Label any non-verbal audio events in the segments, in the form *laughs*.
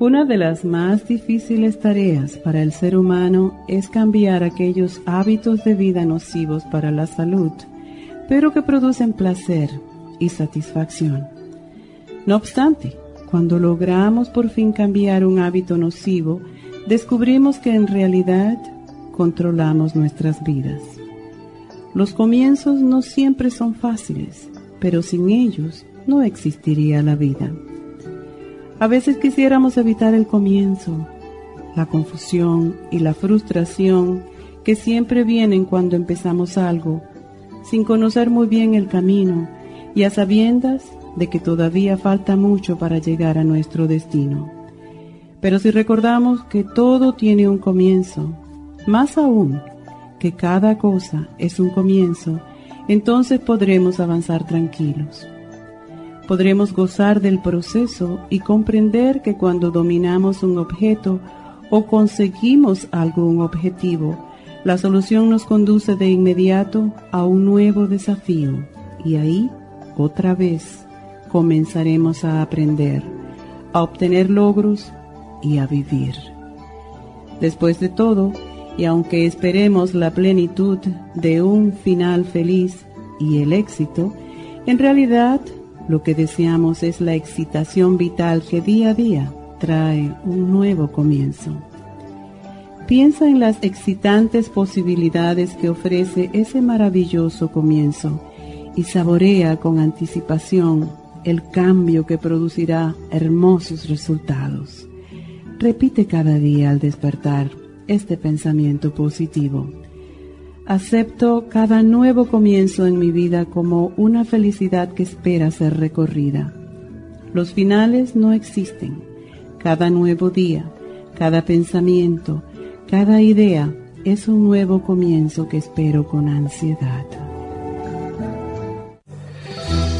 Una de las más difíciles tareas para el ser humano es cambiar aquellos hábitos de vida nocivos para la salud, pero que producen placer y satisfacción. No obstante, cuando logramos por fin cambiar un hábito nocivo, descubrimos que en realidad controlamos nuestras vidas. Los comienzos no siempre son fáciles, pero sin ellos no existiría la vida. A veces quisiéramos evitar el comienzo, la confusión y la frustración que siempre vienen cuando empezamos algo, sin conocer muy bien el camino y a sabiendas de que todavía falta mucho para llegar a nuestro destino. Pero si recordamos que todo tiene un comienzo, más aún que cada cosa es un comienzo, entonces podremos avanzar tranquilos podremos gozar del proceso y comprender que cuando dominamos un objeto o conseguimos algún objetivo, la solución nos conduce de inmediato a un nuevo desafío y ahí, otra vez, comenzaremos a aprender, a obtener logros y a vivir. Después de todo, y aunque esperemos la plenitud de un final feliz y el éxito, en realidad lo que deseamos es la excitación vital que día a día trae un nuevo comienzo. Piensa en las excitantes posibilidades que ofrece ese maravilloso comienzo y saborea con anticipación el cambio que producirá hermosos resultados. Repite cada día al despertar este pensamiento positivo. Acepto cada nuevo comienzo en mi vida como una felicidad que espera ser recorrida. Los finales no existen. Cada nuevo día, cada pensamiento, cada idea es un nuevo comienzo que espero con ansiedad.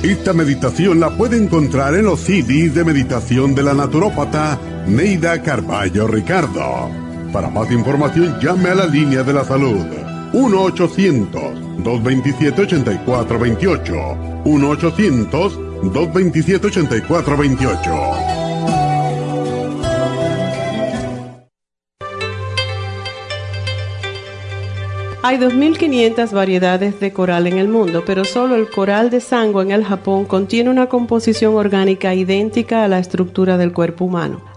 Esta meditación la puede encontrar en los CDs de meditación de la naturópata Neida Carballo Ricardo. Para más información llame a la línea de la salud 1-800-227-8428. 1-800-227-8428. Hay 2.500 variedades de coral en el mundo, pero solo el coral de sango en el Japón contiene una composición orgánica idéntica a la estructura del cuerpo humano.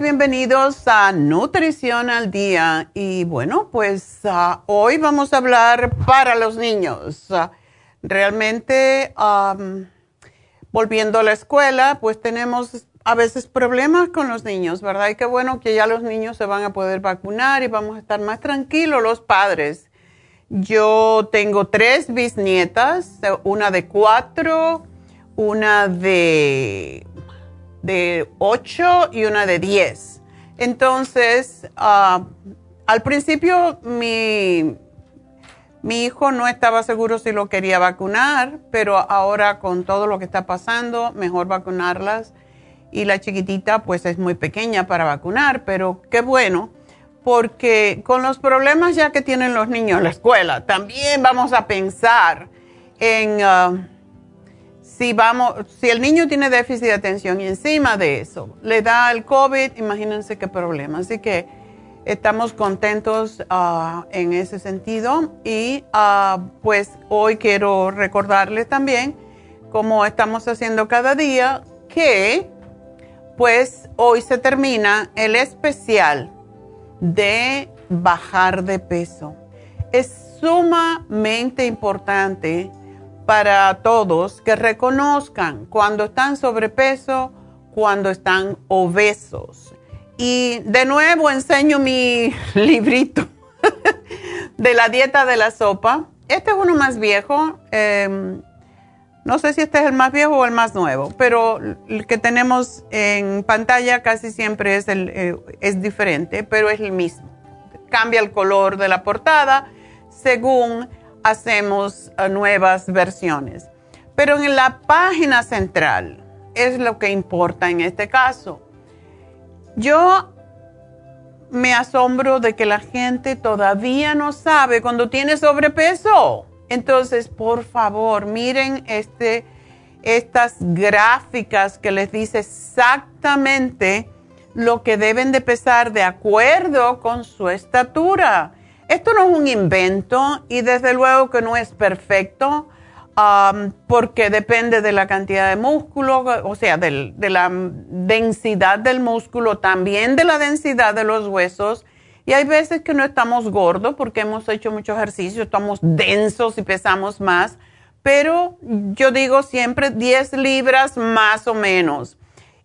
Bienvenidos a Nutrición al Día. Y bueno, pues ah, hoy vamos a hablar para los niños. Realmente, volviendo a la escuela, pues tenemos a veces problemas con los niños, ¿verdad? Y qué bueno que ya los niños se van a poder vacunar y vamos a estar más tranquilos los padres. Yo tengo tres bisnietas, una de cuatro, una de, de 8 y una de 10. Entonces, ah, al principio mi, mi hijo no estaba seguro si lo quería vacunar, pero ahora con todo lo que está pasando, mejor vacunarlas. Y la chiquitita pues es muy pequeña para vacunar, pero qué bueno, porque con los problemas ya que tienen los niños en la escuela, también vamos a pensar en ah, si vamos, si el niño tiene déficit de atención y encima de eso le da el COVID, imagínense qué problema. Así que estamos contentos ah, en ese sentido y ah, pues hoy quiero recordarles también, como estamos haciendo cada día, que pues hoy se termina el especial de bajar de peso. Es sumamente importante para todos que reconozcan cuando están sobrepeso, cuando están obesos. Y de nuevo enseño mi *laughs* librito *laughs* de la dieta de la sopa. Este es uno más viejo. Em, no sé si este es el más viejo o el más nuevo, pero el que tenemos en pantalla casi siempre es, eh, es diferente, pero es el mismo. Cambia el color de la portada según hacemos eh, nuevas versiones. Pero en la página central es lo que importa en este caso. Yo me asombro de que la gente todavía no sabe cuando tiene sobrepeso. Entonces, por favor, miren este, estas gráficas que les dice exactamente lo que deben de pesar de acuerdo con su estatura. Esto no es un invento y desde luego que no es perfecto um, porque depende de la cantidad de músculo, o sea, de la densidad del músculo, también de la densidad de los huesos. Y hay veces que no estamos gordos porque hemos hecho mucho ejercicio, estamos densos y pesamos más. Pero yo digo siempre 10 libras más o menos.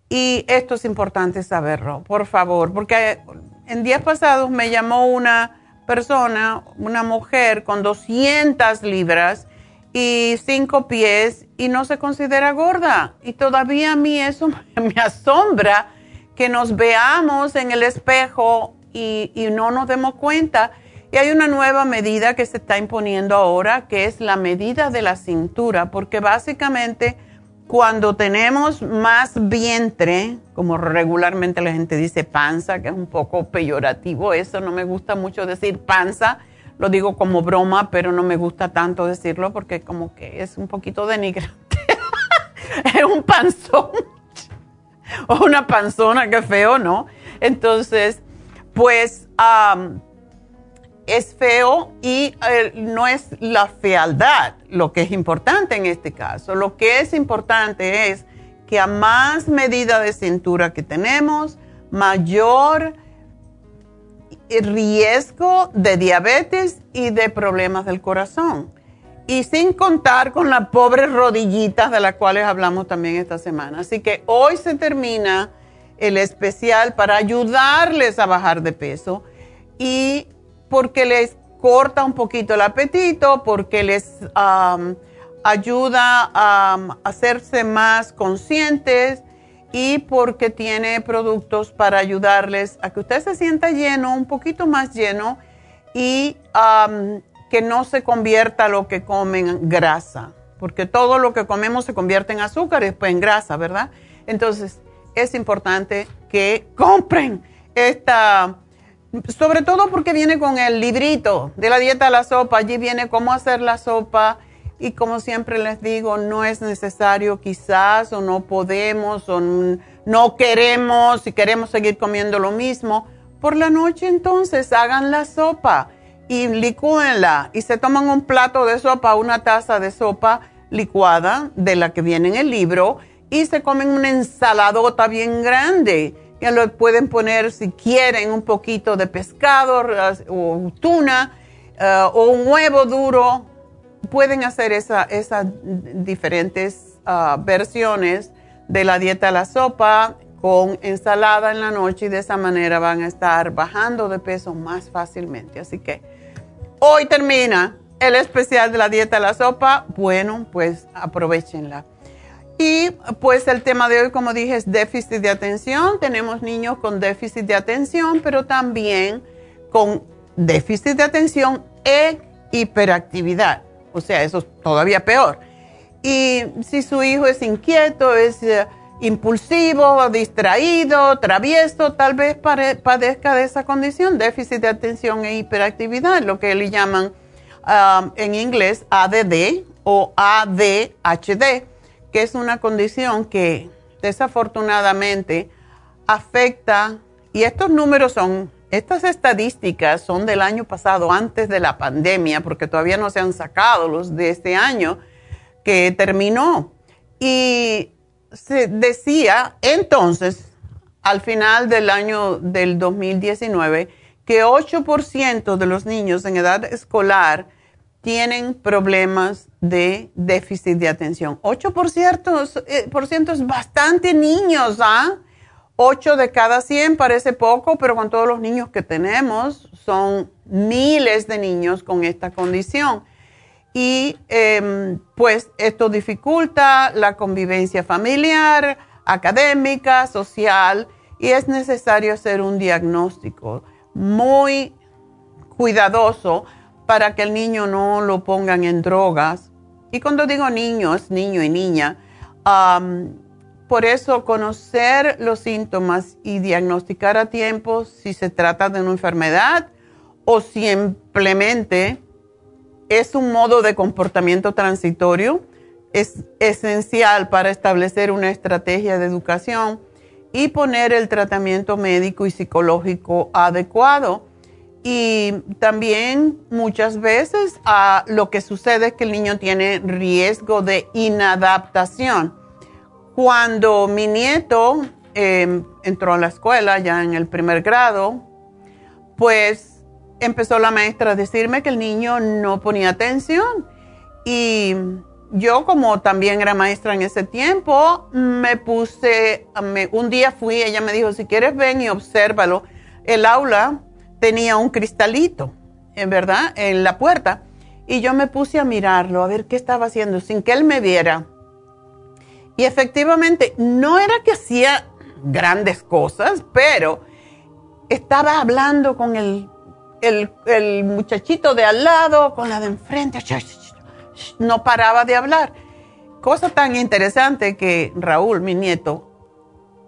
Y esto es importante saberlo, por favor, porque en días pasados me llamó una persona, una mujer con 200 libras y 5 pies y no se considera gorda. Y todavía a mí eso *laughs* me asombra que nos veamos en el espejo y, y no nos demos cuenta. Y hay una nueva medida que se está imponiendo ahora, que es la medida de la cintura, porque básicamente cuando tenemos más vientre, como regularmente la gente dice panza, que es un poco peyorativo, eso no me gusta mucho decir panza, lo digo como broma, pero no me gusta tanto decirlo porque como que es un poquito denigrante. *laughs* es un panzón *laughs* o una panzona, que feo, ¿no? Entonces, pues es feo y eh, no es la fealdad lo que es importante en este caso. Lo que es importante es que a más medida de cintura que tenemos, mayor riesgo de diabetes y de problemas del corazón. Y sin contar con las pobres rodillitas de las cuales hablamos también esta semana. Así que hoy se termina el especial para ayudarles a bajar de peso y porque les corta un poquito el apetito, porque les ayuda a hacerse más conscientes y porque tiene productos para ayudarles a que usted se sienta lleno, un poquito más lleno y que no se convierta lo que comen en grasa, porque todo lo que comemos se convierte en azúcar y después en grasa, ¿verdad? Entonces es importante que compren esta sobre todo porque viene con el librito de la dieta de la sopa. Allí viene cómo hacer la sopa y como siempre les digo, no es necesario quizás o no podemos o no queremos y queremos seguir comiendo lo mismo. Por la noche entonces hagan la sopa y licúenla y se toman un plato de sopa, una taza de sopa licuada de la que viene en el libro y se comen una ensaladota bien grande que lo pueden poner si quieren un poquito de pescado o tuna eh, o un huevo duro. Pueden hacer esas diferentes ah, versiones de la dieta a la sopa con ensalada en la noche y de esa manera van a estar bajando de peso más fácilmente. Así que hoy termina el especial de la dieta a la sopa. Bueno, pues aprovechenla. Y pues el tema de hoy, como dije, es déficit de atención. Tenemos niños con déficit de atención, pero también con déficit de atención e hiperactividad. O sea, eso es todavía peor. Y si su hijo es inquieto, es eh, impulsivo, distraído, travieso, tal vez padezca de esa condición, déficit de atención e hiperactividad, lo que le llaman um, en inglés ADD o ADHD, que es una condición que desafortunadamente afecta, y estos números son, estas estadísticas son del año pasado, antes de la pandemia, porque todavía no se han sacado los de este año que terminó. Y se decía entonces, al final del año del 2019, que 8% de los niños en edad escolar tienen problemas de déficit de atención. 8% eh, por ciento es bastante niños, ¿ah? 8 de cada 100 parece poco, pero con todos los niños que tenemos, son miles de niños con esta condición y em, pues esto dificulta la convivencia familiar, académica, social y es necesario hacer un diagnóstico muy cuidadoso para que el niño no lo pongan en drogas. Y cuando digo niño, es niño y niña. por eso conocer los síntomas y diagnosticar a tiempo si se trata de una enfermedad o simplemente es un modo de comportamiento transitorio, es esencial para establecer una estrategia de educación y poner el tratamiento médico y psicológico adecuado. Y también muchas veces ah, lo que sucede es que el niño tiene riesgo de inadaptación. Cuando mi nieto em, entró a la escuela ya en el primer grado, pues empezó la maestra a decirme que el niño no ponía atención. Y yo, como también era maestra en ese tiempo, me puse, un día fui, ella me dijo, si quieres ven y obsérvalo. El aula tenía un cristalito, en verdad, en la puerta. Y yo me puse a mirarlo, a ver qué estaba haciendo, sin que él me viera. Y efectivamente, no era que hacía grandes cosas, pero estaba hablando con el el, muchachito de al lado con la de enfrente, no paraba de hablar. Cosa tan interesante que Raúl, mi nieto,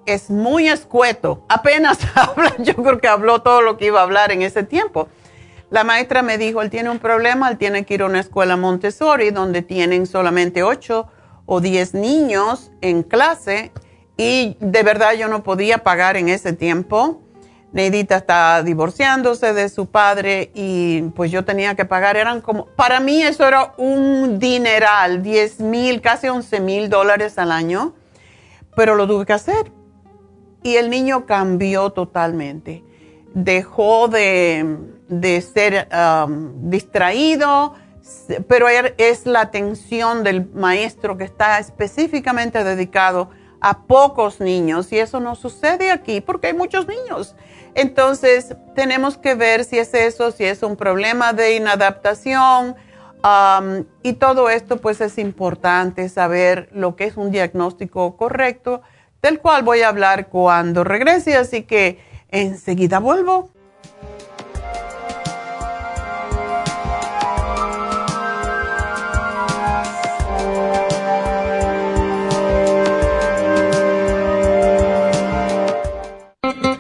es muy escueto, apenas *laughs* habla, yo creo que habló todo lo que iba a hablar en ese tiempo. La maestra me dijo, él tiene un problema, él tiene que ir a una escuela Montessori donde tienen solamente 8 o 10 niños en clase y de verdad yo no podía pagar en ese tiempo Neidita está divorciándose de su padre y pues yo tenía que pagar, eran como, para mí eso era un dineral, 10 mil, casi 11 mil dólares al año, pero lo tuve que hacer. Y el niño cambió totalmente. Dejó de, ser um, distraído, pero er, es la atención del maestro que está específicamente dedicado a pocos niños y eso no sucede aquí porque hay muchos niños. Entonces, tenemos que ver si es eso, si es un problema de inadaptación. y todo esto, pues es importante saber lo que es un diagnóstico correcto, del cual voy a hablar cuando regrese. Así que enseguida vuelvo.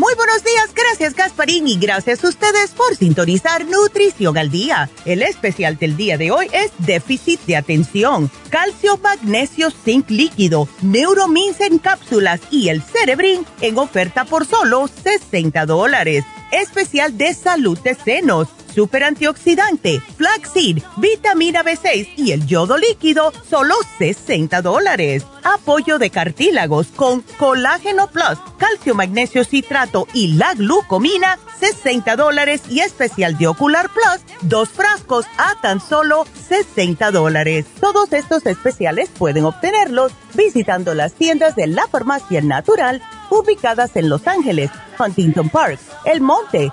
Muy buenos días, gracias Gasparín y gracias a ustedes por sintonizar Nutrición al Día. El especial del día de hoy es déficit de atención, calcio, magnesio, zinc líquido, neuromins en cápsulas y el cerebrin en oferta por solo 60 dólares. Especial de salud de senos super antioxidante, flaxseed, vitamina B6 y el yodo líquido, solo 60 dólares. Apoyo de cartílagos con colágeno plus, calcio magnesio citrato y la glucomina, 60 dólares y especial de ocular plus, dos frascos a tan solo 60 dólares. Todos estos especiales pueden obtenerlos visitando las tiendas de la farmacia natural ubicadas en Los Ángeles, Huntington Park, El Monte,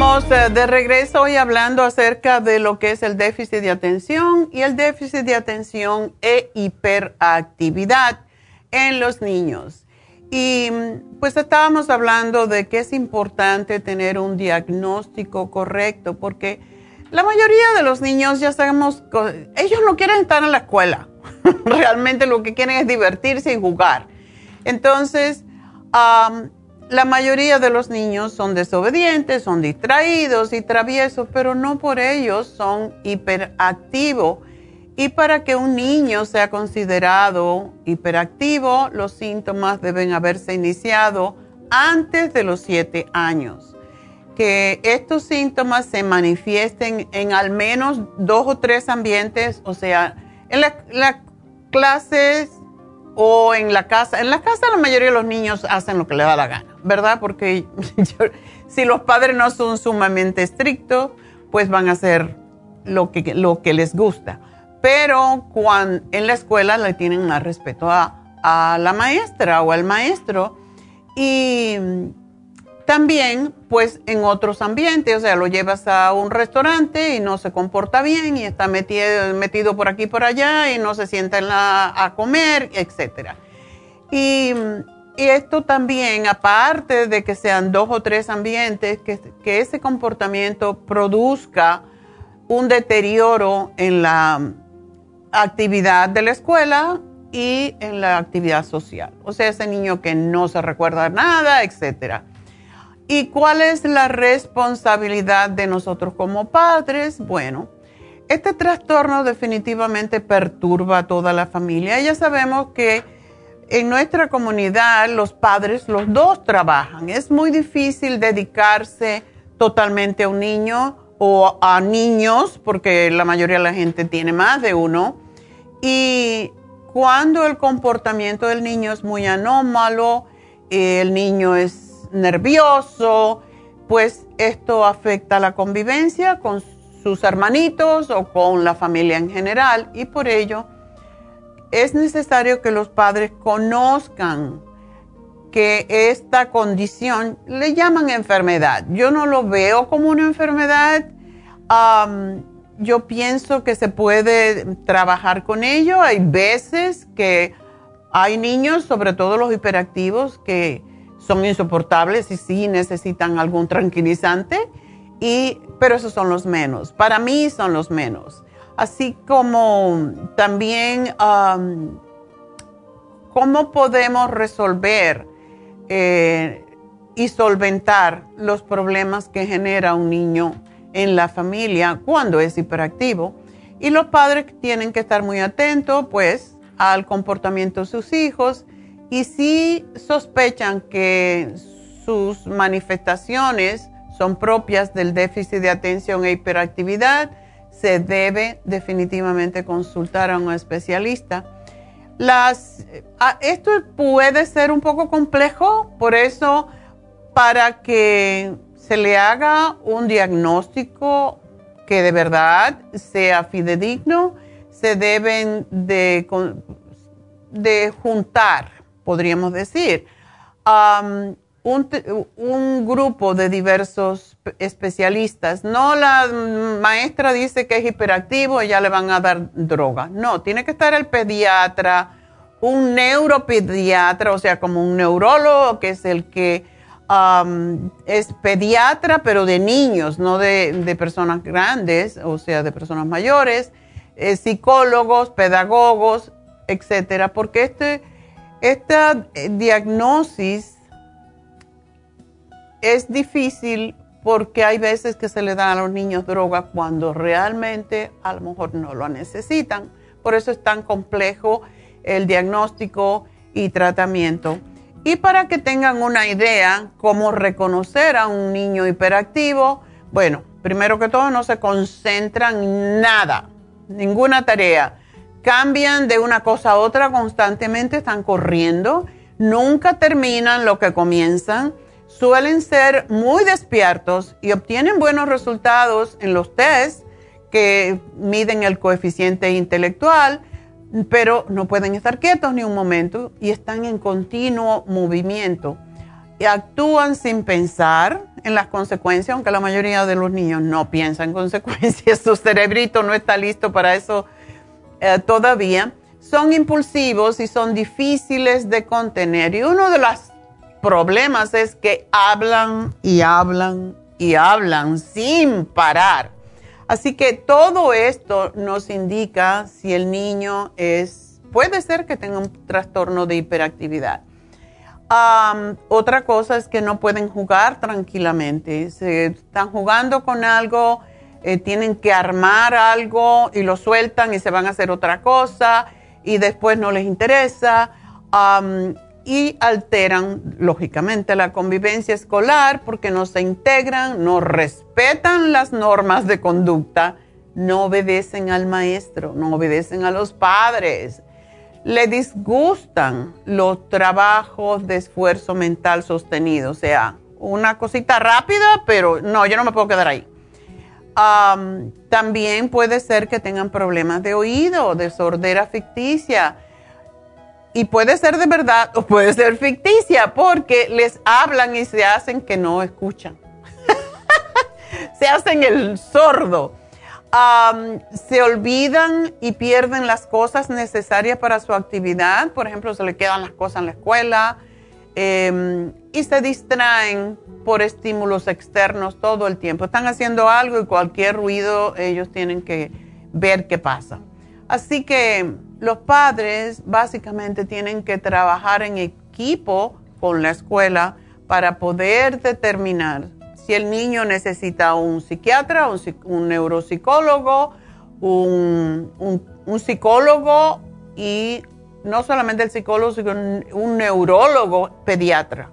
Estamos eh, de regreso hoy hablando acerca de lo que es el déficit de atención y el déficit de atención e hiperactividad en los niños. Y pues estábamos hablando de que es importante tener un diagnóstico correcto porque la mayoría de los niños ya sabemos, ellos no quieren estar en la escuela, *laughs* realmente lo que quieren es divertirse y jugar. Entonces, la mayoría de los niños son desobedientes, son distraídos y traviesos, pero no por ello son hiperactivos. Y para que un niño sea considerado hiperactivo, los síntomas deben haberse iniciado antes de los siete años. Que estos síntomas se manifiesten en al menos dos o tres ambientes, o sea, en las clases o en la casa. En la casa la mayoría de los niños hacen lo que les da la gana ¿verdad? Porque *laughs* si los padres no son sumamente estrictos, pues van a hacer lo que, lo que les gusta. Pero cuando, en la escuela le tienen más respeto a, a la maestra o al maestro. Y también, pues en otros ambientes, o sea, lo llevas a un restaurante y no se comporta bien y está metido, metido por aquí y por allá y no se sienta a comer, etc. Y y esto también, aparte de que sean dos o tres ambientes, que, ese comportamiento produzca un deterioro en la actividad de la escuela y en la actividad social. O sea, ese niño que no se recuerda nada, etc. ¿Y cuál es la responsabilidad de nosotros como padres? Bueno, este trastorno definitivamente perturba a toda la familia. Ya sabemos que en nuestra comunidad los padres, los dos trabajan. Es muy difícil dedicarse totalmente a un niño o a niños, porque la mayoría de la gente tiene más de uno. Y cuando el comportamiento del niño es muy anómalo, el niño es nervioso, pues esto afecta la convivencia con sus hermanitos o con la familia en general y por ello es necesario que los padres conozcan que esta condición le llaman enfermedad. Yo no lo veo como una enfermedad. yo pienso que se puede trabajar con ello. Hay veces que hay niños, sobre todo los hiperactivos, que son insoportables y sí necesitan algún tranquilizante, y, pero esos son los menos. Para mí son los menos así como también cómo podemos resolver eh, y solventar los problemas que genera un niño en la familia cuando es hiperactivo. Y los padres tienen que estar muy atentos, pues, al comportamiento de sus hijos y si sospechan que sus manifestaciones son propias del déficit de atención e hiperactividad, se debe definitivamente consultar a un especialista. Las, esto puede ser un poco complejo, por eso para que se le haga un diagnóstico que de verdad sea fidedigno, se deben de, de juntar, podríamos decir, un, grupo de diversos especialistas. No la maestra dice que es hiperactivo y ya le van a dar droga. No, tiene que estar el pediatra, un neuropediatra, o sea, como un neurólogo, que es el que es pediatra, pero de niños, no de, personas grandes, o sea, de personas mayores, eh, psicólogos, pedagogos, etcétera, porque este, esta eh, diagnosis es difícil porque hay veces que se le dan a los niños droga cuando realmente a lo mejor no lo necesitan. Por eso es tan complejo el diagnóstico y tratamiento. Y para que tengan una idea cómo reconocer a un niño hiperactivo, bueno, primero que todo no se concentran en nada, ninguna tarea. Cambian de una cosa a otra constantemente, están corriendo, nunca terminan lo que comienzan suelen ser muy despiertos y obtienen buenos resultados en los tests que miden el coeficiente intelectual, pero no pueden estar quietos ni un momento y están en continuo movimiento. Y actúan sin pensar en las consecuencias, aunque la mayoría de los niños no piensan en consecuencias, *laughs* su cerebrito no está listo para eso eh, todavía. Son impulsivos y son difíciles de contener. Y uno de las problemas es que hablan y hablan y hablan sin parar. Así que todo esto nos indica si el niño es, puede ser que tenga un trastorno de hiperactividad. otra cosa es que no pueden jugar tranquilamente. Se están jugando con algo, eh, tienen que armar algo y lo sueltan y se van a hacer otra cosa y después no les interesa y alteran, lógicamente, la convivencia escolar porque no se integran, no respetan las normas de conducta, no obedecen al maestro, no obedecen a los padres, le disgustan los trabajos de esfuerzo mental sostenido, o sea, una cosita rápida, pero no, yo no me puedo quedar ahí. también puede ser que tengan problemas de oído, de sordera ficticia y puede ser de verdad o puede ser ficticia porque les hablan y se hacen que no escuchan. *laughs* se hacen el sordo. se olvidan y pierden las cosas necesarias para su actividad. Por ejemplo, se le quedan las cosas en la escuela em, y se distraen por estímulos externos todo el tiempo. Están haciendo algo y cualquier ruido ellos tienen que ver qué pasa. Así que los padres básicamente tienen que trabajar en equipo con la escuela para poder determinar si el niño necesita un psiquiatra, un, neuropsicólogo, un, psicólogo y no solamente el psicólogo, sino un, neurólogo pediatra.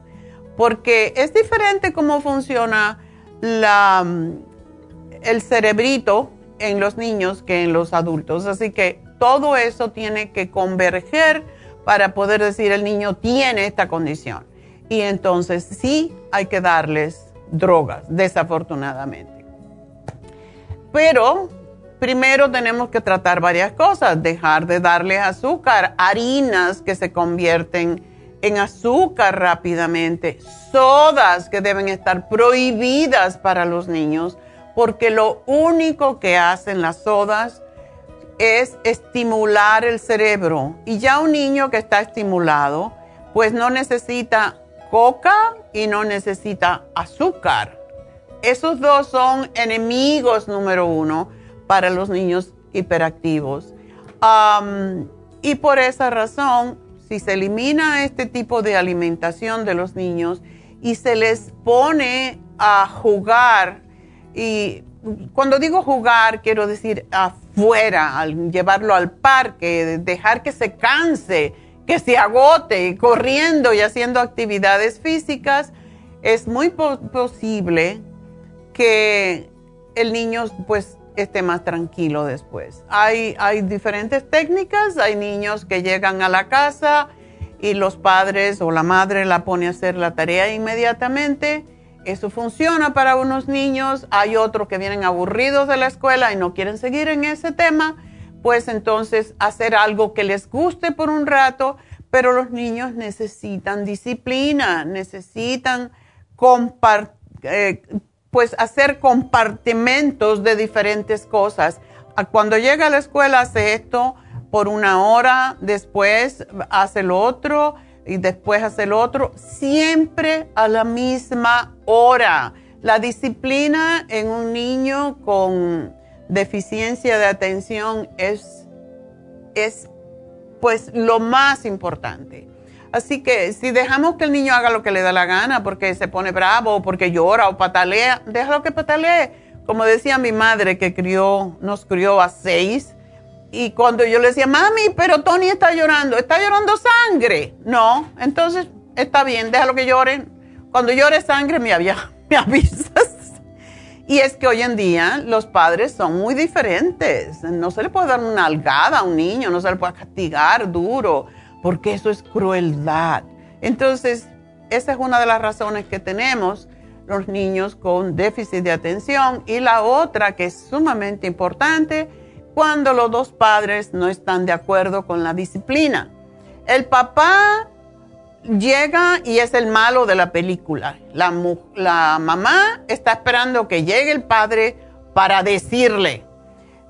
Porque es diferente cómo funciona el cerebrito en los niños que en los adultos. Así que todo eso tiene que converger para poder decir el niño tiene esta condición. Y entonces sí hay que darles drogas, desafortunadamente. Pero primero tenemos que tratar varias cosas, dejar de darles azúcar, harinas que se convierten en azúcar rápidamente, sodas que deben estar prohibidas para los niños, porque lo único que hacen las sodas es estimular el cerebro. Y ya un niño que está estimulado, pues no necesita coca y no necesita azúcar. Esos dos son enemigos número uno para los niños hiperactivos. y por esa razón, si se elimina este tipo de alimentación de los niños y se les pone a jugar, y cuando digo jugar, quiero decir a fuera, al llevarlo al parque, dejar que se canse, que se agote corriendo y haciendo actividades físicas, es muy posible que el niño pues esté más tranquilo después. Hay, hay diferentes técnicas, hay niños que llegan a la casa y los padres o la madre la pone a hacer la tarea inmediatamente. Eso funciona para unos niños, hay otros que vienen aburridos de la escuela y no quieren seguir en ese tema, pues entonces hacer algo que les guste por un rato, pero los niños necesitan disciplina, necesitan eh, pues hacer compartimentos de diferentes cosas. Cuando llega a la escuela hace esto por una hora, después hace lo otro y después hace lo otro, siempre a la misma hora. La disciplina en un niño con deficiencia de atención es, es pues lo más importante. Así que si dejamos que el niño haga lo que le da la gana, porque se pone bravo, o porque llora o patalea, déjalo que patalee. Como decía mi madre que crió, nos crió a seis, y cuando yo le decía, mami, pero Tony está llorando, está llorando sangre. No, entonces está bien, déjalo que llore. Cuando llore sangre me, *laughs* me avisas. Y es que hoy en día los padres son muy diferentes. No se le puede dar una algada a un niño, no se le puede castigar duro porque eso es crueldad. Entonces, esa es una de las razones que tenemos los niños con déficit de atención y la otra que es sumamente importante, cuando los dos padres no están de acuerdo con la disciplina. El papá llega y es el malo de la película. La, mamá está esperando que llegue el padre para decirle,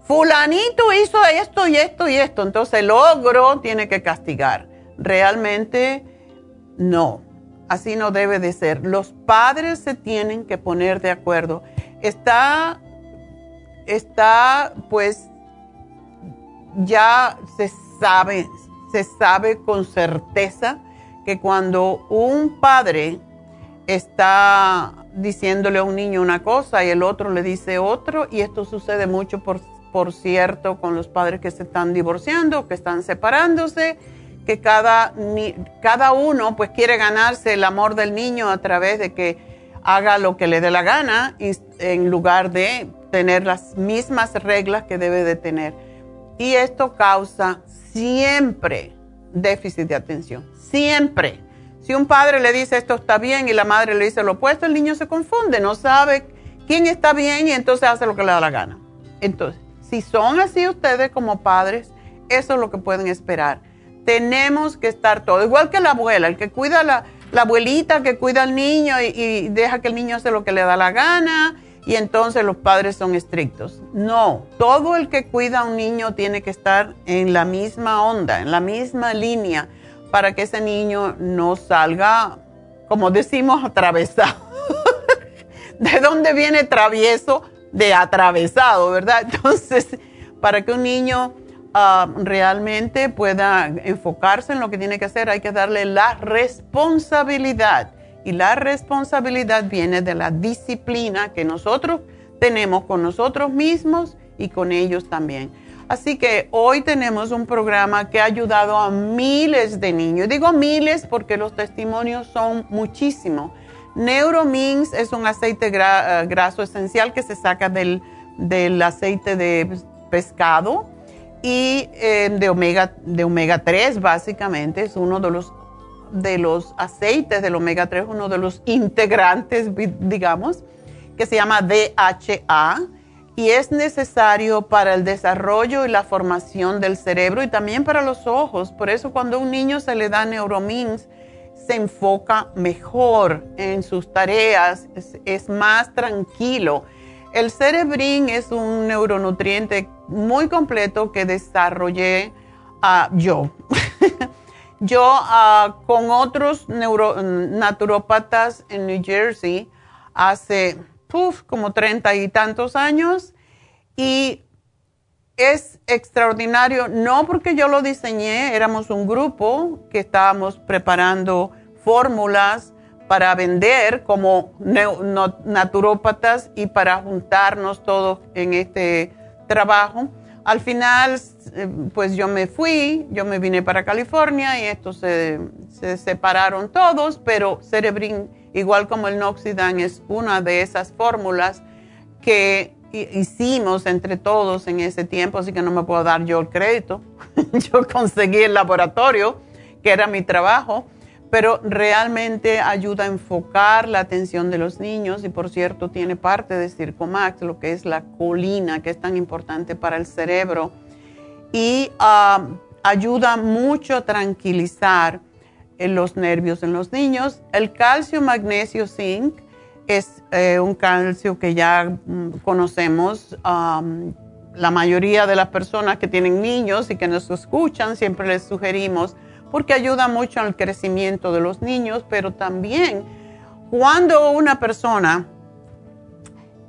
fulanito hizo esto y esto y esto, entonces el ogro tiene que castigar. Realmente no, así no debe de ser. Los padres se tienen que poner de acuerdo. Está, está, pues, ya se sabe, se sabe con certeza que cuando un padre está diciéndole a un niño una cosa y el otro le dice otro, y esto sucede mucho por por cierto, con los padres que se están divorciando, que están separándose, que cada, cada uno pues quiere ganarse el amor del niño a través de que haga lo que le dé la gana en lugar de tener las mismas reglas que debe de tener. Y esto causa siempre déficit de atención, siempre. Si un padre le dice esto está bien y la madre le dice lo opuesto, el niño se confunde, no sabe quién está bien y entonces hace lo que le da la gana. Entonces, si son así ustedes como padres, eso es lo que pueden esperar. Tenemos que estar todos, igual que la abuela, el que cuida la, la abuelita, que cuida al niño y, deja que el niño hace lo que le da la gana y entonces los padres son estrictos. No, todo el que cuida a un niño tiene que estar en la misma onda, en la misma línea, para que ese niño no salga, como decimos, atravesado. *laughs* ¿De dónde viene travieso? de atravesado, ¿verdad? Entonces, para que un niño ah, realmente pueda enfocarse en lo que tiene que hacer, hay que darle la responsabilidad. Y la responsabilidad viene de la disciplina que nosotros tenemos con nosotros mismos y con ellos también. Así que hoy tenemos un programa que ha ayudado a miles de niños. Digo miles porque los testimonios son muchísimos Neuromins es un aceite eh, graso esencial que se saca del, aceite de pescado y eh, de, omega, de omega 3 básicamente. Es uno de los, de los aceites del omega 3, uno de los integrantes, digamos, que se llama DHA y es necesario para el desarrollo y la formación del cerebro y también para los ojos. Por eso cuando a un niño se le da Neuromins, se enfoca mejor en sus tareas, es, más tranquilo. El cerebrín es un neuronutriente muy completo que desarrollé ah, yo. *laughs* yo ah, con otros neuro, naturópatas en New Jersey hace como treinta y tantos años y es extraordinario, no porque yo lo diseñé, éramos un grupo que estábamos preparando fórmulas para vender como naturópatas y para juntarnos todos en este trabajo. al final, pues yo me fui, yo me vine para California y estos se, separaron todos, pero Cerebrin, igual como el Noxidan, es una de esas fórmulas que hicimos entre todos en ese tiempo, así que no me puedo dar yo el crédito. *laughs* yo conseguí el laboratorio, que era mi trabajo pero realmente ayuda a enfocar la atención de los niños y por cierto tiene parte de Circomax, lo que es la colina, que es tan importante para el cerebro y ah, ayuda mucho a tranquilizar eh, los nervios en los niños. El calcio, magnesio, zinc es eh, un calcio que ya mm, conocemos. la mayoría de las personas que tienen niños y que nos escuchan siempre les sugerimos porque ayuda mucho al crecimiento de los niños, pero también cuando una persona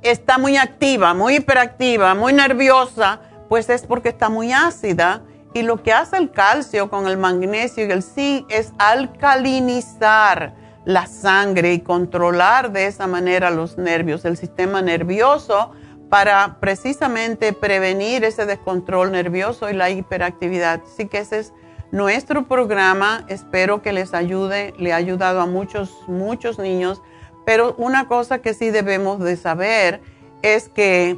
está muy activa, muy hiperactiva, muy nerviosa, pues es porque está muy ácida. Y lo que hace el calcio con el magnesio y el zinc es alcalinizar la sangre y controlar de esa manera los nervios, el sistema nervioso, para precisamente prevenir ese descontrol nervioso y la hiperactividad. Así que ese es nuestro programa espero que les ayude, le ha ayudado a muchos, muchos niños, pero una cosa que sí debemos de saber es que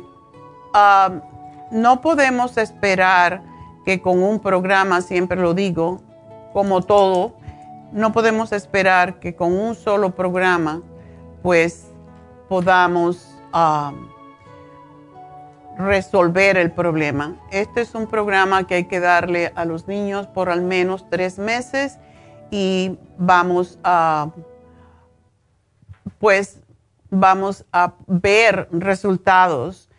um, no podemos esperar que con un programa, siempre lo digo, como todo, no podemos esperar que con un solo programa pues podamos um, resolver el problema. Este es un programa que hay que darle a los niños por al menos tres meses y vamos a, pues, vamos a ver resultados.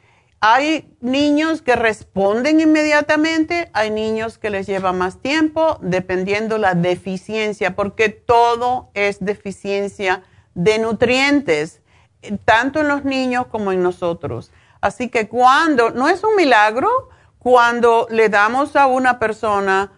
Hay niños que responden inmediatamente, hay niños que les lleva más tiempo, dependiendo la deficiencia, porque todo es deficiencia de nutrientes, tanto en los niños como en nosotros. Así que cuando, no es un milagro, cuando le damos a una persona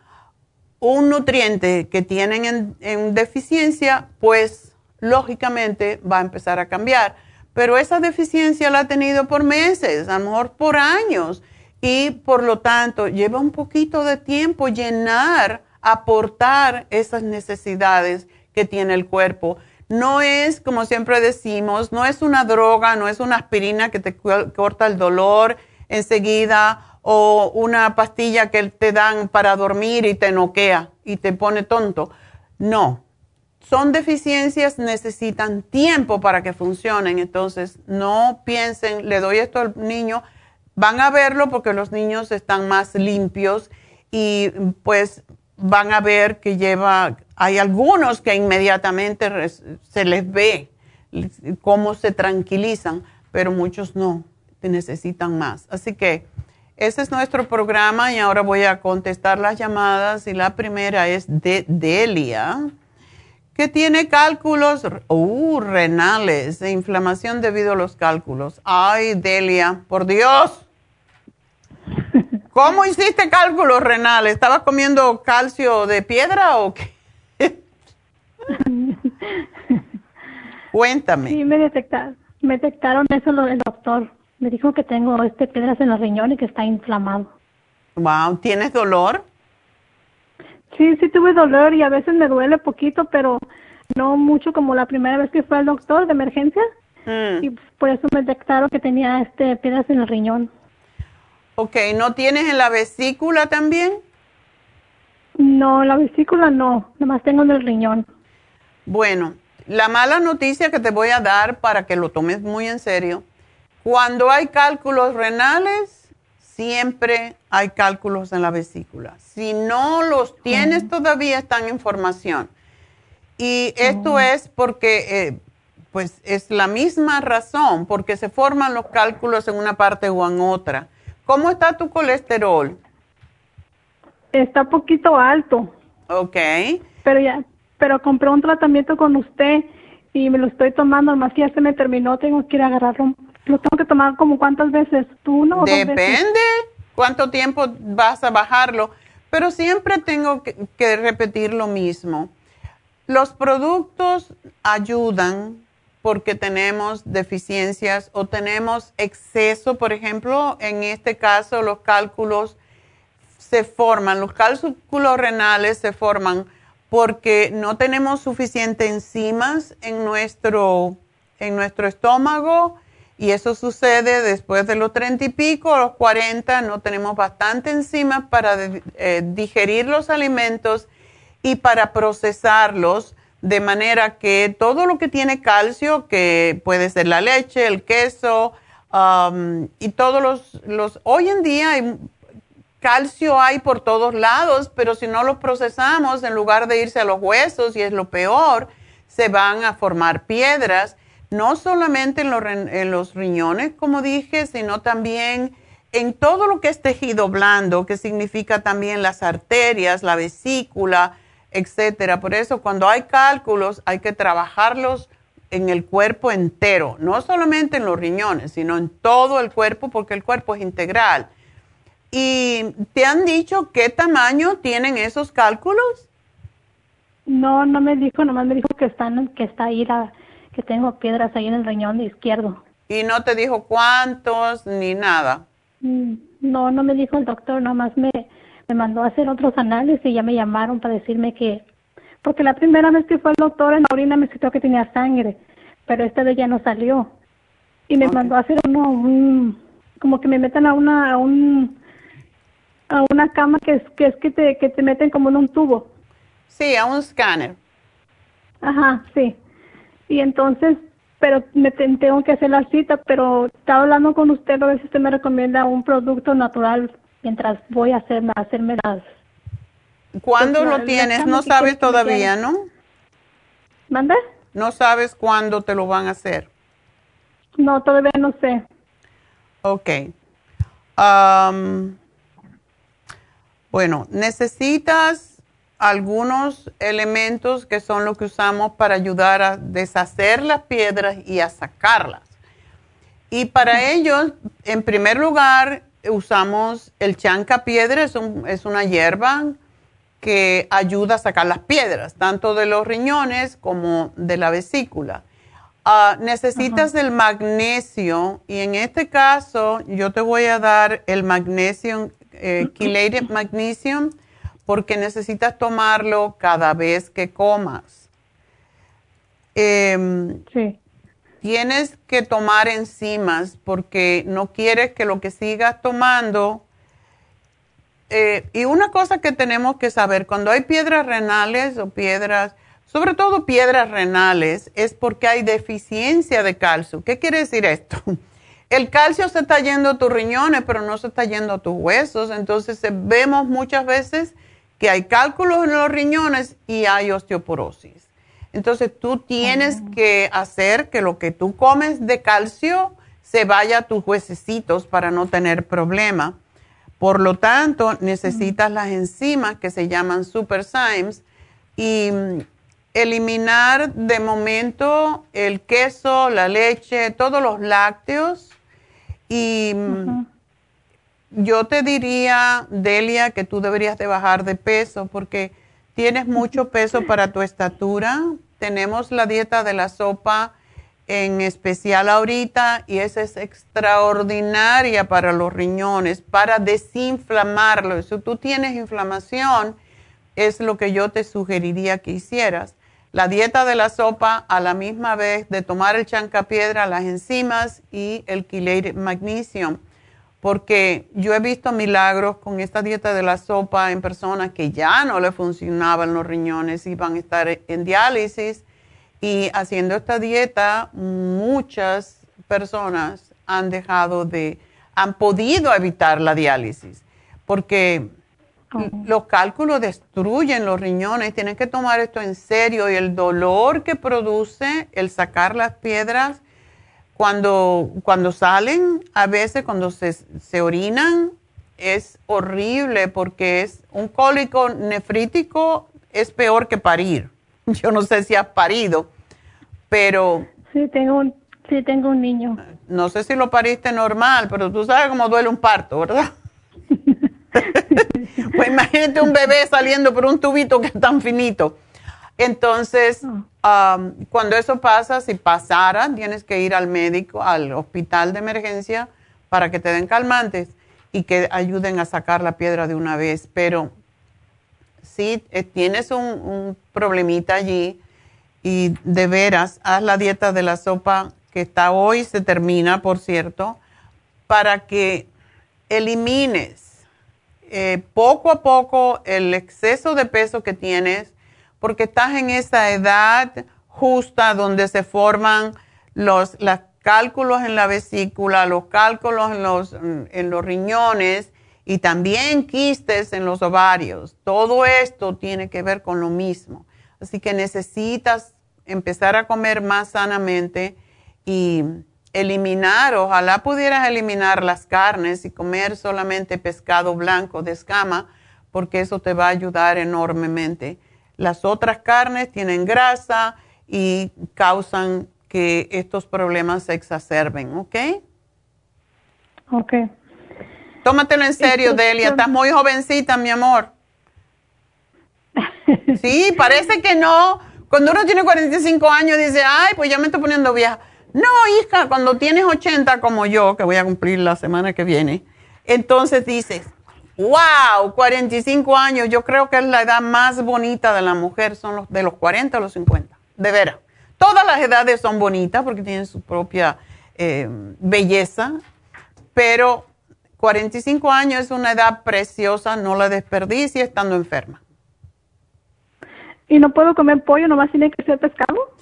un nutriente que tienen en, deficiencia, pues lógicamente va a empezar a cambiar. Pero esa deficiencia la ha tenido por meses, a lo mejor por años, y por lo tanto lleva un poquito de tiempo llenar, aportar esas necesidades que tiene el cuerpo. No es, como siempre decimos, no es una droga, no es una aspirina que te corta el dolor enseguida o una pastilla que te dan para dormir y te noquea y te pone tonto. No, son deficiencias, necesitan tiempo para que funcionen. Entonces, no piensen, le doy esto al niño, van a verlo porque los niños están más limpios y pues van a ver que lleva hay algunos que inmediatamente se les ve cómo se tranquilizan, pero muchos no, necesitan más. Así que ese es nuestro programa y ahora voy a contestar las llamadas y la primera es de Delia, que tiene cálculos uh, renales de inflamación debido a los cálculos. Ay, Delia, por Dios. *laughs* ¿Cómo hiciste cálculos renales? ¿Estabas comiendo calcio de piedra o qué? *laughs* Cuéntame. Sí, me detectaron, me detectaron eso el doctor. Me dijo que tengo este piedras en los riñones y que está inflamado. Wow, ¿tienes dolor? Sí, sí tuve dolor y a veces me duele poquito, pero no mucho como la primera vez que fue al doctor de emergencia. Mm. Y por eso me detectaron que tenía este piedras en el riñón. Ok, ¿no tienes en la vesícula también? No, la vesícula no, nomás tengo en el riñón. Bueno, la mala noticia que te voy a dar para que lo tomes muy en serio, cuando hay cálculos renales, siempre hay cálculos en la vesícula. Si no los tienes todavía, están en formación. Y esto es porque, eh, pues es la misma razón, porque se forman los cálculos en una parte o en otra. ¿Cómo está tu colesterol? Está poquito alto. Ok. Pero ya, pero compré un tratamiento con usted y me lo estoy tomando, más que ya se me terminó, tengo que ir a agarrarlo. Lo tengo que tomar como cuántas veces, tú uno Depende cuánto tiempo vas a bajarlo, pero siempre tengo que, repetir lo mismo. Los productos ayudan, porque tenemos deficiencias o tenemos exceso, por ejemplo, en este caso los cálculos se forman, los cálculos renales se forman porque no tenemos suficientes enzimas en nuestro, en nuestro estómago y eso sucede después de los 30 y pico, a los 40, no tenemos bastante enzimas para eh, digerir los alimentos y para procesarlos de manera que todo lo que tiene calcio, que puede ser la leche, el queso um, y todos los, los, hoy en día calcio hay por todos lados, pero si no los procesamos, en lugar de irse a los huesos, y es lo peor, se van a formar piedras, no solamente en los, riñones, como dije, sino también en todo lo que es tejido blando, que significa también las arterias, la vesícula, etcétera. Por eso, cuando hay cálculos, hay que trabajarlos en el cuerpo entero, no solamente en los riñones, sino en todo el cuerpo, porque el cuerpo es integral. ¿Y te han dicho qué tamaño tienen esos cálculos? No, no me dijo, nomás me dijo que están, que está ahí que tengo piedras ahí en el riñón izquierdo. ¿Y no te dijo cuántos ni nada? Mm, no, no me dijo el doctor, nomás me, me mandó a hacer otros análisis y ya me llamaron para decirme que, porque la primera vez que fue el doctor en la orina me citó que tenía sangre, pero esta vez ya no salió. Y me mandó a hacer uno, un, como que me metan a una, a un, a una cama que es que es que te, que te meten como en un tubo. Sí, a un escáner. Ajá, sí. Y entonces, pero me tengo que hacer la cita, pero estaba hablando con usted, a ver si usted me recomienda un producto natural mientras voy a hacerme, hacerme las... ¿Cuándo pues, lo tienes? No sabes todavía, ¿no? ¿Manda? No sabes cuándo te lo van a hacer. No, todavía no sé. Ok. Um, bueno, necesitas algunos elementos que son los que usamos para ayudar a deshacer las piedras y a sacarlas. Y para ello, en primer lugar, usamos el chanca piedra, es, es una hierba que ayuda a sacar las piedras, tanto de los riñones como de la vesícula. Ah, necesitas el magnesio y en este caso yo te voy a dar el magnesio eh, *clears throat* chelated magnesium porque necesitas tomarlo cada vez que comas. Em, sí. Tienes que tomar enzimas porque no quieres que lo que sigas tomando. Eh, y una cosa que tenemos que saber, cuando hay piedras renales o piedras, sobre todo piedras renales, es porque hay deficiencia de calcio. ¿Qué quiere decir esto? *laughs* El calcio se está yendo a tus riñones, pero no se está yendo a tus huesos. Entonces eh, vemos muchas veces que hay cálculos en los riñones y hay osteoporosis. Entonces tú tienes oh. que hacer que lo que tú comes de calcio se vaya a tus huesecitos para no tener problema. Por lo tanto, necesitas las enzimas que se llaman superzymes y mm, eliminar de momento el queso, la leche, todos los lácteos y mm, yo te diría, Delia, que tú deberías de bajar de peso porque tienes mucho peso para tu estatura. Tenemos la dieta de la sopa en especial ahorita y esa es extraordinaria para los riñones, para desinflamarlo. Si tú tienes inflamación, es lo que yo te sugeriría que hicieras la dieta de la sopa a la misma vez de tomar el chancapiedra, las enzimas y el chelated magnesium. Porque yo he visto milagros con esta dieta de la sopa en personas que ya no le funcionaban los riñones y van a estar en diálisis. Y haciendo esta dieta, muchas personas han dejado de, han podido evitar la diálisis. Porque los cálculos destruyen los riñones, tienen que tomar esto en serio y el dolor que produce el sacar las piedras cuando, cuando salen, a veces cuando se, se orinan, es horrible porque es un cólico nefrítico, es peor que parir. *laughs* Yo no sé si has parido, pero... Sí, tengo un, sí, tengo un niño. No sé si lo pariste normal, pero tú sabes cómo duele un parto, ¿verdad? *laughs* *laughs* pues imagínate un bebé saliendo por un tubito que es tan finito. Entonces, um, cuando eso pasa, si pasara, tienes que ir al médico, al hospital de emergencia, para que te den calmantes y que ayuden a sacar la piedra de una vez. Pero si eh, tienes un, un, problemita allí y de veras, haz la dieta de la sopa que está hoy, se termina, por cierto, para que elimines eh, poco a poco el exceso de peso que tienes, porque estás en esa edad justa donde se forman los, los cálculos en la vesícula, los cálculos en los, en los riñones y también quistes en los ovarios. Todo esto tiene que ver con lo mismo. Así que necesitas empezar a comer más sanamente y eliminar, ojalá pudieras eliminar las carnes y comer solamente pescado blanco de escama, porque eso te va a ayudar enormemente. Las otras carnes tienen grasa y causan que estos problemas se exacerben, ¿ok? Ok. Tómatelo en serio, Delia. Estás muy jovencita, mi amor. *laughs* Sí, parece que no. Cuando uno tiene 45 años dice, ay, pues ya me estoy poniendo vieja. No, hija, cuando tienes 80 como yo, que voy a cumplir la semana que viene, entonces dices, wow, 45 años, yo creo que es la edad más bonita de la mujer, son los de los 40 a los 50, de veras. Todas las edades son bonitas porque tienen su propia eh, belleza, pero 45 años es una edad preciosa, no la desperdicie estando enferma. ¿Y no puedo comer pollo, nomás tiene que ser pescado?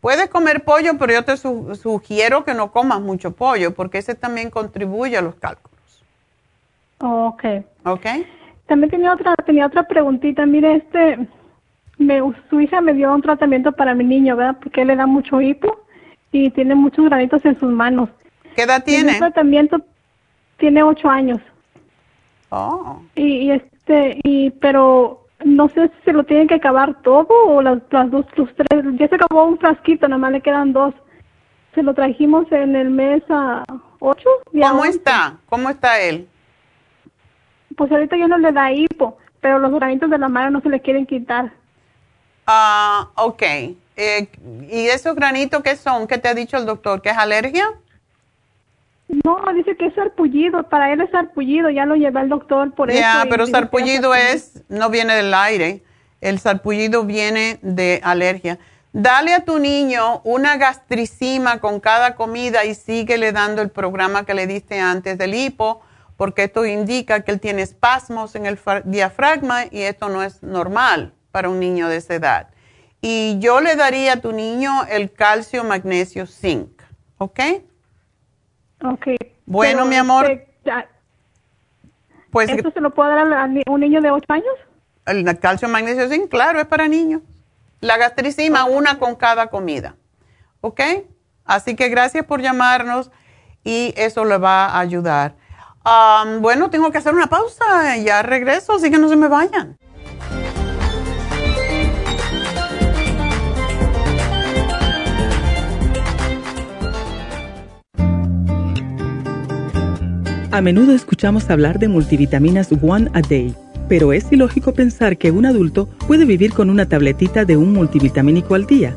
Puedes comer pollo, pero yo te sugiero que no comas mucho pollo, porque ese también contribuye a los cálculos. Ok. Ok. También tenía otra, tenía otra preguntita. Mire, este, me, su hija me dio un tratamiento para mi niño, ¿verdad? Porque él le da mucho hipo y tiene muchos granitos en sus manos. ¿Qué edad tiene? El tratamiento tiene ocho años. Oh. Y, y este, y, pero no sé si se lo tienen que acabar todo o las, las dos, los tres. Ya se acabó un frasquito, nada más le quedan dos. Se lo trajimos en el mes a ocho. ¿Cómo está? ¿Cómo está él? Pues ahorita ya no le da hipo, pero los granitos de la mano no se le quieren quitar. Ah, ok. Eh, ¿Y esos granitos qué son? ¿Qué te ha dicho el doctor? ¿Que es alergia? No, dice que es sarpullido. Para él es sarpullido. Ya lo llevé al doctor por eso. Ya, pero sarpullido es, no viene del aire. El sarpullido viene de alergia. Dale a tu niño una gastricima con cada comida y síguele dando el programa que le diste antes del hipo, porque esto indica que él tiene espasmos en el diafragma y esto no es normal para un niño de esa edad. Y yo le daría a tu niño el calcio, magnesio, zinc. ¿Ok? Ok. Bueno, mi amor. Este, pues, ¿Eso se lo puede dar a un niño de 8 años? El calcio, magnesio, zinc, claro, es para niños. La gastricima, una con cada comida. ¿Ok? Así que gracias por llamarnos y eso le va a ayudar. Bueno, tengo que hacer una pausa. Ya regreso, así que no se me vayan. A menudo escuchamos hablar de multivitaminas One a Day, pero es ilógico pensar que un adulto puede vivir con una tabletita de un multivitamínico al día.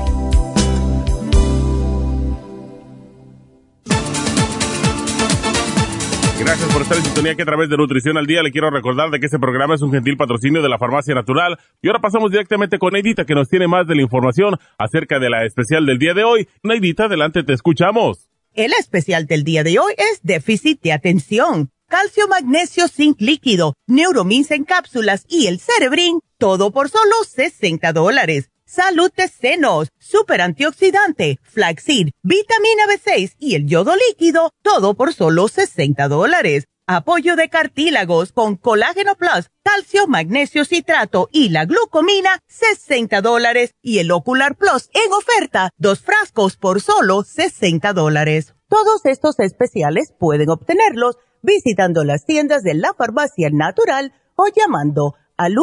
Gracias por estar en sintonía que a través de Nutrición al Día le quiero recordar de que este programa es un gentil patrocinio de la Farmacia Natural. Y ahora pasamos directamente con Neidita que nos tiene más de la información acerca de la especial del día de hoy. Neidita, adelante, te escuchamos. El especial del día de hoy es déficit de atención calcio, magnesio, zinc líquido, neuromins en cápsulas y el cerebrin, todo por solo 60 dólares. Salud de senos, super antioxidante, flaxseed, vitamina B6 y el yodo líquido, todo por solo 60 dólares. Apoyo de cartílagos con colágeno plus, calcio, magnesio citrato y la glucomina, 60 dólares. Y el ocular plus en oferta, dos frascos por solo 60 dólares. Todos estos especiales pueden obtenerlos visitando las tiendas de la farmacia natural o llamando al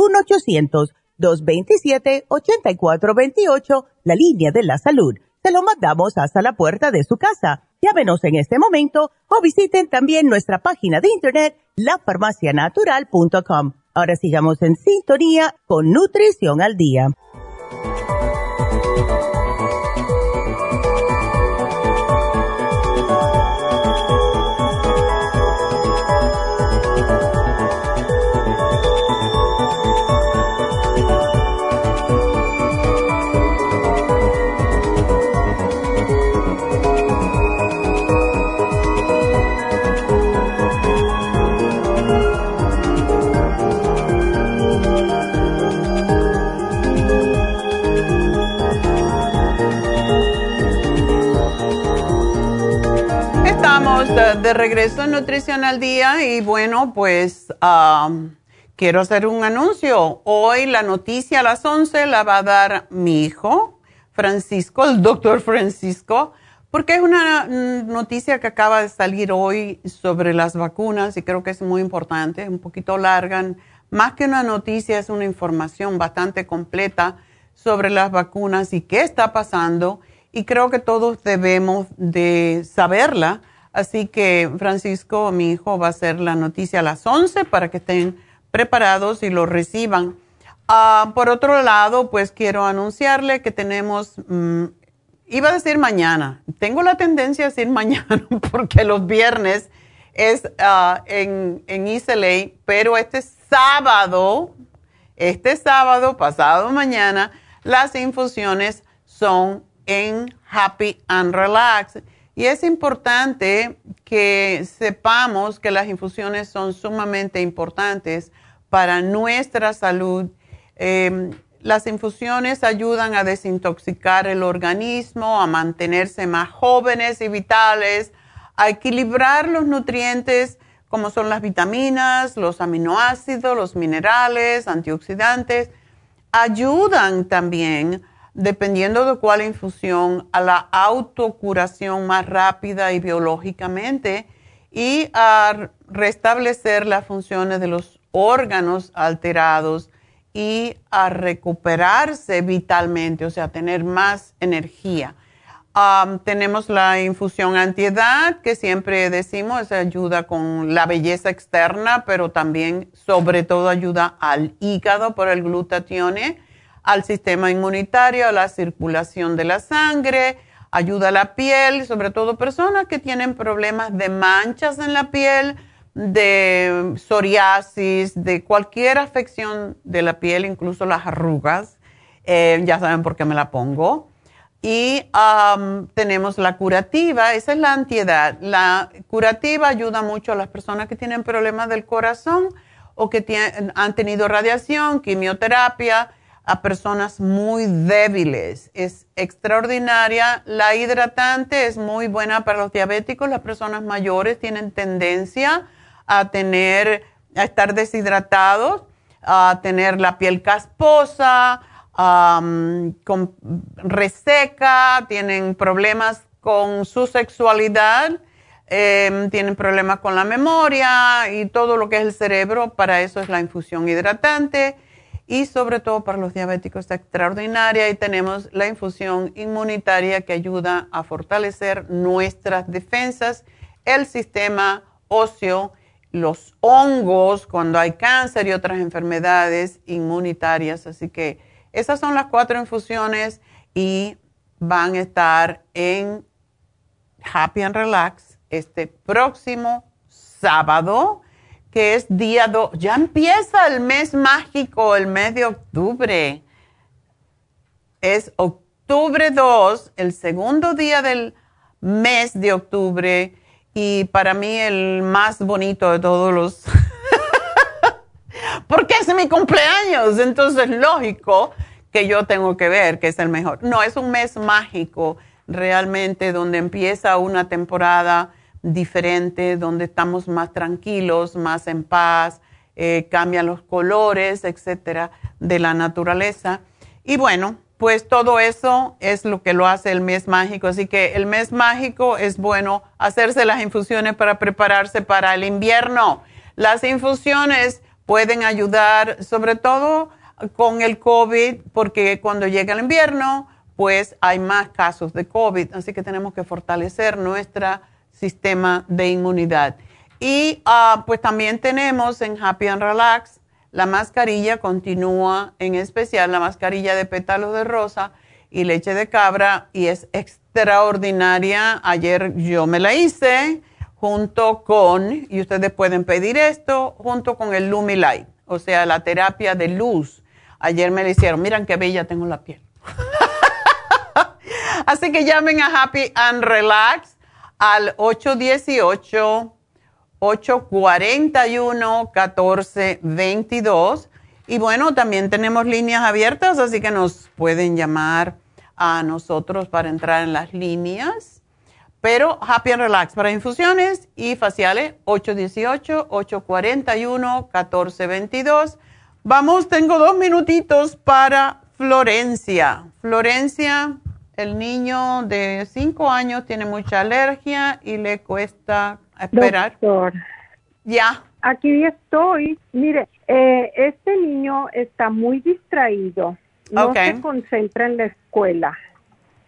1-800-227-8428, la línea de la salud. Se lo mandamos hasta la puerta de su casa. Llámenos en este momento o visiten también nuestra página de internet, lafarmacianatural.com. Ahora sigamos en sintonía con Nutrición al Día. De, regreso en Nutrición al Día y bueno, pues quiero hacer un anuncio. Hoy la noticia a las 11 la va a dar mi hijo, Francisco, el doctor Francisco, porque es una noticia que acaba de salir hoy sobre las vacunas y creo que es muy importante, es un poquito larga. Más que una noticia, es una información bastante completa sobre las vacunas y qué está pasando. Y creo que todos debemos de saberla Así que Francisco, mi hijo, va a hacer la noticia a las 11 para que estén preparados y lo reciban. Ah, por otro lado, pues quiero anunciarle que tenemos, mm, iba a decir mañana, tengo la tendencia a decir *laughs* mañana porque los viernes es uh, en, en pero este sábado, este sábado, pasado mañana, las infusiones son en Happy and Relax. Y es importante que sepamos que las infusiones son sumamente importantes para nuestra salud. Em, las infusiones ayudan a desintoxicar el organismo, a mantenerse más jóvenes y vitales, a equilibrar los nutrientes como son las vitaminas, los aminoácidos, los minerales, antioxidantes. Ayudan también dependiendo de cuál infusión, a la autocuración más rápida y biológicamente y a restablecer las funciones de los órganos alterados y a recuperarse vitalmente, o sea, tener más energía. tenemos la infusión antiedad, que siempre decimos, ayuda con la belleza externa, pero también, sobre todo, ayuda al hígado por el glutatione al sistema inmunitario, a la circulación de la sangre, ayuda a la piel, sobre todo personas que tienen problemas de manchas en la piel, de psoriasis, de cualquier afección de la piel, incluso las arrugas. Eh, ya saben por qué me la pongo. Y tenemos la curativa, esa es la antiedad. La curativa ayuda mucho a las personas que tienen problemas del corazón o que han tenido radiación, quimioterapia, a personas muy débiles. Es extraordinaria. La hidratante es muy buena para los diabéticos. Las personas mayores tienen tendencia a tener, a estar deshidratados, a tener la piel casposa, con reseca, tienen problemas con su sexualidad, em, tienen problemas con la memoria y todo lo que es el cerebro. Para eso es la infusión hidratante y sobre todo para los diabéticos extraordinaria y tenemos la infusión inmunitaria que ayuda a fortalecer nuestras defensas, el sistema óseo, los hongos cuando hay cáncer y otras enfermedades inmunitarias. Así que esas son las cuatro infusiones y van a estar en Happy and Relax este próximo sábado que es día 2. Ya empieza el mes mágico, el mes de octubre. Es octubre 2, el segundo día del mes de octubre. y para mí el más bonito de todos los... *laughs* porque es mi cumpleaños, entonces lógico que yo tengo que ver que es el mejor. No, es un mes mágico realmente donde empieza una temporada diferente, donde estamos más tranquilos, más en paz, eh, cambian los colores, etcétera, de la naturaleza. Y bueno, pues todo eso es lo que lo hace el mes mágico. Así que el mes mágico es bueno hacerse las infusiones para prepararse para el invierno. Las infusiones pueden ayudar sobre todo con el COVID, porque cuando llega el invierno, pues hay más casos de COVID, así que tenemos que fortalecer nuestro sistema de inmunidad. Y ah, pues también tenemos en Happy and Relax la mascarilla continúa, en especial la mascarilla de pétalos de rosa y leche de cabra, y es extraordinaria. Ayer yo me la hice junto con, y ustedes pueden pedir esto, junto con el Lumilight, o sea, la terapia de luz. Ayer me la hicieron, miren qué bella tengo la piel. *laughs* Así que llamen a Happy and Relax al 818-841-1422. Y bueno, también tenemos líneas abiertas, así que nos pueden llamar a nosotros para entrar en las líneas. Pero Happy and Relax para infusiones y faciales, 818-841-1422. Vamos, tengo dos minutitos para Florencia. Florencia, el niño de cinco años tiene mucha alergia y le cuesta esperar. Doctor. Ya. Aquí estoy. Mire, eh, este niño está muy distraído. No se concentra en la escuela.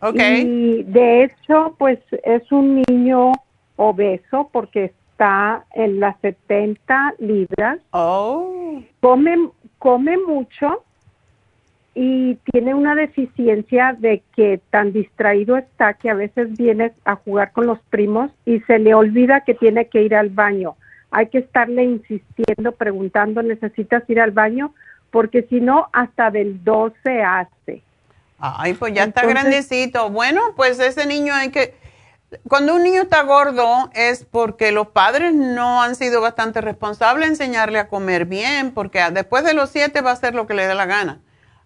Okay. Y de hecho, pues es un niño obeso porque está en las 70 libras. Oh. Come come mucho y tiene una deficiencia de que tan distraído está que a veces viene a jugar con los primos y se le olvida que tiene que ir al baño. Hay que estarle insistiendo, preguntando, ¿necesitas ir al baño? Porque si no, hasta del 12 hace. Ay, pues ya está grandecito. Bueno, pues ese niño hay que cuando un niño está gordo es porque los padres no han sido bastante responsables en enseñarle a comer bien, porque después de los siete va a hacer lo que le dé la gana.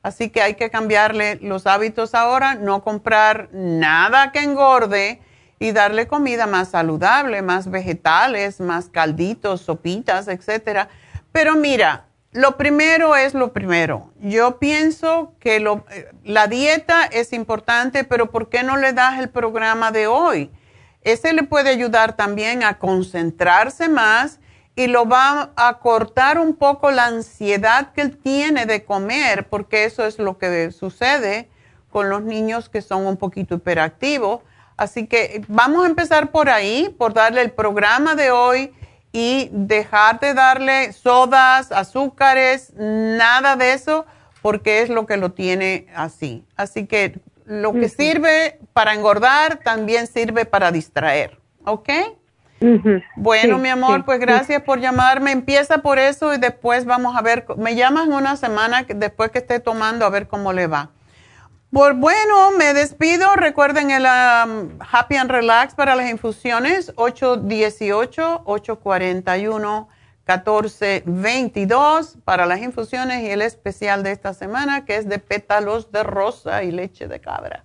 Así que hay que cambiarle los hábitos ahora, no comprar nada que engorde y darle comida más saludable, más vegetales, más calditos, sopitas, etcétera. Pero mira, lo primero es lo primero. Yo pienso que eh, la dieta es importante, pero ¿por qué no le das el programa de hoy? Ese le puede ayudar también a concentrarse más y lo va a cortar un poco la ansiedad que él tiene de comer, porque eso es lo que sucede con los niños que son un poquito hiperactivos. Así que vamos a empezar por ahí, por darle el programa de hoy y dejar de darle sodas, azúcares, nada de eso, porque es lo que lo tiene así. Así que lo que sirve para engordar también sirve para distraer, ¿ok? Bueno, mi amor, pues gracias por llamarme. Empieza por eso y después vamos a ver. Me llamas una semana después que esté tomando a ver cómo le va. Pues bueno, me despido. Recuerden el um, Happy and Relax para las infusiones, 818-841-1422 para las infusiones y el especial de esta semana que es de pétalos de rosa y leche de cabra.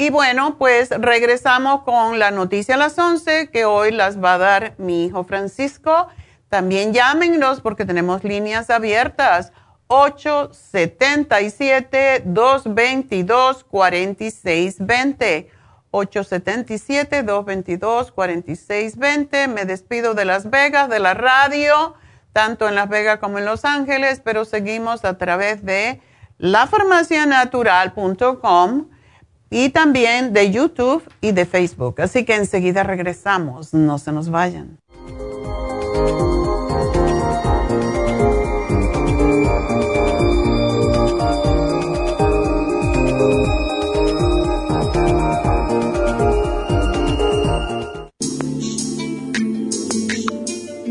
Y bueno, pues regresamos con la noticia a las 11 que hoy las va a dar mi hijo Francisco. También llámenos porque tenemos líneas abiertas 877-222-4620. 877-222-4620. Me despido de Las Vegas, de la radio, tanto en Las Vegas como en Los Ángeles, pero seguimos a través de lafarmacianatural.com y también de YouTube y de Facebook. Así que enseguida regresamos. No se nos vayan.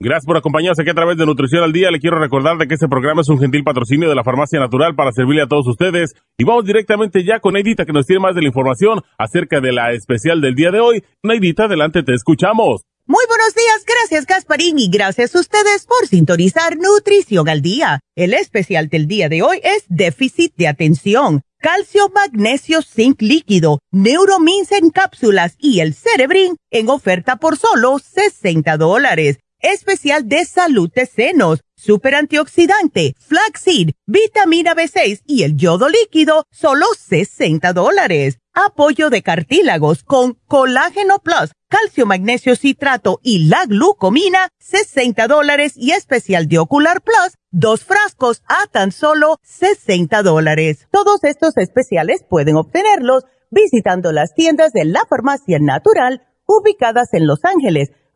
Gracias por acompañarnos aquí a través de Nutrición al Día. Le quiero recordar de que este programa es un gentil patrocinio de la Farmacia Natural para servirle a todos ustedes. Y vamos directamente ya con Neidita que nos tiene más de la información acerca de la especial del día de hoy. Neidita, adelante, te escuchamos. Muy buenos días, gracias Gasparín y gracias a ustedes por sintonizar Nutrición al Día. El especial del día de hoy es déficit de atención, calcio, magnesio, zinc líquido, neuromins en cápsulas y el cerebrin en oferta por solo 60 dólares especial de salud de senos, super antioxidante, flaxseed, vitamina B6 y el yodo líquido, solo 60 dólares. Apoyo de cartílagos con colágeno plus, calcio magnesio citrato y la glucomina, 60 dólares y especial de ocular plus, dos frascos a tan solo 60 dólares. Todos estos especiales pueden obtenerlos visitando las tiendas de la farmacia natural ubicadas en Los Ángeles,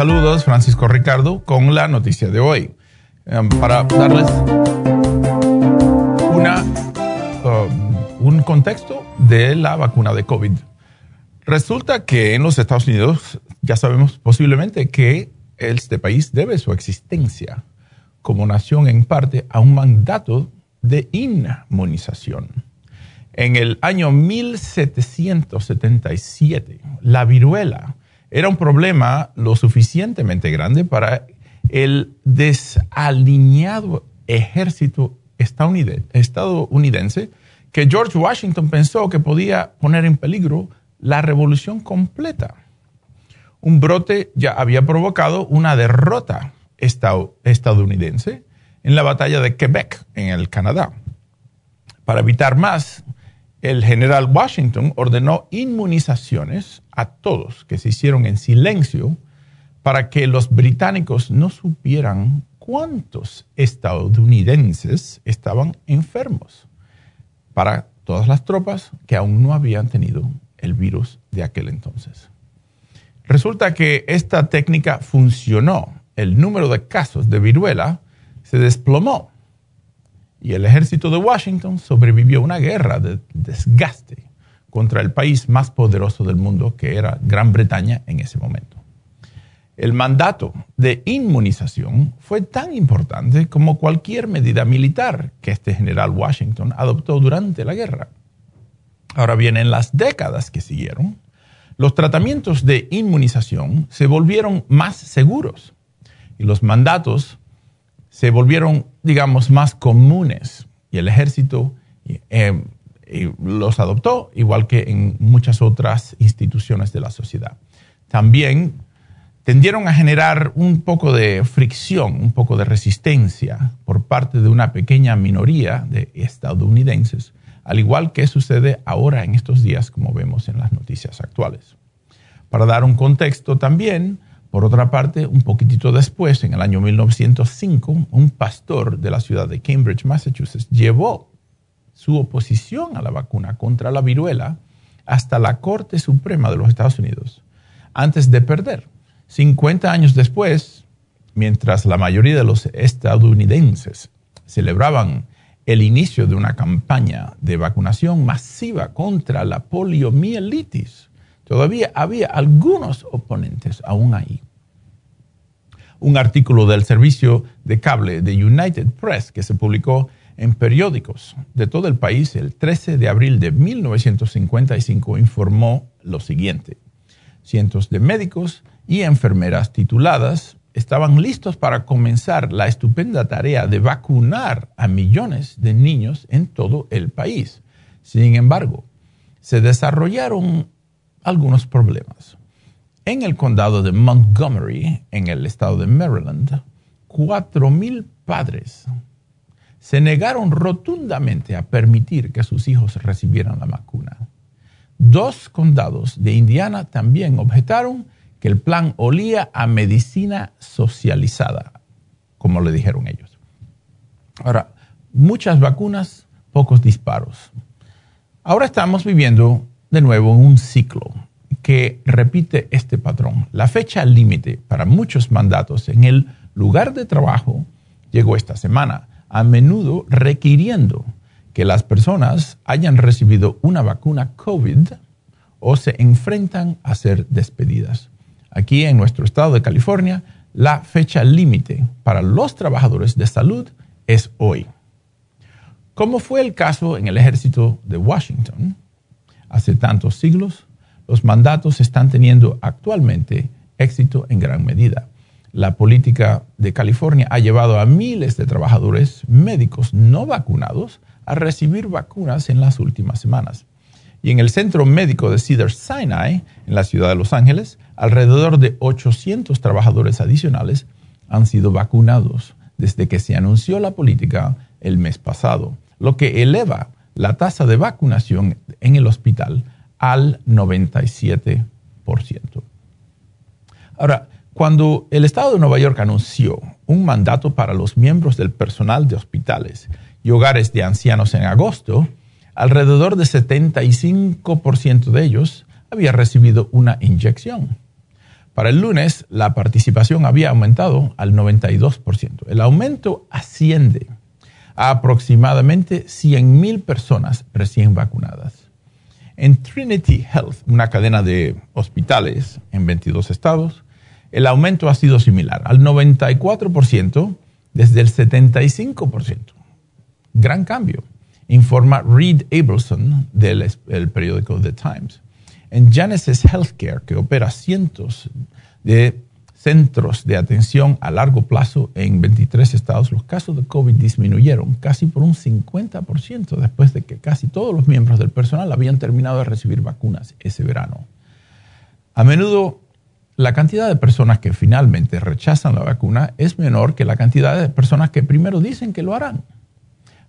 Saludos, Francisco Ricardo, con la noticia de hoy. Em, para darles una, um, un contexto de la vacuna de COVID. Resulta que en los Estados Unidos ya sabemos posiblemente que este país debe su existencia como nación en parte a un mandato de inmunización. En el año 1777, la viruela era un problema lo suficientemente grande para el desalineado ejército estadounidense que George Washington pensó que podía poner en peligro la revolución completa. Un brote ya había provocado una derrota estadounidense en la batalla de Quebec, en el Canadá. Para evitar más, el general Washington ordenó inmunizaciones a todos que se hicieron en silencio para que los británicos no supieran cuántos estadounidenses estaban enfermos para todas las tropas que aún no habían tenido el virus de aquel entonces. Resulta que esta técnica funcionó. El número de casos de viruela se desplomó y el ejército de Washington sobrevivió a una guerra de desgaste contra el país más poderoso del mundo, que era Gran Bretaña en ese momento. El mandato de inmunización fue tan importante como cualquier medida militar que este general Washington adoptó durante la guerra. Ahora bien, en las décadas que siguieron, los tratamientos de inmunización se volvieron más seguros y los mandatos se volvieron, digamos, más comunes y el ejército eh, los adoptó, igual que en muchas otras instituciones de la sociedad. También tendieron a generar un poco de fricción, un poco de resistencia por parte de una pequeña minoría de estadounidenses, al igual que sucede ahora en estos días, como vemos en las noticias actuales. Para dar un contexto también, por otra parte, un poquitito después, en el año 1905, un pastor de la ciudad de Cambridge, Massachusetts, llevó su oposición a la vacuna contra la viruela hasta la Corte Suprema de los Estados Unidos, antes de perder. 50 años después, mientras la mayoría de los estadounidenses celebraban el inicio de una campaña de vacunación masiva contra la poliomielitis, todavía había algunos oponentes aún ahí. Un artículo del servicio de cable de United Press que se publicó en periódicos de todo el país el 13 de abril de 1955 informó lo siguiente. Cientos de médicos y enfermeras tituladas estaban listos para comenzar la estupenda tarea de vacunar a millones de niños en todo el país. Sin embargo, se desarrollaron algunos problemas. En el condado de Montgomery, en el estado de Maryland, 4.000 padres se negaron rotundamente a permitir que sus hijos recibieran la vacuna. Dos condados de Indiana también objetaron que el plan olía a medicina socializada, como le dijeron ellos. Ahora, muchas vacunas, pocos disparos. Ahora estamos viviendo de nuevo un ciclo que repite este patrón. La fecha límite para muchos mandatos en el lugar de trabajo llegó esta semana, a menudo requiriendo que las personas hayan recibido una vacuna COVID o se enfrentan a ser despedidas. Aquí en nuestro estado de California, la fecha límite para los trabajadores de salud es hoy. Como fue el caso en el ejército de Washington, hace tantos siglos, los mandatos están teniendo actualmente éxito en gran medida. La política de California ha llevado a miles de trabajadores médicos no vacunados a recibir vacunas en las últimas semanas. Y en el centro médico de Cedar Sinai, en la ciudad de Los Ángeles, alrededor de 800 trabajadores adicionales han sido vacunados desde que se anunció la política el mes pasado, lo que eleva la tasa de vacunación en el hospital al 97%. Ahora, cuando el Estado de Nueva York anunció un mandato para los miembros del personal de hospitales y hogares de ancianos en agosto, alrededor de 75% de ellos había recibido una inyección. Para el lunes, la participación había aumentado al 92%. El aumento asciende a aproximadamente 100.000 personas recién vacunadas. En Trinity Health, una cadena de hospitales en 22 estados, el aumento ha sido similar, al 94% desde el 75%. Gran cambio, informa Reed Abelson del periódico The Times en Genesis Healthcare, que opera cientos de centros de atención a largo plazo en 23 estados, los casos de COVID disminuyeron casi por un 50% después de que casi todos los miembros del personal habían terminado de recibir vacunas ese verano. A menudo, la cantidad de personas que finalmente rechazan la vacuna es menor que la cantidad de personas que primero dicen que lo harán.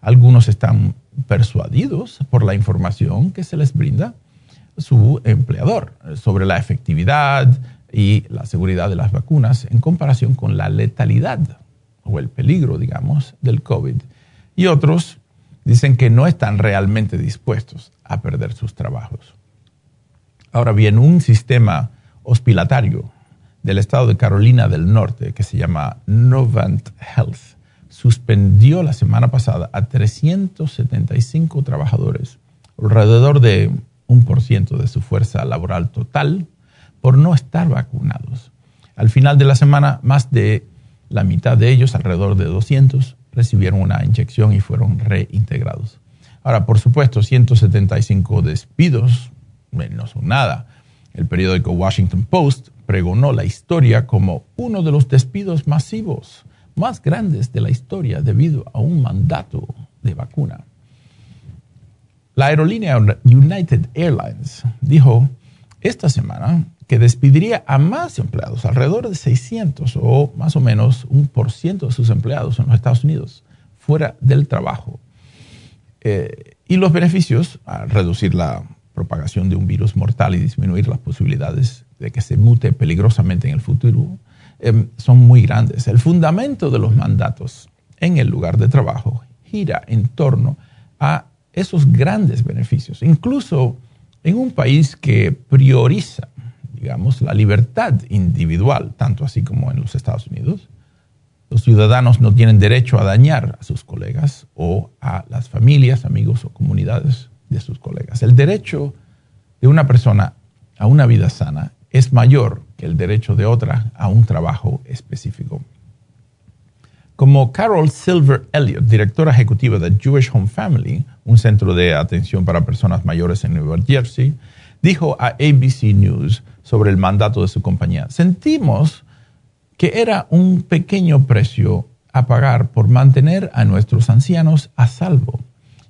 Algunos están persuadidos por la información que se les brinda su empleador sobre la efectividad y la seguridad de las vacunas en comparación con la letalidad o el peligro, digamos, del COVID. Y otros dicen que no están realmente dispuestos a perder sus trabajos. Ahora bien, un sistema hospitalario del estado de Carolina del Norte que se llama Novant Health suspendió la semana pasada a 375 trabajadores, alrededor de un por ciento de su fuerza laboral total por no estar vacunados. Al final de la semana, más de la mitad de ellos, alrededor de 200, recibieron una inyección y fueron reintegrados. Ahora, por supuesto, 175 despidos no son nada. El periódico Washington Post pregonó la historia como uno de los despidos masivos más grandes de la historia debido a un mandato de vacuna. La aerolínea United Airlines dijo esta semana que despediría a más empleados, alrededor de 600 o más o menos un por ciento de sus empleados en los Estados Unidos, fuera del trabajo. Eh, y los beneficios, al reducir la propagación de un virus mortal y disminuir las posibilidades de que se mute peligrosamente en el futuro, em, son muy grandes. El fundamento de los mandatos en el lugar de trabajo gira en torno a esos grandes beneficios. Incluso en un país que prioriza, digamos, la libertad individual, tanto así como en los Estados Unidos, los ciudadanos no tienen derecho a dañar a sus colegas o a las familias, amigos o comunidades de sus colegas. El derecho de una persona a una vida sana es mayor que el derecho de otra a un trabajo específico. Como Carol Silver Elliott, directora ejecutiva de Jewish Home Family, un centro de atención para personas mayores en Nueva Jersey, dijo a ABC News sobre el mandato de su compañía, sentimos que era un pequeño precio a pagar por mantener a nuestros ancianos a salvo.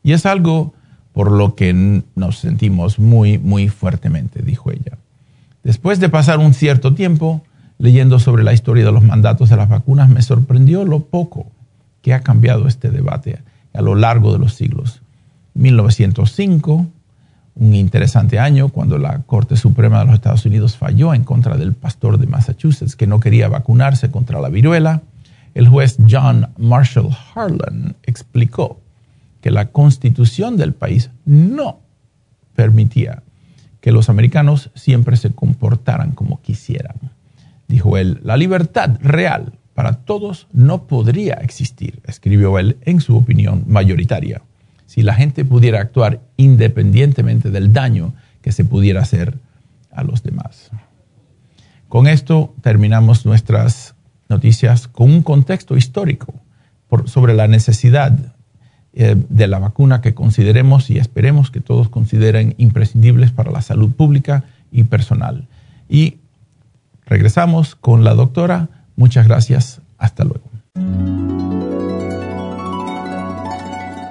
Y es algo por lo que nos sentimos muy, muy fuertemente, dijo ella. Después de pasar un cierto tiempo leyendo sobre la historia de los mandatos de las vacunas, me sorprendió lo poco que ha cambiado este debate a lo largo de los siglos. 1905 un interesante año cuando la Corte Suprema de los Estados Unidos falló en contra del pastor de Massachusetts que no quería vacunarse contra la viruela. El juez John Marshall Harlan explicó que la constitución del país no permitía que los americanos siempre se comportaran como quisieran. Dijo él, la libertad real para todos no podría existir, escribió él en su opinión mayoritaria si la gente pudiera actuar independientemente del daño que se pudiera hacer a los demás. Con esto terminamos nuestras noticias con un contexto histórico sobre la necesidad eh, de la vacuna que consideremos y esperemos que todos consideren imprescindibles para la salud pública y personal. Y regresamos con la doctora. Muchas gracias. Hasta luego.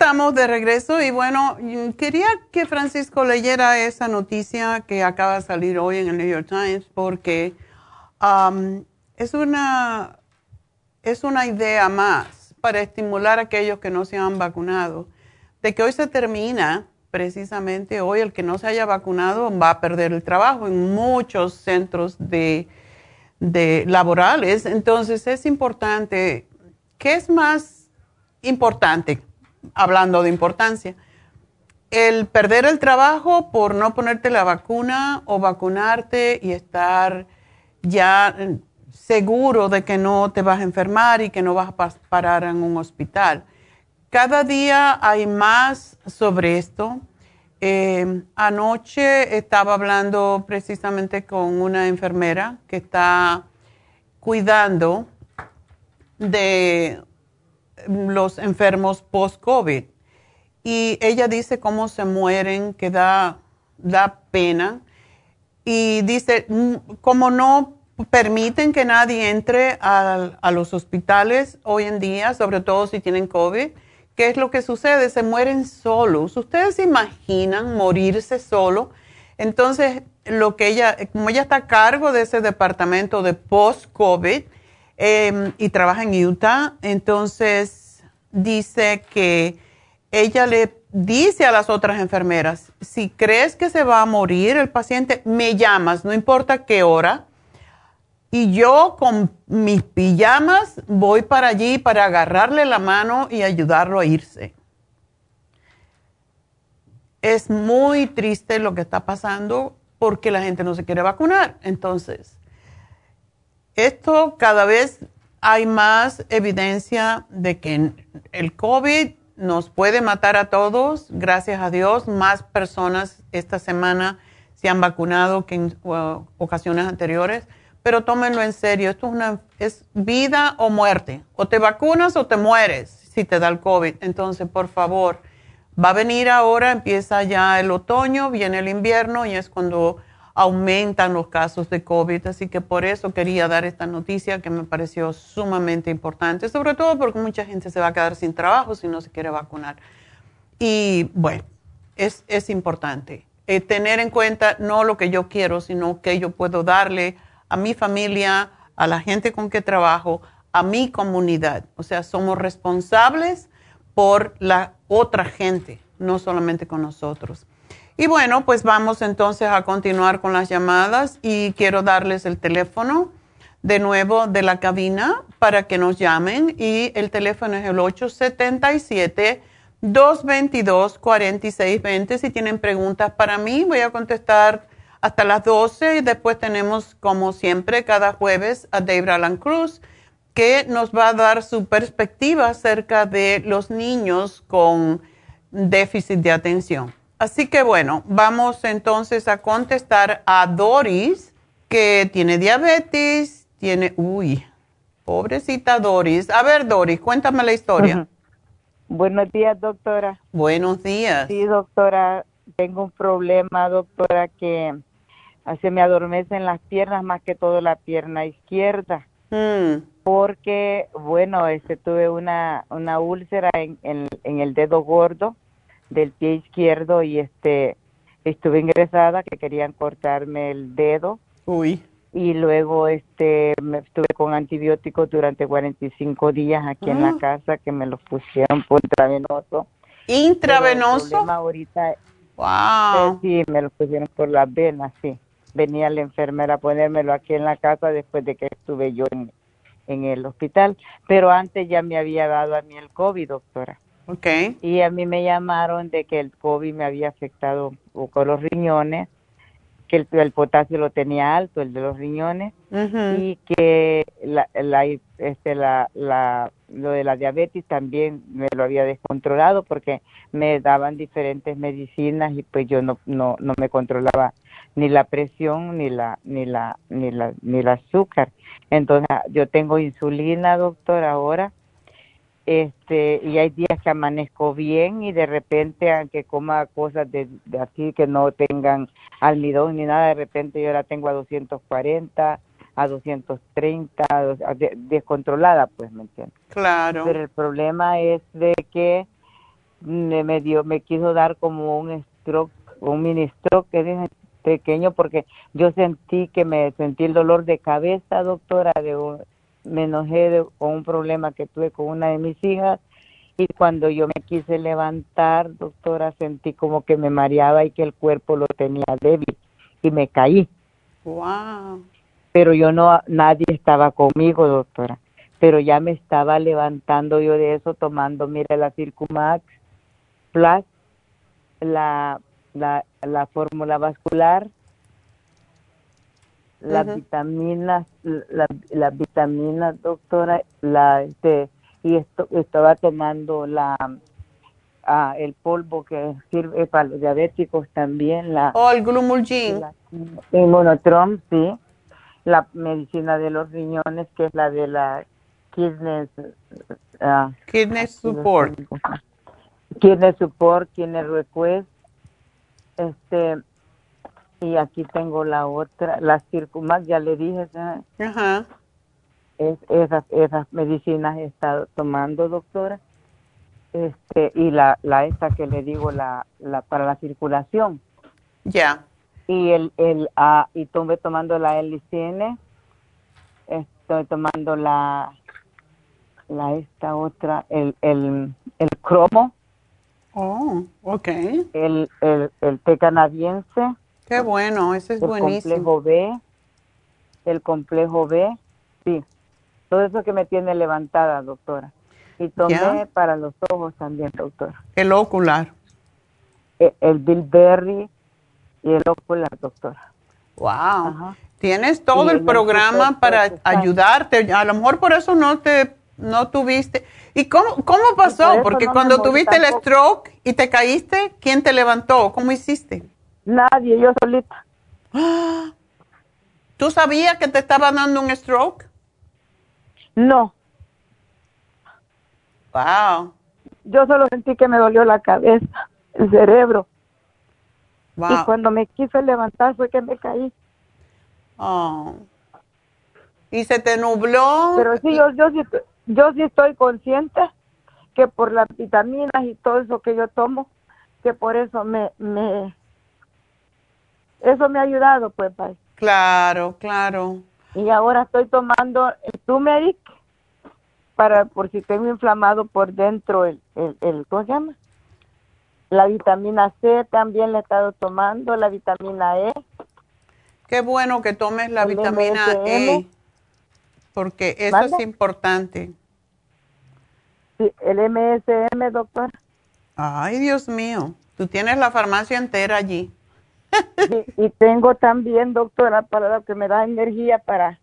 Estamos de regreso y bueno, quería que Francisco leyera esa noticia que acaba de salir hoy en el New York Times porque es, una, es una idea más para estimular a aquellos que no se han vacunado, de que hoy se termina precisamente hoy el que no se haya vacunado va a perder el trabajo en muchos centros de, de laborales. Entonces es importante, ¿qué es más importante? Hablando de importancia. El perder el trabajo por no ponerte la vacuna o vacunarte y estar ya seguro de que no te vas a enfermar y que no vas a parar en un hospital. Cada día hay más sobre esto. Eh, anoche estaba hablando precisamente con una enfermera que está cuidando de los enfermos post-COVID. Y ella dice cómo se mueren, que da, da pena. y dice, mm, como no permiten que nadie entre a, a, los hospitales hoy en día, sobre todo si tienen COVID, ¿qué es lo que sucede? Se mueren solos. ¿Ustedes se imaginan morirse solo? Entonces, lo que ella, como ella está a cargo de ese departamento de post-COVID em, y trabaja en Utah, entonces dice que ella le dice a las otras enfermeras, si crees que se va a morir el paciente, me llamas, no importa qué hora, y yo con mis pijamas voy para allí para agarrarle la mano y ayudarlo a irse. Es muy triste lo que está pasando porque la gente no se quiere vacunar. Entonces, esto cada vez hay más evidencia de que el COVID nos puede matar a todos. Gracias a Dios, más personas esta semana se han vacunado que en ocasiones anteriores. Pero tómenlo en serio, esto es, una, es vida o muerte. O te vacunas o te mueres si te da el COVID. Entonces, por favor, Va a venir ahora, empieza ya el otoño, viene el invierno y es cuando aumentan los casos de COVID. Así que por eso quería dar esta noticia que me pareció sumamente importante, sobre todo porque mucha gente se va a quedar sin trabajo si no se quiere vacunar. Y bueno, es, es importante eh, tener en cuenta no lo que yo quiero, sino que yo puedo darle a mi familia, a la gente con que trabajo, a mi comunidad. O sea, somos responsables por la otra gente, no solamente con nosotros. Y bueno, pues vamos entonces a continuar con las llamadas y quiero darles el teléfono de nuevo de la cabina para que nos llamen y el teléfono es el 877-222-4620. Si tienen preguntas para mí, voy a contestar hasta las 12 y después tenemos, como siempre, cada jueves a Dave Alan Cruz que nos va a dar su perspectiva acerca de los niños con déficit de atención. Así que bueno, vamos entonces a contestar a Doris, que tiene diabetes, tiene, uy, pobrecita Doris. A ver, Doris, cuéntame la historia. Buenos días, doctora. Buenos días. Sí, doctora, tengo un problema, doctora, que se me adormecen las piernas, más que todo la pierna izquierda. Mm porque, bueno, este, tuve una, una úlcera en, en, el dedo gordo del pie izquierdo y este estuve ingresada que querían cortarme el dedo. Uy. Y luego este me estuve con antibióticos durante 45 días aquí en la ah. casa que me lo pusieron por intravenoso. ¿Intravenoso? ahorita Wow. Sí, me lo pusieron por las venas, sí. Venía la enfermera a ponérmelo aquí en la casa después de que estuve yo en, en el hospital, pero antes ya me había dado a mí el COVID, doctora. Okay. Y a mí me llamaron de que el COVID me había afectado con los riñones, que el, potasio lo tenía alto, el de los riñones, y que la, la, este, la, la, lo de la diabetes también me lo había descontrolado porque me daban diferentes medicinas y pues yo no, no, no me controlaba ni la presión ni la ni la ni la ni el azúcar entonces yo tengo insulina doctor ahora este y hay días que amanezco bien y de repente aunque coma cosas de, así que no tengan almidón ni nada de repente yo la tengo a 240 a 230 descontrolada pues me entiendes claro. Pero el problema es de que me, dio me quiso dar como un stroke un mini stroke que pequeño porque yo sentí que me sentí el dolor de cabeza, doctora, de me enojé con un problema que tuve con una de mis hijas y cuando yo me quise levantar, doctora, sentí como que me mareaba y que el cuerpo lo tenía débil y me caí. Wow. Pero yo no nadie estaba conmigo, doctora, pero ya me estaba levantando yo de eso tomando, mire la Circumax Plus, la la, la fórmula vascular, las vitaminas, la, la vitamina, doctora, la, este, y esto, estaba tomando la, ah, el polvo que sirve para los diabéticos también, la, oh, el glumulgin, el monotrom, sí, la medicina de los riñones, que es la de la kidney, uh, kidney support, kidney support, kidney request, este Y aquí tengo la otra, la Circumax, ya le dije. Ajá. Es, esas, esas medicinas he estado tomando, doctora. Este, y la, la esta que le digo, la, la para la circulación. Ya. Y el, el, ah, y estuve tomando la LCN. Estoy tomando la, la esta otra, el, el, el cromo. Oh, ok. El, el, el té canadiense. Qué bueno, ese es el buenísimo. complejo B, el complejo B, sí. Todo eso que me tiene levantada, doctora. Y tomé Ya. para los ojos también, doctora. El ocular. E- El Bilberry y el ocular, doctora. Wow. Tienes todo el el programa para ayudarte. A lo mejor por eso no te no tuviste. ¿Y cómo, cómo por pasó? eso Porque no cuando tuviste el tampoco. stroke y te caíste, ¿quién te levantó? ¿Cómo hiciste? Nadie, yo solita. *gasps* ¿Tú sabías que te estaba dando un stroke? No, Wow. yo solo sentí que me dolió la cabeza, el cerebro. Y Wow. cuando me quise levantar fue que me caí. Oh. Y se te nubló. Pero sí, yo, yo, sí, yo sí estoy consciente que por las vitaminas y todo eso que yo tomo, que por eso me, me eso me ha ayudado, pues, Pai. Claro, claro. Y ahora estoy tomando el turmeric para por si tengo inflamado por dentro el, el, el ¿cómo se llama? La vitamina C también la he estado tomando, la vitamina E. Qué bueno que tomes la El vitamina MSM. E, porque eso es importante. Sí, el MSM, doctor. Ay, Dios mío, tú tienes la farmacia entera allí. Y tengo también, doctora, para lo que me da energía para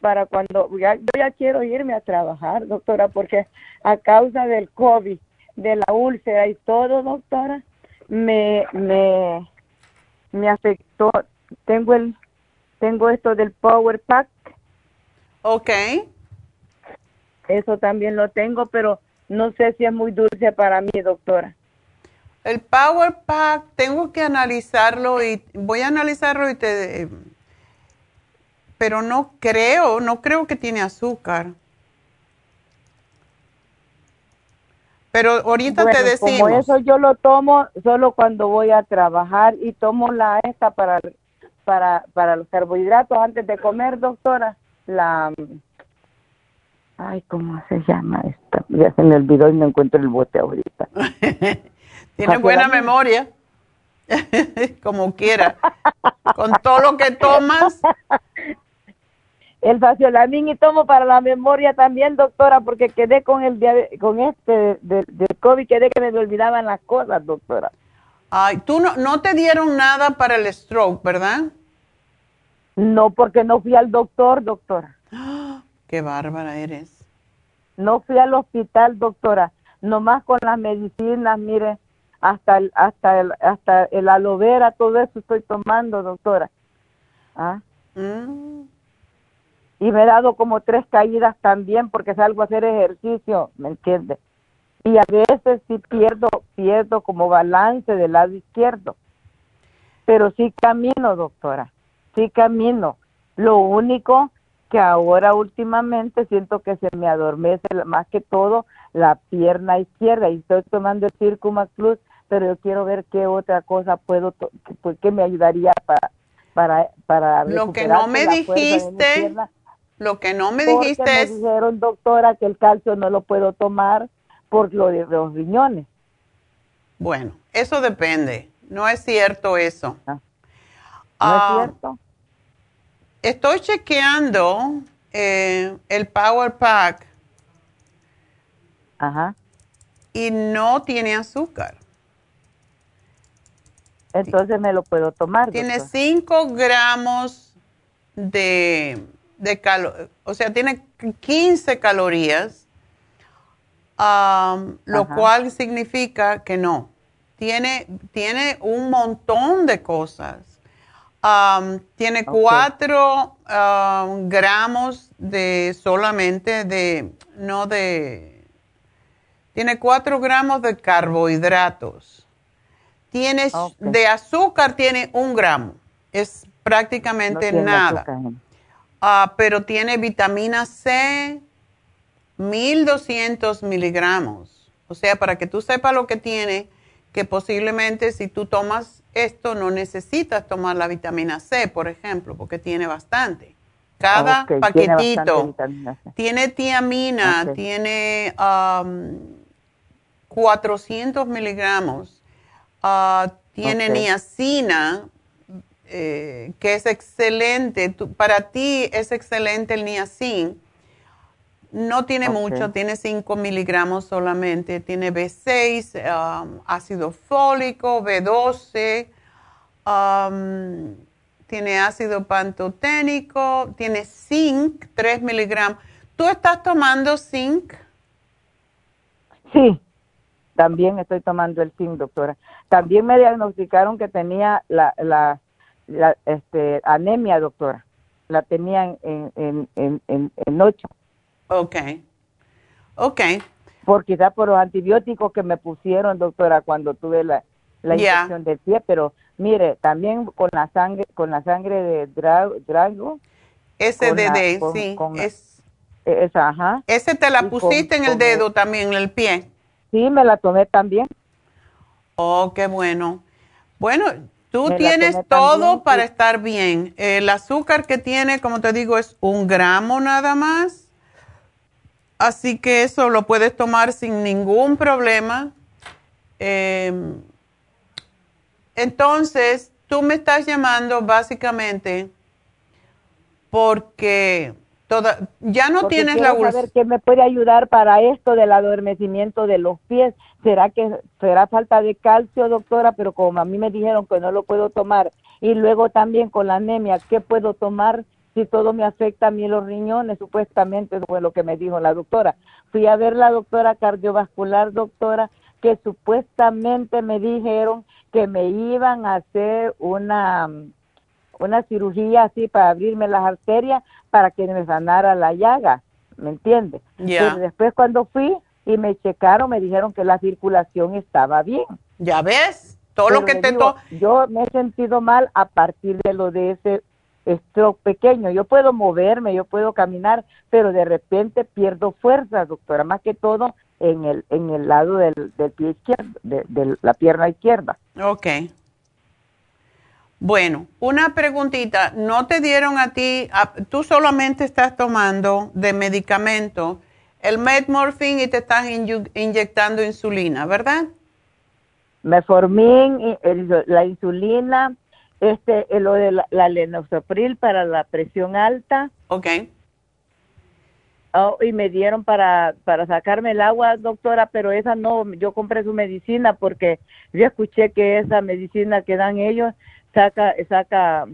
para cuando ya, yo ya quiero irme a trabajar, doctora, porque a causa del COVID, de la úlcera y todo, doctora, me me me afectó. Tengo el tengo esto del Power Pack. Ok. Eso también lo tengo, pero no sé si es muy dulce para mí, doctora. El Power Pack, tengo que analizarlo y voy a analizarlo y te... Pero no creo, no creo que tiene azúcar. Pero ahorita te decimos. Como eso yo lo tomo solo cuando voy a trabajar y tomo la esta para para para los carbohidratos antes de comer, doctora. La Ay, ¿cómo se llama esta? Ya se me olvidó y no encuentro el bote ahorita. *laughs* Tiene buena memoria. *laughs* Como quiera. Con todo lo que tomas. El faciolamin y tomo para la memoria también, doctora, porque quedé con el con este del del COVID, quedé que me olvidaban las cosas, doctora. Ay, tú no, no te dieron nada para el stroke, ¿verdad? No, porque no fui al doctor, doctora. *gasps* Qué bárbara eres. No fui al hospital, doctora. Nomás con las medicinas, mire, hasta el, hasta el, hasta el aloe vera, todo eso estoy tomando, doctora. ¿Ah? Mm. Y me he dado como tres caídas también porque salgo a hacer ejercicio, ¿me entiende? Y a veces sí pierdo, pierdo como balance del lado izquierdo. Pero sí camino, doctora. Sí camino. Lo único que ahora últimamente siento que se me adormece más que todo la pierna izquierda y estoy tomando el Circumax Plus, pero yo quiero ver qué otra cosa puedo, pues, que me ayudaría para para para Lo que no me dijiste, lo que no me dijiste me es, dijeron, doctora, que el calcio no lo puedo tomar por lo de los riñones. bueno, eso depende. No es cierto eso. ¿No Ah, es cierto? Estoy chequeando eh, el Power Pack Ajá. y no tiene azúcar. Entonces me lo puedo tomar. Tiene doctora. 5 gramos de, de calo- o sea, tiene 15 calorías, lo Ajá. cual significa que no. Tiene, tiene un montón de cosas. Tiene Ok. 4 gramos de solamente de, no de, tiene 4 gramos de carbohidratos. Tienes de azúcar tiene un gramo. Es prácticamente nada. Ah, pero tiene vitamina C, 1200 miligramos. O sea, para que tú sepas lo que tiene, que posiblemente si tú tomas esto no necesitas tomar la vitamina C, por ejemplo, porque tiene bastante. Cada paquetito tiene, tiamina, tiene 400 um, miligramos, uh, tiene niacina, eh, que es excelente. para ti es excelente el niacin. No tiene mucho, tiene 5 miligramos solamente. Tiene B6, um, ácido fólico, B12 tiene ácido pantoténico, tiene zinc, 3 miligramos. ¿Tú estás tomando zinc? Sí, también estoy tomando el zinc, doctora. También me diagnosticaron que tenía la, la, este, anemia, doctora. La tenía en, en, en, en, en 8. Ok. Ok. Por quizás por los antibióticos que me pusieron, doctora, cuando tuve la, la infección del pie, pero Mire, también con la sangre, con la sangre de Drago. SDD, sí. es, esa, ajá. ¿Ese te la pusiste en el dedo también, en el pie? Sí, me la tomé también. Oh, qué bueno. Bueno, tú tienes todo para estar bien. El azúcar que tiene, como te digo, es un gramo nada más. Así que eso lo puedes tomar sin ningún problema. Eh, entonces, tú me estás llamando básicamente porque toda, ya no tienes la úlcera. saber qué me puede ayudar para esto del adormecimiento de los pies. ¿Será que será falta de calcio, doctora? Pero como a mí me dijeron que no lo puedo tomar. Y luego también con la anemia, ¿qué puedo tomar si todo me afecta a mí los riñones? Supuestamente fue lo que me dijo la doctora. Fui a ver la doctora cardiovascular, doctora, que supuestamente me dijeron que me iban a hacer una, una cirugía así para abrirme las arterias para que me sanara la llaga, ¿me entiendes? Pero después cuando fui y me checaron, me dijeron que la circulación estaba bien. Ya ves, todo lo que te digo, Yo me he sentido mal a partir de lo de ese stroke pequeño. Yo puedo moverme, yo puedo caminar, pero de repente pierdo fuerza, doctora, más que todo en el, en el lado del, del pie izquierdo, de, la pierna izquierda. Ok. Bueno, una preguntita, ¿no te dieron a ti, tú solamente estás tomando de medicamento el Metmorphin y te estás inyectando insulina, ¿verdad? Metformin, la insulina, este, lo de la, la lenosopril para la presión alta. Ok. Oh, y me dieron para, para sacarme el agua, doctora, pero esa no, yo compré su medicina porque yo escuché que esa medicina que dan ellos saca, saca,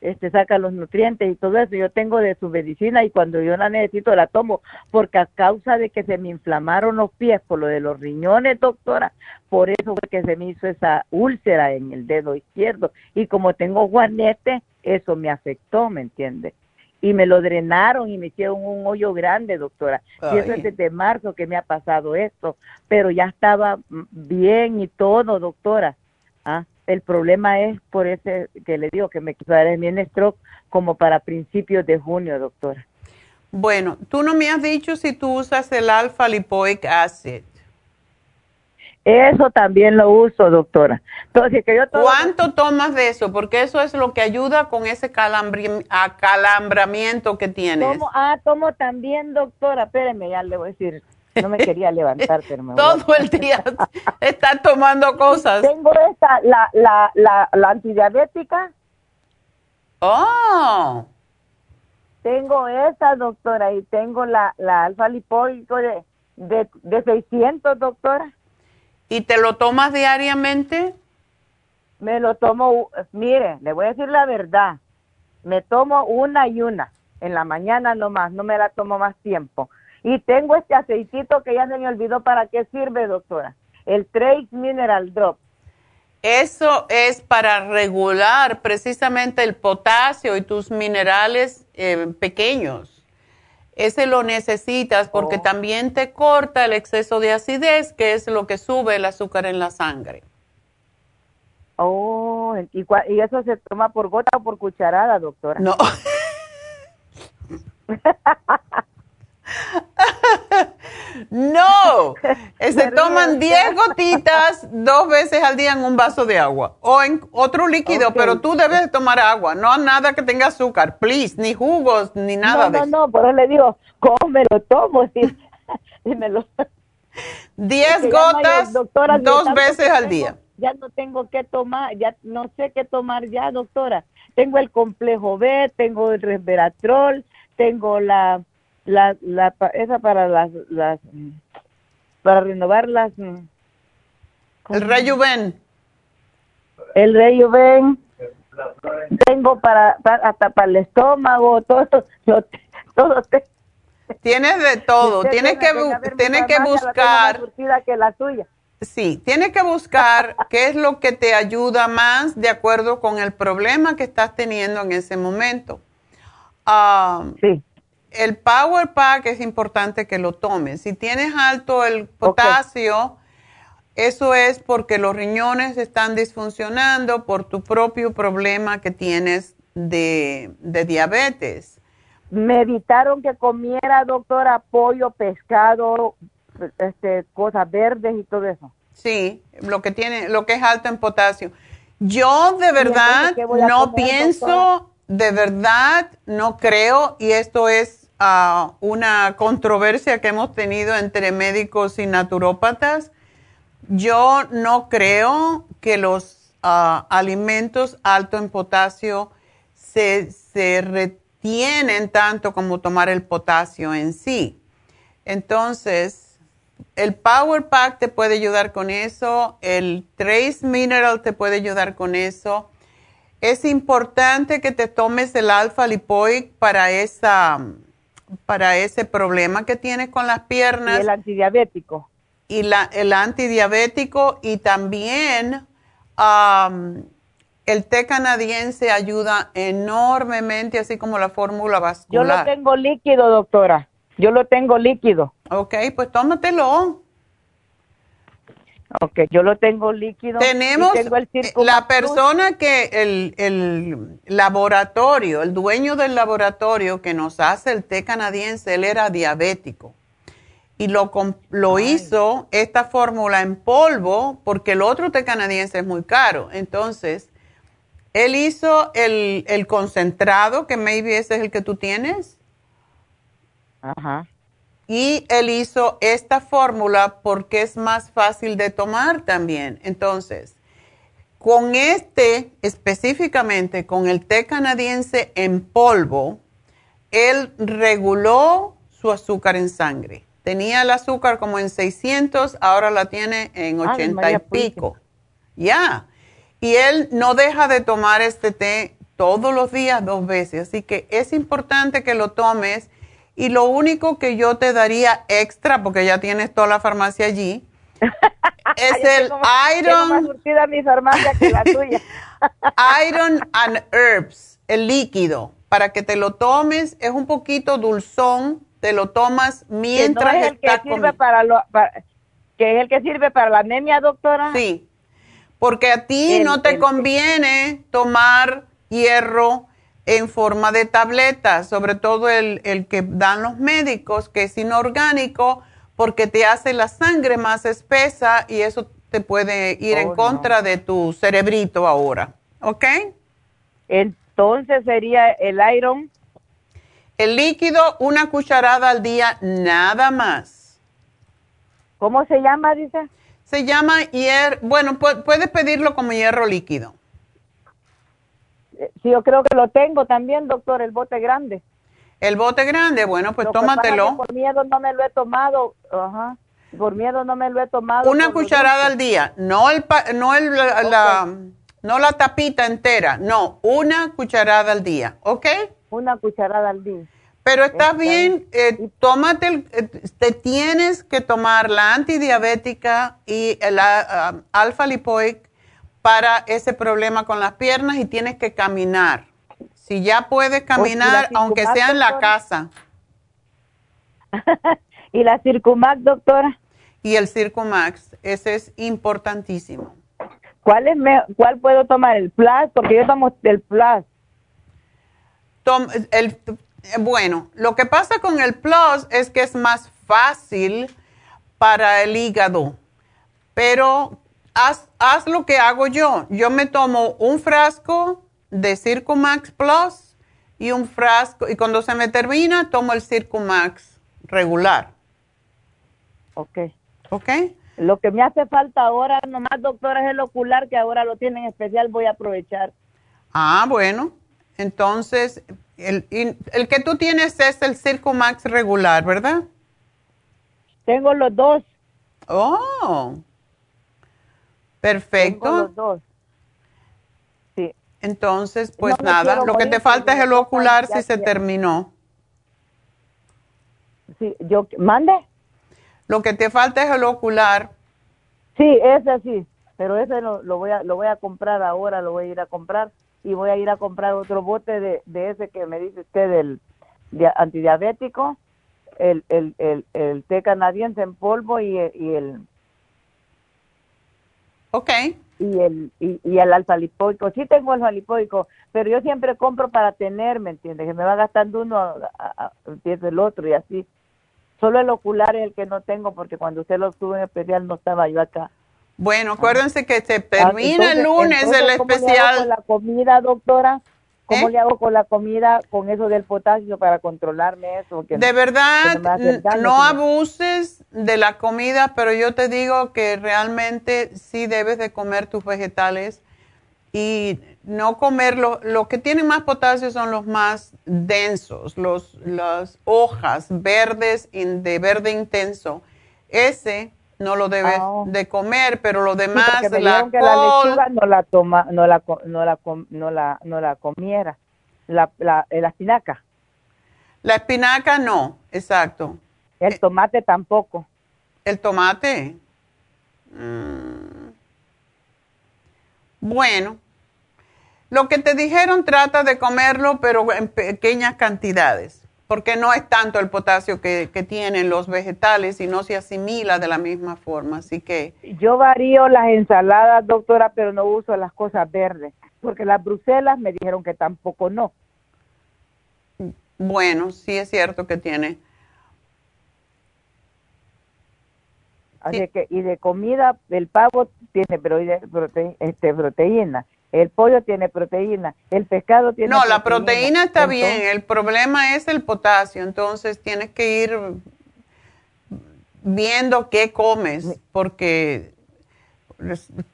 este, saca los nutrientes y todo eso. Yo tengo de su medicina y cuando yo la necesito la tomo porque a causa de que se me inflamaron los pies por lo de los riñones, doctora, por eso fue que se me hizo esa úlcera en el dedo izquierdo y como tengo juanete, eso me afectó, ¿me entiende? y me lo drenaron y me hicieron un hoyo grande, doctora. Y eso es desde marzo que me ha pasado esto, pero ya estaba bien y todo, doctora. ¿Ah? El problema es por ese que le digo que me quedaré bien stroke como para principios de junio, doctora. Bueno, tú no me has dicho si tú usas el alfa lipoic acid. Eso también lo uso, doctora. Entonces, que yo ¿Cuánto tomas de eso? Porque eso es lo que ayuda con ese acalambramiento que tienes. ah, tomo también, doctora. Espéreme, ya le voy a decir. No me quería levantar, pero me *laughs* Todo el día está tomando cosas. Tengo esta, la, la, la, la antidiabética. Oh. Tengo esa, doctora, y tengo la, la alfa lipólico de, de, de 600, doctora. ¿Y te lo tomas diariamente? Me lo tomo, mire, le voy a decir la verdad, me tomo una y una, en la mañana nomás, no me la tomo más tiempo. Y tengo este aceitito que ya se me olvidó para qué sirve, doctora, el Trace Mineral Drop. Eso es para regular precisamente el potasio y tus minerales eh, pequeños. Ese lo necesitas porque oh. también te corta el exceso de acidez, que es lo que sube el azúcar en la sangre. Oh, ¿y, ¿y eso se toma por gota o por cucharada, doctora? No. *laughs* no, se toman 10 gotitas dos veces al día en un vaso de agua o en otro líquido, pero tú debes tomar agua, no nada que tenga azúcar, please, ni jugos, ni nada de eso. No, no, pero le digo, ¿cómo me lo tomo? Y, me lo... 10 gotas dos veces al día. Ya no tengo que tomar, ya no sé qué tomar ya, doctora. Tengo el complejo B, tengo el resveratrol, tengo la la, la esa para las las para renovar las el rejuven el rejuven tengo para, hasta para el estómago todo todo tienes de todo tienes que tienes que buscar que la tuya Sí, tienes que buscar qué es lo que te ayuda más de acuerdo con el problema que estás teniendo en ese momento. Ah, sí el Power Pack es importante que lo tomes. Si tienes alto el potasio, eso es porque los riñones están disfuncionando por tu propio problema que tienes de, diabetes. Me evitaron que comiera, doctora, pollo, pescado, este, cosas verdes y todo eso. Sí, lo que tiene, lo que es alto en potasio. Yo de verdad no pienso, de verdad no creo, y esto es una controversia que hemos tenido entre médicos y naturópatas. Yo no creo que los ah, alimentos altos en potasio se, se retienen tanto como tomar el potasio en sí. Entonces, el Power Pack te puede ayudar con eso, el Trace Mineral te puede ayudar con eso. Es importante que te tomes el alfa lipoic para esa para ese problema que tienes con las piernas. Y el antidiabético. Y la, el antidiabético y también el té canadiense ayuda enormemente, así como la fórmula vascular. Yo lo tengo líquido, doctora. Yo lo tengo líquido. Ok, pues tómatelo. Ok, yo lo tengo líquido. Tenemos la persona que el, el, laboratorio, el dueño del laboratorio que nos hace el té canadiense, él era diabético. Y lo, lo hizo esta fórmula en polvo porque el otro té canadiense es muy caro. Entonces, él hizo el, el concentrado, que maybe ese es el que tú tienes. Ajá y él hizo esta fórmula porque es más fácil de tomar también. Entonces, con este específicamente, con el té canadiense en polvo, él reguló su azúcar en sangre. Tenía el azúcar como en 600, ahora la tiene en 80 y pico. Ya. Y él no deja de tomar este té todos los días, dos veces. Así que es importante que lo tomes y lo único que yo te daría extra, porque ya tienes toda la farmacia allí, *laughs* es el Iron. mi farmacia que la tuya. *laughs* Iron and Herbs, el líquido, para que te lo tomes, es un poquito dulzón, te lo tomas mientras es el que sirve para, lo, que es el que sirve para la anemia, doctora. Sí, porque a ti no te conviene tomar hierro en forma de tabletas, sobre todo el, que dan los médicos, que es inorgánico, porque te hace la sangre más espesa y eso te puede ir en oh, contra de tu cerebrito ahora. ¿Ok? Entonces sería el iron. El líquido, una cucharada al día, nada más. ¿Cómo se llama, dice? Se llama hierro, bueno, puedes pedirlo como hierro líquido. Sí, yo creo que lo tengo también, doctor, el bote grande. El bote grande, bueno, pues tómatelo. por miedo no me lo he tomado, ajá. Por miedo no me lo he tomado. Una cucharada al día, no el no el la, no la tapita entera, no, una cucharada al día, ¿ok? Una cucharada al día. Pero está, bien, eh, tómate, el, eh, te tienes que tomar la antidiabética y la uh, alfa lipoic para ese problema con las piernas y tienes que caminar. Si ya puedes caminar, aunque sea en la casa. *laughs* ¿Y la Circumax, doctora? Y el Circumax, ese es importantísimo. ¿Cuál, es ¿Cuál puedo tomar? ¿El Plus? Porque yo tomo el Plus. el, bueno, lo que pasa con el Plus es que es más fácil para el hígado, pero haz, haz lo que hago yo. Yo me tomo un frasco de Circumax Plus y un frasco, y cuando se me termina, tomo el Circumax regular. Ok. Ok. Lo que me hace falta ahora, nomás doctora, es el ocular, que ahora lo tienen especial, voy a aprovechar. Ah, bueno. Entonces, el, el que tú tienes es el Circumax regular, ¿verdad? Tengo los dos. Oh. Perfecto. Tengo los dos. Sí. Entonces, pues nada, lo que te falta es el ocular si se terminó. Sí, yo, mande. Lo que te falta es el ocular. Sí, ese sí, pero ese lo, lo, voy a lo voy a comprar ahora, lo voy a ir a comprar y voy a ir a comprar otro bote de, de ese que me dice usted del antidiabético, el, el, el, el té canadiense en polvo y, y el... Ok. Y el, y, y el alfa lipoico. Sí tengo alfa lipoico, pero yo siempre compro para tener, ¿me entiendes? Que me va gastando uno, empieza el otro y así. Solo el ocular es el que no tengo porque cuando usted lo tuvo en especial no estaba yo acá. Bueno, acuérdense que se termina el lunes el especial. con la comida, doctora? ¿Cómo ¿Eh? le hago con la comida, con eso del potasio para controlarme eso? de verdad, no abuses de la comida, pero yo te digo que realmente sí debes de comer tus vegetales y no comer lo, lo que tiene más potasio son los más densos, los, las hojas verdes de verde intenso. Ese no lo debes ah. de comer, pero lo demás, la, que la lechuga no la toma, no la, no la, no la, no la comiera, la, la, la espinaca. La espinaca no, exacto. El eh, tomate tampoco. ¿El tomate? Mm. Bueno, lo que te dijeron trata de comerlo, pero en pequeñas cantidades porque no es tanto el potasio que, tienen los vegetales y no se asimila de la misma forma. Así que. Yo varío las ensaladas, doctora, pero no uso las cosas verdes, porque las bruselas me dijeron que tampoco no. Bueno, sí es cierto que tiene. Así que, y de comida, el pavo tiene prote, este, proteína el pollo tiene proteína, el pescado tiene No, la proteína está bien, el problema es el potasio, entonces tienes que ir viendo qué comes, porque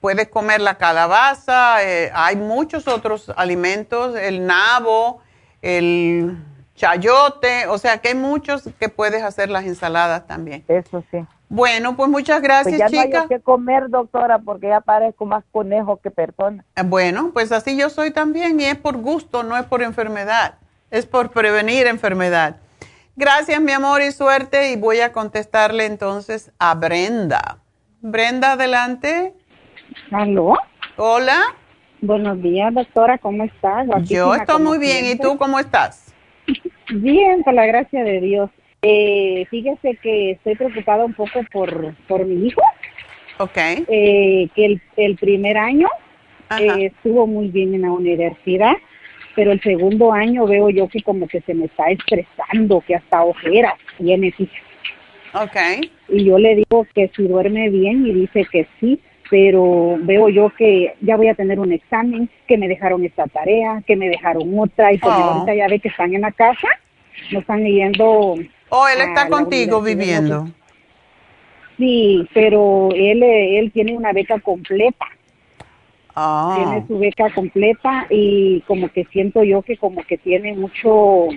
puedes comer la calabaza, eh, hay muchos otros alimentos, el nabo, el chayote, o sea que hay muchos que puedes hacer las ensaladas también. Eso sí. Bueno, pues muchas gracias, pues ya no hay que comer, doctora, porque ya parezco más conejo que persona. Ah, bueno, pues así yo soy también y es por gusto, no es por enfermedad, es por prevenir enfermedad. Gracias, mi amor, y suerte. Y voy a contestarle entonces a Brenda. Brenda, adelante. ¿Aló? Hola. Buenos días, doctora, ¿cómo estás? yo estoy muy bien, ¿y tú cómo estás? *laughs* Bien, con la gracia de Dios. Eh, fíjese que estoy preocupada un poco por, por mi hijo. Ok. Eh, que el, el, primer año eh, estuvo muy bien en la universidad, pero el segundo año veo yo que como que se me está estresando, que hasta ojeras tiene, fíjese. Ok. Y yo le digo que si duerme bien y dice que sí, pero veo yo que ya voy a tener un examen, que me dejaron esta tarea, que me dejaron otra, y pues oh. ahorita ya ve que están en la casa, no están leyendo Oh, él está contigo viviendo. Sí, pero él, él tiene una beca completa. Ah. Tiene su beca completa y como que siento yo que como que tiene mucho,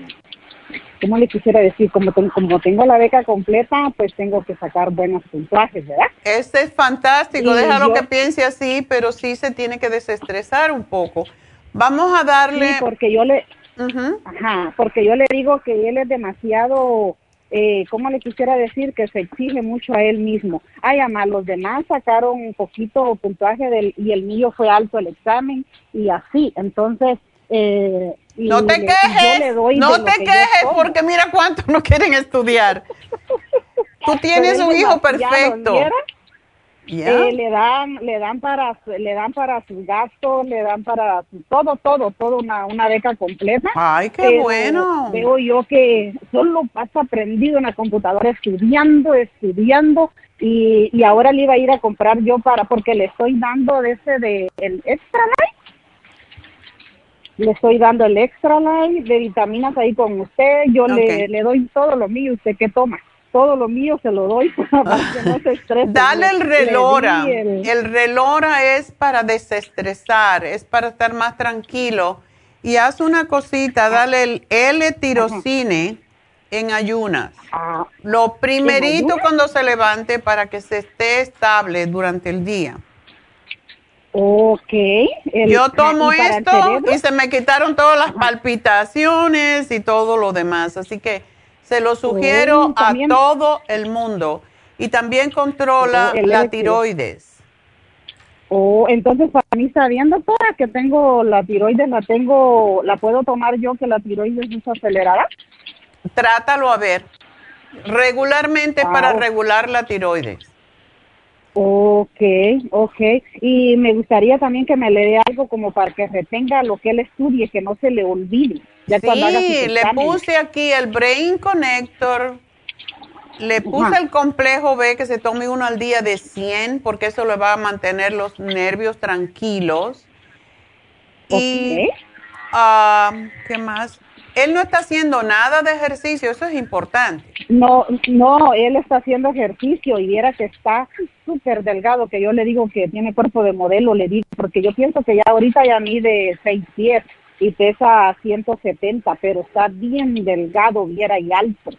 ¿cómo le quisiera decir? Como, como tengo la beca completa, pues tengo que sacar buenos puntajes, ¿verdad? Este es fantástico, déjalo que piense así, pero sí se tiene que desestresar un poco. Vamos a darle... Sí, porque yo le... Ajá, porque yo le digo que él es demasiado eh, ¿cómo le quisiera decir? Que se exige mucho a él mismo. Ay, además, los demás sacaron un poquito puntaje del, y el mío fue alto el examen y así. Entonces, eh, no te quejes, no te quejes porque mira cuántos *laughs* no quieren estudiar. Tú tienes un hijo perfecto. Eh, le dan, le dan para, le dan para sus gastos, le dan para todo, todo, todo una, una beca completa. Ay, qué bueno. Veo yo que solo pasa aprendido en la computadora estudiando, estudiando y, y ahora le iba a ir a comprar yo para, porque le estoy dando de ese de el extra life. Le estoy dando el extra life de vitaminas ahí con usted. Yo le, le doy todo lo mío. ¿Usted qué toma? Todo lo mío se lo doy *laughs* para que no se *laughs* estrese. Dale el relora. El... relora es para desestresar, es para estar más tranquilo. Y haz una cosita, dale el L-tirocine en ayunas. Ah. Lo primerito cuando se levante para que se esté estable durante el día. Ok. Yo tomo esto y se me quitaron todas las palpitaciones y todo lo demás. Así que se lo sugiero a todo el mundo. Y también controla la tiroides. Oh, entonces para mí sabiendo toda que tengo la tiroides, la tengo, la puedo tomar yo que la tiroides es acelerada. Trátalo a ver. Regularmente para regular la tiroides. Ok, ok. Y me gustaría también que me le dé algo como para que retenga lo que él estudie, que no se le olvide. sí, le puse aquí el Brain Connector, le puse el complejo B que se tome uno al día de 100 porque eso le va a mantener los nervios tranquilos. Y, ah, ¿qué más? Él no está haciendo nada de ejercicio, eso es importante. No, no, él está haciendo ejercicio y viera que está súper delgado, que yo le digo que tiene cuerpo de modelo, le digo, porque yo pienso que ya ahorita ya mide 6 pies y pesa 170, pero está bien delgado, viera y alto.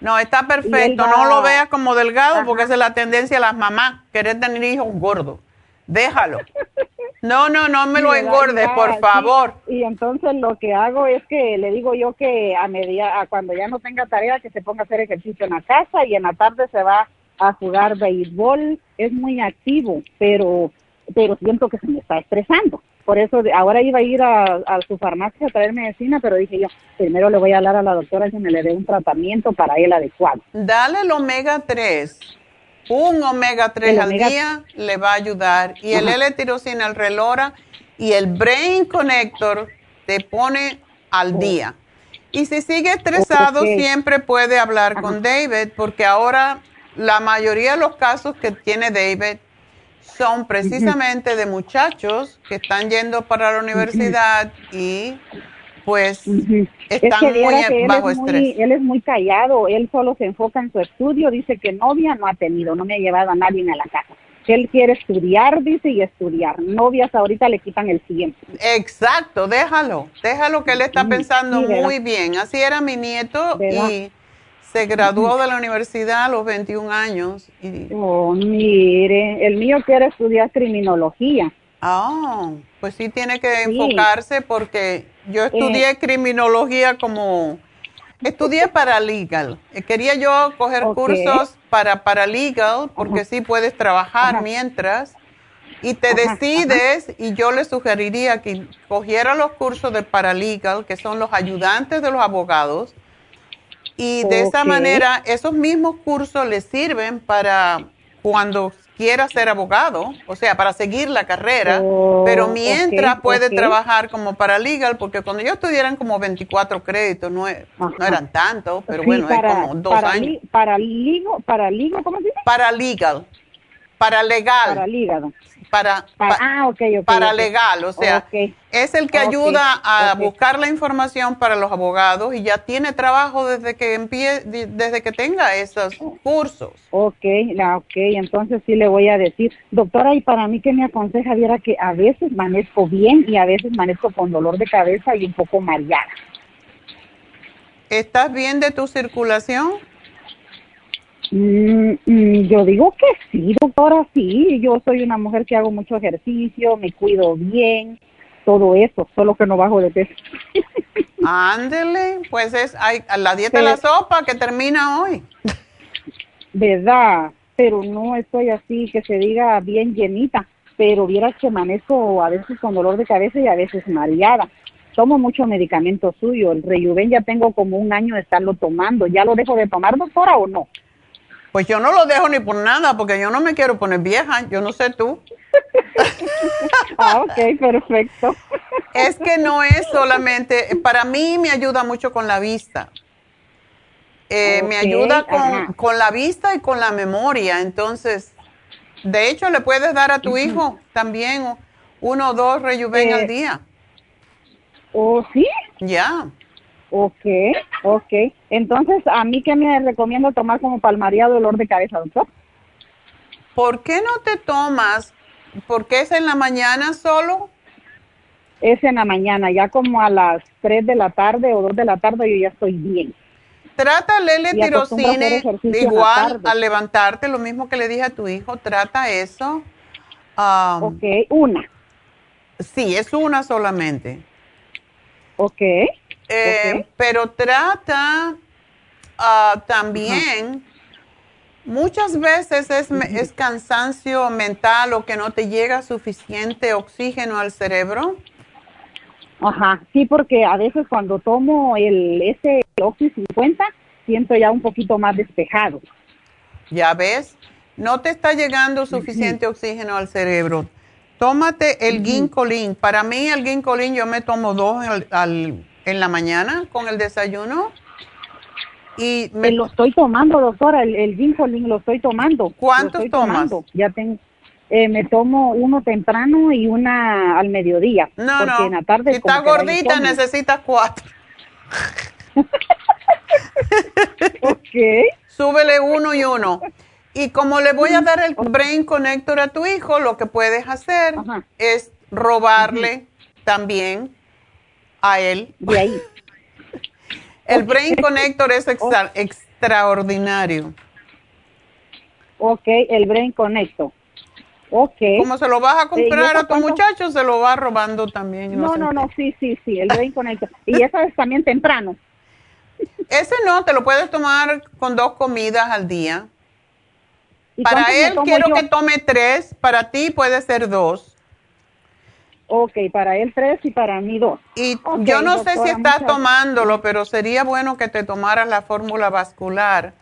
No, está perfecto, no lo veas como delgado porque esa es la tendencia de las mamás, querer tener hijos gordos. Déjalo. *laughs* No, no, no me lo engordes, por favor. Y entonces lo que hago es que le digo yo que a media, a cuando ya no tenga tarea, que se ponga a hacer ejercicio en la casa y en la tarde se va a jugar béisbol. Es muy activo, pero, pero siento que se me está estresando. Por eso ahora iba a ir a, a su farmacia a traer medicina, pero dije yo, primero le voy a hablar a la doctora que me le dé un tratamiento para él adecuado. Dale el omega 3 un omega 3 al día le va a ayudar. Y el L-tirosina, el relora y el Brain Connector te pone al oh. día. Y si sigue estresado, siempre puede hablar con David, porque ahora la mayoría de los casos que tiene David son precisamente de muchachos que están yendo para la universidad y pues están muy bajo estrés. él es muy callado, él solo se enfoca en su estudio, dice que novia no ha tenido, no me ha llevado a nadie a la casa. Que él quiere estudiar, dice, y estudiar. Novias ahorita le quitan el siguiente. Exacto, déjalo, déjalo que él está pensando muy bien. Así era mi nieto y se graduó de la universidad a los 21 años. Y... Oh, mire, el mío quiere estudiar criminología. Ah, pues sí tiene que enfocarse porque yo estudié eh. criminología como, estudié paralegal. Eh, quería yo coger cursos para paralegal porque sí puedes trabajar mientras y te decides y yo le sugeriría que cogiera los cursos de paralegal que son los ayudantes de los abogados y de esa manera esos mismos cursos le sirven para cuando quiera ser abogado, o sea, para seguir la carrera, pero oh, mientras puede trabajar como paralegal, porque cuando yo estudiaran como 24 créditos, no, no eran tantos, pero bueno, es como dos años. Paraligo, paraligo, ¿cómo se dice? Paralegal, paralegal. Paralegal para, ah, para legal, o sea, es el que ayuda a buscar la información para los abogados y ya tiene trabajo desde que empiece, desde que tenga esos cursos. Ok, ok, entonces sí le voy a decir, doctora, y para mí que me aconseja, viera que a veces manejo bien y a veces manejo con dolor de cabeza y un poco mareada. ¿Estás bien de tu circulación? Mm, mm, yo digo que sí, doctora, sí. Yo soy una mujer que hago mucho ejercicio, me cuido bien, todo eso, solo que no bajo de peso. *laughs* Ándele, pues es hay, la dieta de la sopa que termina hoy. ¿Verdad? Pero no estoy así, que se diga bien llenita, pero vieras que manejo a veces con dolor de cabeza y a veces mareada. Tomo mucho medicamento suyo, el Rejuven ya tengo como un año de estarlo tomando. ¿Ya lo dejo de tomar, doctora, o no? Pues yo no lo dejo ni por nada, porque yo no me quiero poner vieja, yo no sé tú. *laughs* ah, ok, perfecto. es que no es solamente, para mí me ayuda mucho con la vista. Eh, me ayuda con, la vista y con la memoria. Entonces, de hecho, le puedes dar a tu hijo también uno o dos rejuven al eh, día. ¿Oh, sí? Ya. Ok, ok. Entonces, ¿a mí qué me recomiendo tomar como palmaría dolor de cabeza, doctor? ¿Por qué no te tomas? ¿Por qué es en la mañana solo? Es en la mañana, ya como a las 3 de la tarde o 2 de la tarde yo ya estoy bien. Trata Lele tirocine igual al levantarte, lo mismo que le dije a tu hijo, trata eso. Um, ok, una. Sí, es una solamente. Ok. Eh, pero trata uh, también, muchas veces es, es cansancio mental o que no te llega suficiente oxígeno al cerebro. Ajá, sí, porque a veces cuando tomo el ese Oxy 50 siento ya un poquito más despejado. Ya ves, no te está llegando suficiente oxígeno al cerebro. Tómate el ginkolin. Para mí el ginkolin yo me tomo dos al, en la mañana con el desayuno. Y me... lo estoy tomando, doctora, el, el lo estoy tomando. ¿Cuántos tomas? Ya tengo eh, me tomo uno temprano y una al mediodía. No, no. En la tarde si está gordita, necesitas cuatro. *laughs* ok. Súbele uno y uno. Y como le voy a dar el Brain Connector a tu hijo, lo que puedes hacer es robarle también a él. De ahí. el Brain Connector es extraordinario. Ok, el Brain Connector. Okay. Como se lo vas a comprar a tu muchacho, se lo va robando también. No, no, no, sí, sí, sí, el Brain Connector. y eso es también temprano. Ese no, te lo puedes tomar con dos comidas al día. Para él quiero que tome tres, para ti puede ser dos. Ok, para él tres y para mí dos. Y yo no sé si estás tomándolo, pero sería bueno que te tomaras la fórmula vascular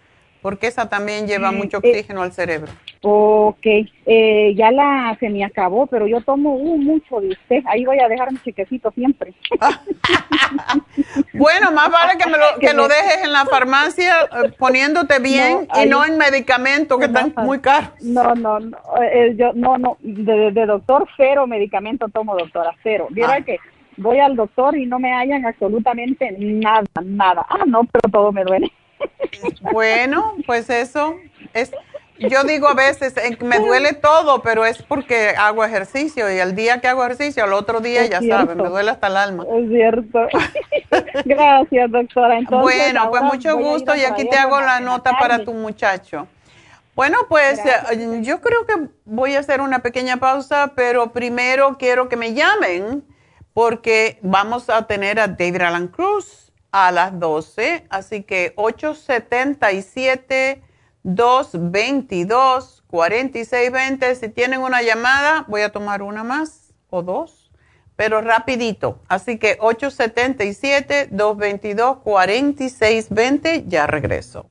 porque esa también lleva mucho eh, oxígeno al cerebro. Ok, eh, ya la se me acabó, pero yo tomo uh, mucho de usted. Ahí voy a dejar mi chiquecito siempre. *laughs* bueno, más vale que, me lo, *laughs* que lo dejes en la farmacia eh, poniéndote bien y no en medicamentos que están muy caros. No, no, no, yo, no, no, de, doctor cero medicamento tomo, doctora, cero. Mira ah. que voy al doctor y no me hallan absolutamente nada, nada. Ah, no, pero todo me duele. Bueno, pues eso es. Yo digo a veces, me duele todo, pero es porque hago ejercicio y el día que hago ejercicio, al otro día, ya sabes, me duele hasta el alma. Es cierto. *laughs* Gracias, doctora. bueno, pues mucho gusto y aquí te hago la nota para tu muchacho. Bueno, pues eh, yo creo que voy a hacer una pequeña pausa, pero primero quiero que me llamen porque vamos a tener a David Alan Cruz a las 12. Así que 877-222-4620. Si tienen una llamada, voy a tomar una más o dos, pero rapidito. Así que 877-222-4620. Ya regreso.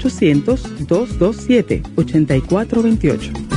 1-800-227-8428.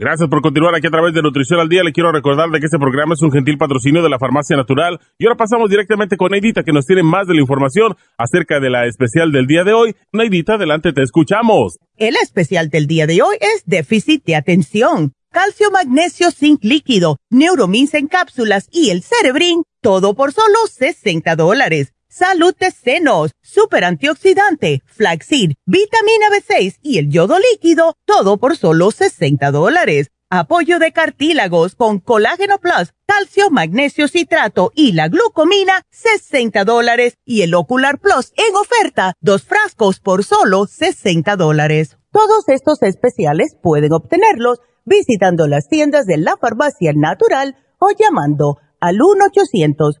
Gracias por continuar aquí a través de Nutrición al Día. Le quiero recordar de que este programa es un gentil patrocinio de la Farmacia Natural. Y ahora pasamos directamente con Neidita, que nos tiene más de la información acerca de la especial del día de hoy. Neidita, adelante, te escuchamos. El especial del día de hoy es déficit de atención. Calcio, magnesio, zinc líquido, neuromins en cápsulas y el cerebrín, todo por solo 60 dólares. Salud de senos, super antioxidante, flaxseed, vitamina B6 y el yodo líquido, todo por solo 60 dólares. Apoyo de cartílagos con colágeno plus, calcio, magnesio citrato y la glucomina, 60 dólares. Y el ocular plus en oferta, dos frascos por solo 60 dólares. Todos estos especiales pueden obtenerlos visitando las tiendas de la farmacia natural o llamando al 1 800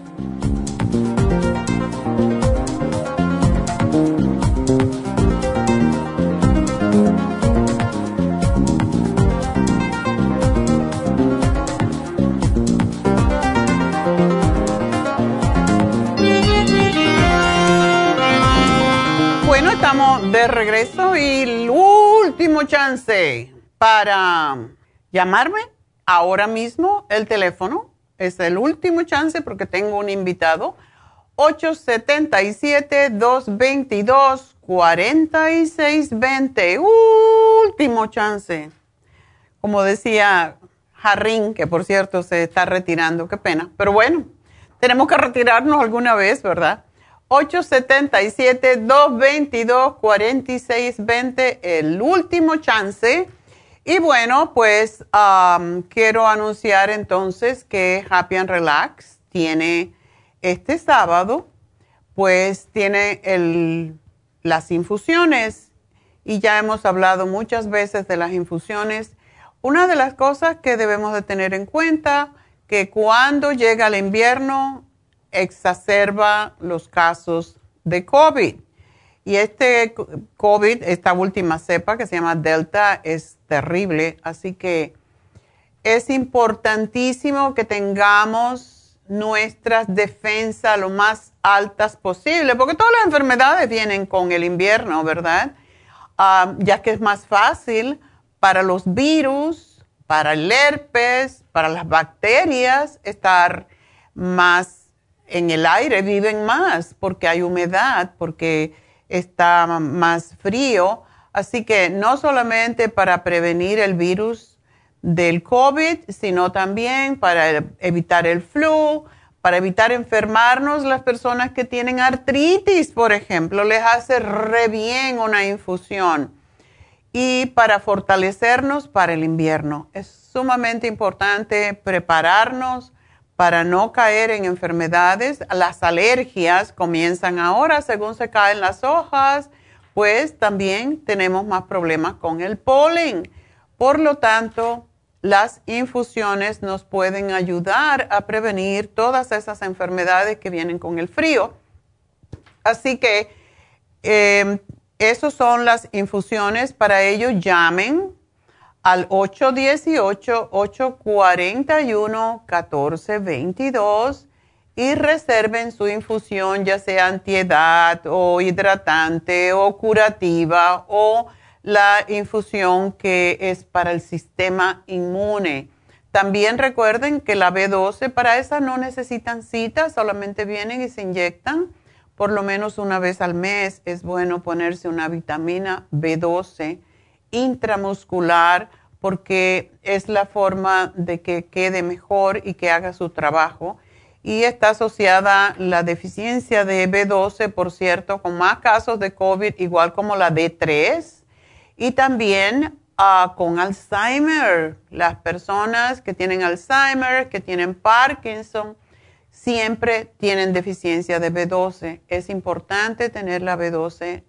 De regreso y el último chance para llamarme ahora mismo. El teléfono es el último chance porque tengo un invitado. 877-222-4620. Último chance. Como decía Jarrín, que por cierto se está retirando, qué pena. Pero bueno, tenemos que retirarnos alguna vez, ¿verdad? 877-222-4620, el último chance. Y bueno, pues quiero anunciar entonces que Happy and Relax tiene este sábado, pues tiene el, las infusiones y ya hemos hablado muchas veces de las infusiones. Una de las cosas que debemos de tener en cuenta, que cuando llega el invierno exacerba los casos de COVID. Y este COVID, esta última cepa que se llama Delta, es terrible. Así que es importantísimo que tengamos nuestras defensas lo más altas posible, porque todas las enfermedades vienen con el invierno, ¿verdad? Ah, ya que es más fácil para los virus, para el herpes, para las bacterias, estar más en el aire viven más porque hay humedad, porque está más frío. Así que no solamente para prevenir el virus del COVID, sino también para evitar el flu, para evitar enfermarnos las personas que tienen artritis, por ejemplo, les hace re bien una infusión. Y para fortalecernos para el invierno. Es sumamente importante prepararnos para no caer en enfermedades. Las alergias comienzan ahora según se caen las hojas, pues también tenemos más problemas con el polen. Por lo tanto, las infusiones nos pueden ayudar a prevenir todas esas enfermedades que vienen con el frío. Así que eh, esas son las infusiones. Para ello, llamen al 818-841-1422 y reserven su infusión, ya sea antiedad o hidratante o curativa o la infusión que es para el sistema inmune. También recuerden que la B12 para esa no necesitan cita, solamente vienen y se inyectan por lo menos una vez al mes. Es bueno ponerse una vitamina B12 intramuscular porque es la forma de que quede mejor y que haga su trabajo. Y está asociada la deficiencia de B12, por cierto, con más casos de COVID, igual como la D3. Y también ah, con Alzheimer. Las personas que tienen Alzheimer, que tienen Parkinson, siempre tienen deficiencia de B12. Es importante tener la B12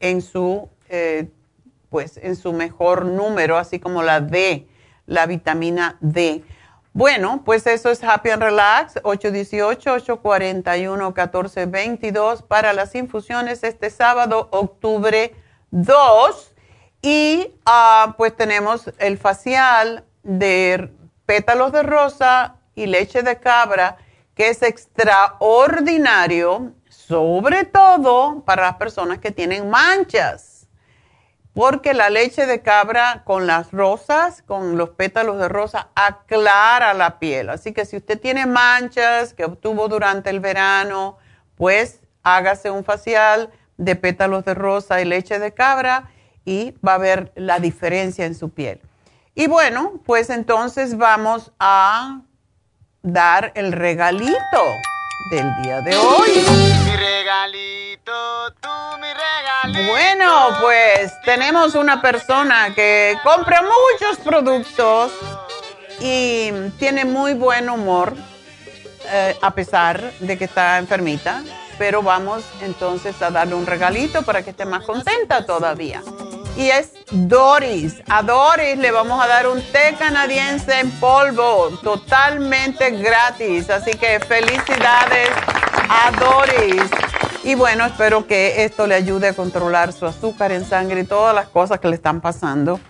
en su eh, pues en su mejor número, así como la D, la vitamina D. Bueno, pues eso es Happy and Relax, 818-841-1422 para las infusiones este sábado, octubre 2. Y ah, pues tenemos el facial de pétalos de rosa y leche de cabra, que es extraordinario, sobre todo para las personas que tienen manchas, porque la leche de cabra con las rosas, con los pétalos de rosa, aclara la piel. Así que si usted tiene manchas que obtuvo durante el verano, pues hágase un facial de pétalos de rosa y leche de cabra y va a ver la diferencia en su piel. Y bueno, pues entonces vamos a dar el regalito del día de hoy. Mi regalito, tú. Bueno, pues tenemos una persona que compra muchos productos y tiene muy buen humor, eh, a pesar de que está enfermita. Pero vamos entonces a darle un regalito para que esté más contenta todavía y es Doris. A Doris le vamos a dar un té canadiense en polvo totalmente gratis. Así que felicidades a Doris. Y bueno, espero que esto le ayude a controlar su azúcar en sangre y todas las cosas que le están pasando.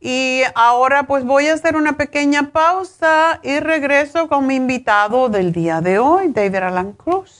Y ahora pues voy a hacer una pequeña pausa y regreso con mi invitado del día de hoy, David Alan Cruz.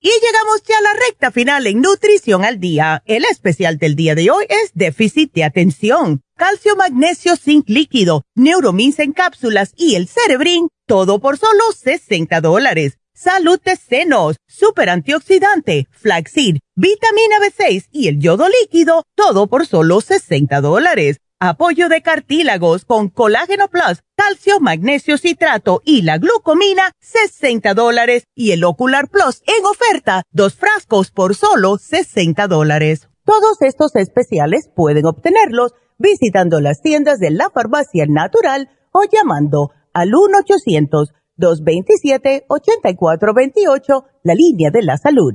Y llegamos ya a la recta final en Nutrición al Día. El especial del día de hoy es déficit de atención, calcio, magnesio, zinc líquido, neuromins en cápsulas y el cerebrin, todo por solo 60 dólares. Salud de senos, super antioxidante, flaxseed, vitamina B6 y el yodo líquido, todo por solo 60 dólares apoyo de cartílagos con colágeno plus, calcio, magnesio citrato y la glucomina, 60 dólares. Y el ocular plus en oferta, dos frascos por solo 60 dólares. Todos estos especiales pueden obtenerlos visitando las tiendas de la farmacia natural o llamando al 1-800-227-8428, la línea de la salud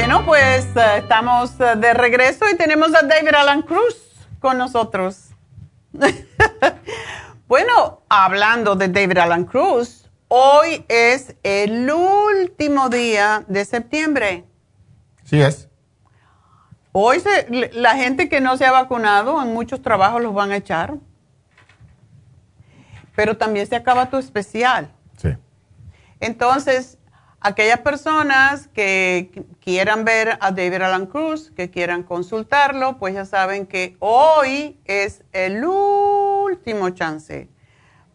Bueno, pues eh, estamos eh, de regreso y tenemos a David Alan Cruz con nosotros. *laughs* bueno, hablando de David Alan Cruz, hoy es el último día de septiembre. Sí es. Hoy la gente que no se ha vacunado en muchos trabajos los van a echar. pero también se acaba tu especial. Sí. Entonces, aquellas personas que quieran ver a David Alan Cruz, que quieran consultarlo, pues ya saben que hoy es el último chance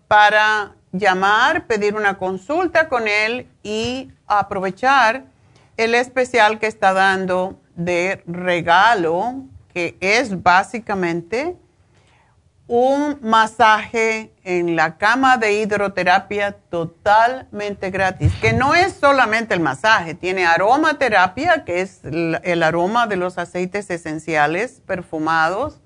para llamar, pedir una consulta con él y aprovechar el especial que está dando de regalo, que es básicamente un masaje en la cama de hidroterapia totalmente gratis, que no es solamente el masaje, tiene aromaterapia, que es el aroma de los aceites esenciales perfumados,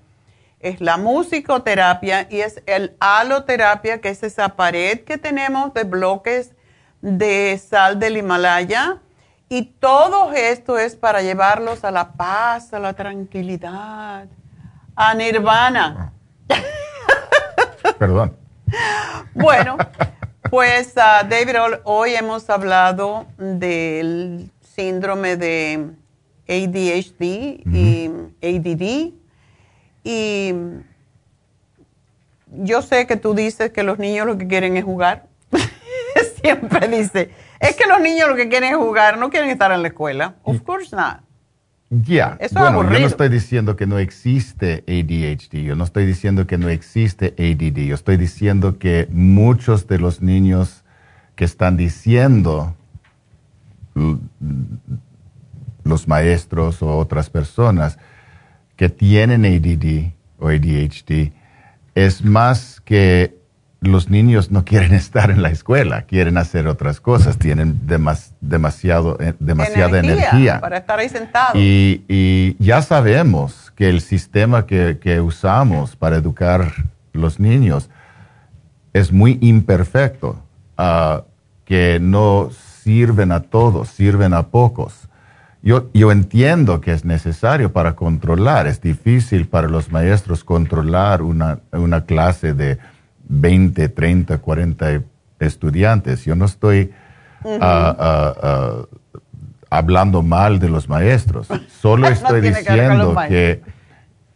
es la musicoterapia y es el aloterapia, que es esa pared que tenemos de bloques de sal del Himalaya. Y todo esto es para llevarlos a la paz, a la tranquilidad, a nirvana. Perdón. Bueno, pues uh, David, hoy hemos hablado del síndrome de ADHD y ADD y yo sé que tú dices que los niños lo que quieren es jugar. *laughs* Siempre dice, es que los niños lo que quieren es jugar, no quieren estar en la escuela. Of course not. Ya, bueno, yo no estoy diciendo que no existe ADHD, yo no estoy diciendo que no existe ADD, yo estoy diciendo que muchos de los niños que están diciendo los maestros o otras personas que tienen ADD o ADHD es más que los niños no quieren *laughs* estar en la escuela, quieren hacer otras cosas, tienen demasiado, eh, demasiada energía, Para estar ahí sentado. Y, ya sabemos que el sistema que, usamos para educar los niños es muy imperfecto, ah, que no sirven a todos, sirven a pocos. Yo, yo entiendo que es necesario para controlar, es difícil para los maestros controlar una, una clase de 20, 30, 40 estudiantes. Yo no estoy ah, ah, ah, hablando mal de los maestros, solo *laughs* estoy diciendo que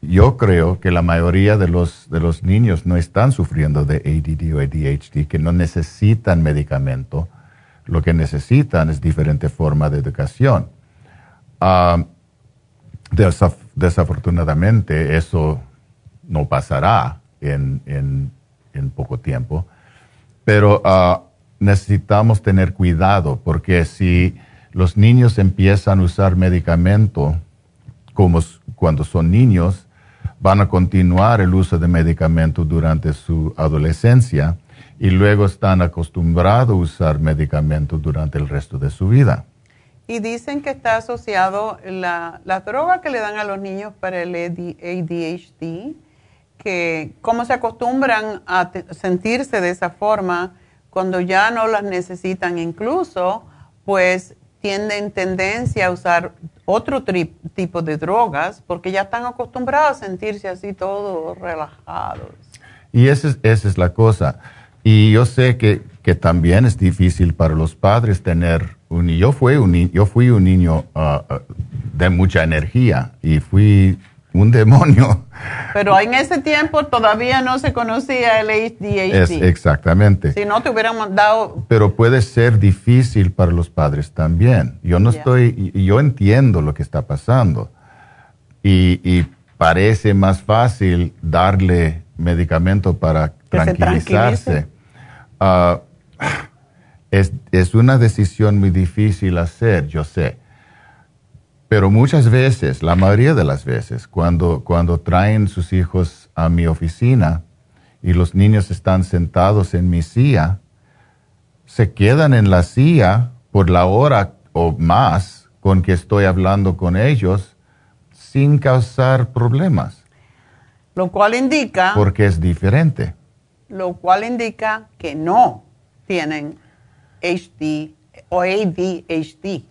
yo creo que la mayoría de los, de los niños no están sufriendo de ADD o ADHD, que no necesitan medicamento, lo que necesitan es diferente forma de educación. Desafortunadamente eso no pasará en, poco tiempo, pero ah, necesitamos tener cuidado porque si los niños empiezan a usar medicamento como cuando son niños, van a continuar el uso de medicamento durante su adolescencia y luego están acostumbrados a usar medicamento durante el resto de su vida. Y dicen que está asociado la, la droga que le dan a los niños para el ADHD, que cómo se acostumbran a sentirse de esa forma cuando ya no las necesitan incluso, pues tienen tendencia a usar otro tipo de drogas porque ya están acostumbrados a sentirse así todos relajados. Y esa es, esa es la cosa. Y yo sé que, que también es difícil para los padres tener yo, fui un, yo fui un niño ah, de mucha energía y fui un demonio. Pero en ese tiempo todavía no se conocía el ADHD. exactamente. Si no te hubieran dado... Pero puede ser difícil para los padres también. Yo no estoy, yo entiendo lo que está pasando. Y, parece más fácil darle medicamento para tranquilizarse. Uh, es, una decisión muy difícil hacer, yo sé. Pero muchas veces, la mayoría de las veces, cuando, cuando traen sus hijos a mi oficina y los niños están sentados en mi silla, se quedan en la silla por la hora o más con que estoy hablando con ellos sin causar problemas. Lo cual indica... Porque es diferente. Lo cual indica que no tienen HD o ADHD.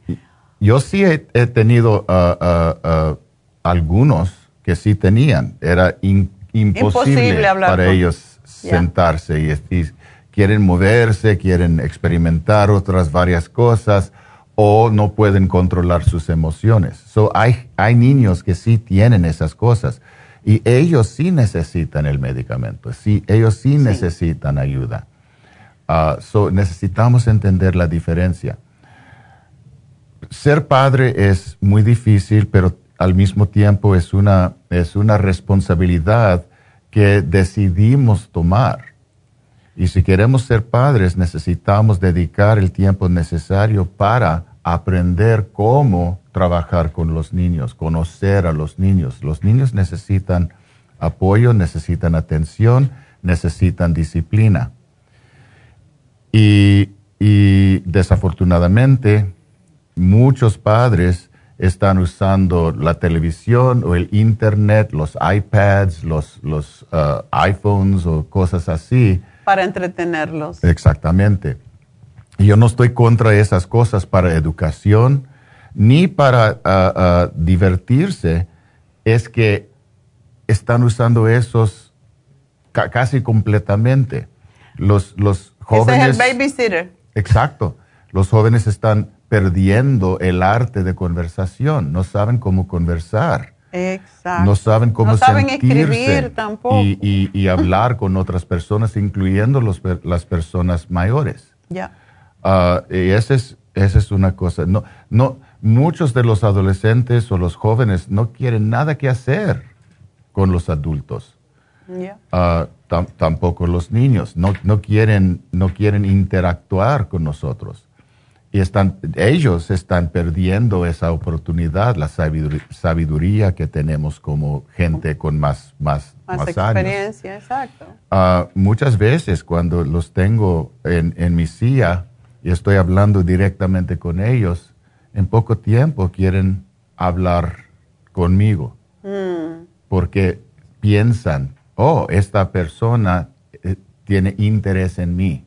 Yo sí he, tenido uh, uh, uh, algunos que sí tenían. Era imposible, para ellos sentarse y, quieren moverse, quieren experimentar otras varias cosas o no pueden controlar sus emociones. So, hay, hay niños que sí tienen esas cosas. Y ellos sí necesitan el medicamento, sí, ellos sí, necesitan ayuda. Ah, necesitamos entender la diferencia. Ser padre es muy difícil, pero al mismo tiempo es una, es una responsabilidad que decidimos tomar. Y si queremos ser padres, necesitamos dedicar el tiempo necesario para aprender cómo trabajar con los niños, conocer a los niños. Los niños necesitan apoyo, necesitan atención, necesitan disciplina. Y, desafortunadamente, muchos padres están usando la televisión o el internet, los iPads, los, los uh, iPhones o cosas así. Para entretenerlos. Exactamente. Yo no estoy contra esas cosas para educación ni para uh, uh, divertirse. Es que están usando esos casi completamente. Los, los jóvenes. Ese es el babysitter. Exacto. Los jóvenes están perdiendo el arte de conversación, no saben cómo conversar. Exacto. No saben cómo no saben sentirse escribir tampoco. Y, hablar con otras personas, incluyendo los, las personas mayores. Ya. Ah, y esa es, esa es una cosa. No, no, muchos de los adolescentes o los jóvenes no quieren nada que hacer con los adultos. Ah, tampoco los niños. No, no, quieren, no quieren interactuar con nosotros y están, ellos están perdiendo esa oportunidad, la sabiduría, que tenemos como gente con más, más, más, experiencia, exacto. Uh, muchas veces cuando los tengo en, en, mi silla y estoy hablando directamente con ellos, en poco tiempo quieren hablar conmigo, mm. porque piensan, oh, esta persona eh, tiene interés en mí,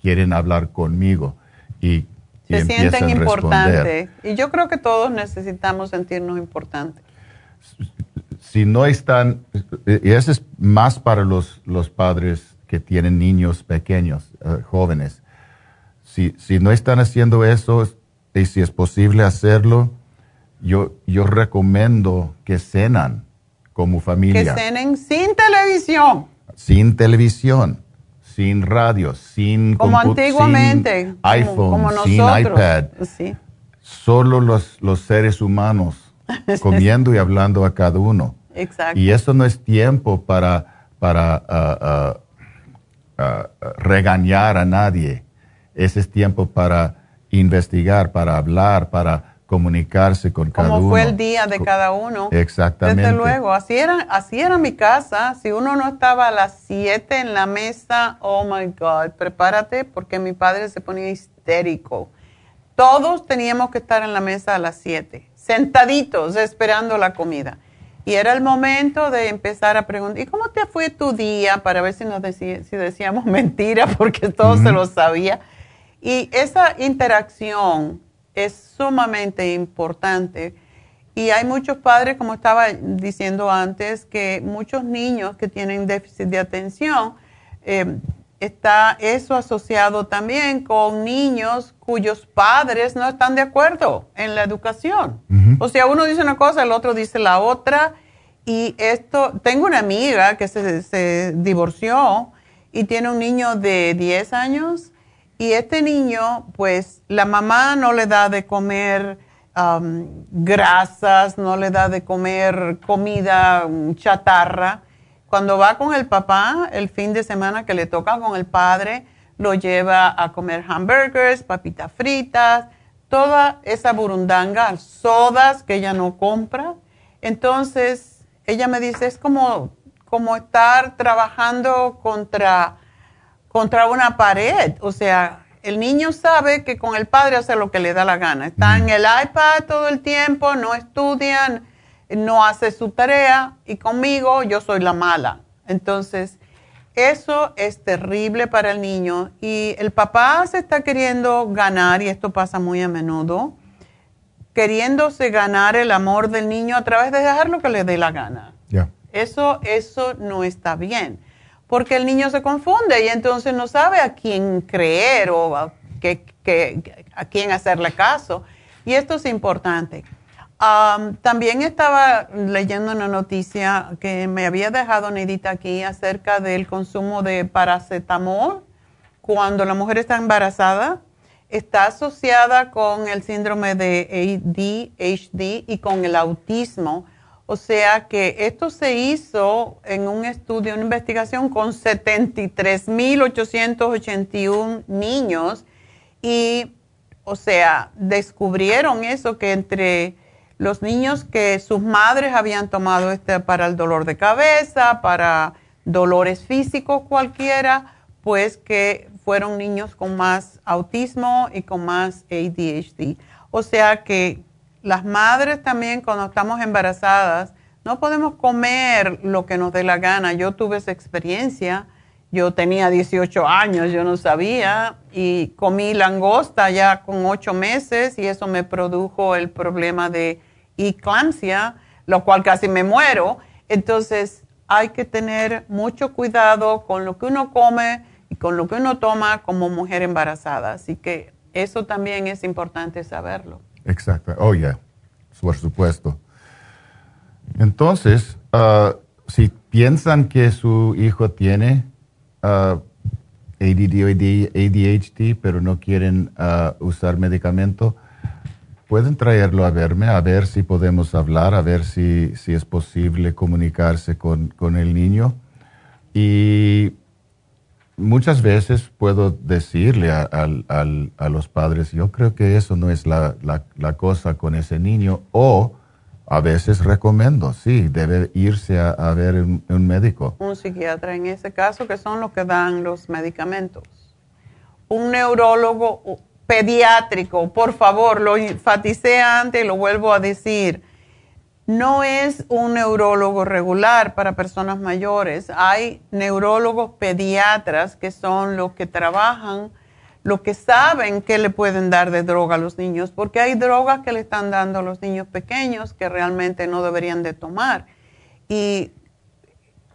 quieren hablar conmigo. Y se sienten importantes. Y yo creo que todos necesitamos sentirnos importantes. Si no están, y eso es más para los, los padres que tienen niños pequeños, eh, jóvenes. Si, si no están haciendo eso, y si es posible hacerlo, yo, yo recomiendo que cenan como familia. Que cenen sin televisión. Sin televisión sin radio, sin, como antiguamente, iPhone, sin iPad. Solo los, los seres humanos *laughs* comiendo y hablando a cada uno. Exacto. Y eso no es tiempo para, para uh, uh, uh, regañar a nadie. Ese es tiempo para investigar, para hablar, para comunicarse con cada uno. Como fue el día de cada uno. Exactamente. Desde luego, así era, así era mi casa. Si uno no estaba a las 7 en la mesa, oh my God, prepárate porque mi padre se ponía histérico. Todos teníamos que estar en la mesa a las 7, sentaditos esperando la comida. Y era el momento de empezar a preguntar, ¿y cómo te fue tu día? Para ver si, nos si decíamos *laughs* mentira, porque todos se lo sabía. Y esa interacción es sumamente importante. Y hay muchos padres, como estaba diciendo antes, que muchos niños que tienen déficit de atención, eh, está eso asociado también con niños cuyos padres no están de acuerdo en la educación. O sea, uno dice una cosa, el otro dice la otra. Y esto, tengo una amiga que se, se divorció y tiene un niño de 10 años y este niño, pues la mamá no le da de comer um, grasas, no le da de comer comida um, chatarra. Cuando va con el papá, el fin de semana que le toca con el padre, lo lleva a comer hamburgers, papitas fritas, toda esa burundanga, sodas que ella no compra. Entonces, ella me dice, es como, como estar trabajando contra contra una pared. O sea, el niño sabe que con el padre hace lo que le da la gana. Está en el iPad todo el tiempo, no estudian, no hace su tarea y conmigo yo soy la mala. Entonces, eso es terrible para el niño y el papá se está queriendo ganar, y esto pasa muy a menudo, queriéndose ganar el amor del niño a través de dejar lo que le dé la gana. Eso, eso no está bien porque el niño se confunde y entonces no sabe a quién creer o a, quién hacerle caso. Y esto es importante. también estaba leyendo una noticia que me había dejado Neidita aquí acerca del consumo de paracetamol cuando la mujer está embarazada. Está asociada con el síndrome de ADHD y con el autismo. O sea que esto se hizo en un estudio, una investigación con 73.881 niños y, o sea, descubrieron eso que entre los niños que sus madres habían tomado este para el dolor de cabeza, para dolores físicos cualquiera, pues que fueron niños con más autismo y con más ADHD. O sea que las madres también cuando estamos embarazadas no podemos comer lo que nos dé la gana. Yo tuve esa experiencia. Yo tenía 18 años, yo no sabía, y comí langosta ya con 8 meses y eso me produjo el problema de y clancia, lo cual casi me muero. Entonces hay que tener mucho cuidado con lo que uno come y con lo que uno toma como mujer embarazada. Así que eso también es importante saberlo. Exacto. Oh, yeah. Por supuesto. Entonces, uh, si piensan que su hijo tiene ADD o ADHD, pero no quieren uh, usar medicamento, pueden traerlo a verme, a ver si podemos hablar, a ver si, si es posible comunicarse con, con, el niño. Y muchas veces puedo decirle a, a, los padres, yo creo que eso no es la, la, cosa con ese niño, o a veces recomiendo, sí, debe irse a, ver un, un médico. Un psiquiatra en ese caso, que son los que dan los medicamentos. Un neurólogo pediátrico, por favor, lo enfaticé antes y lo vuelvo a decir, no es un neurólogo regular para personas mayores. Hay neurólogos pediatras que son los que trabajan, los que saben que le pueden dar de droga a los niños, porque hay drogas que le están dando a los niños pequeños que realmente no deberían de tomar. Y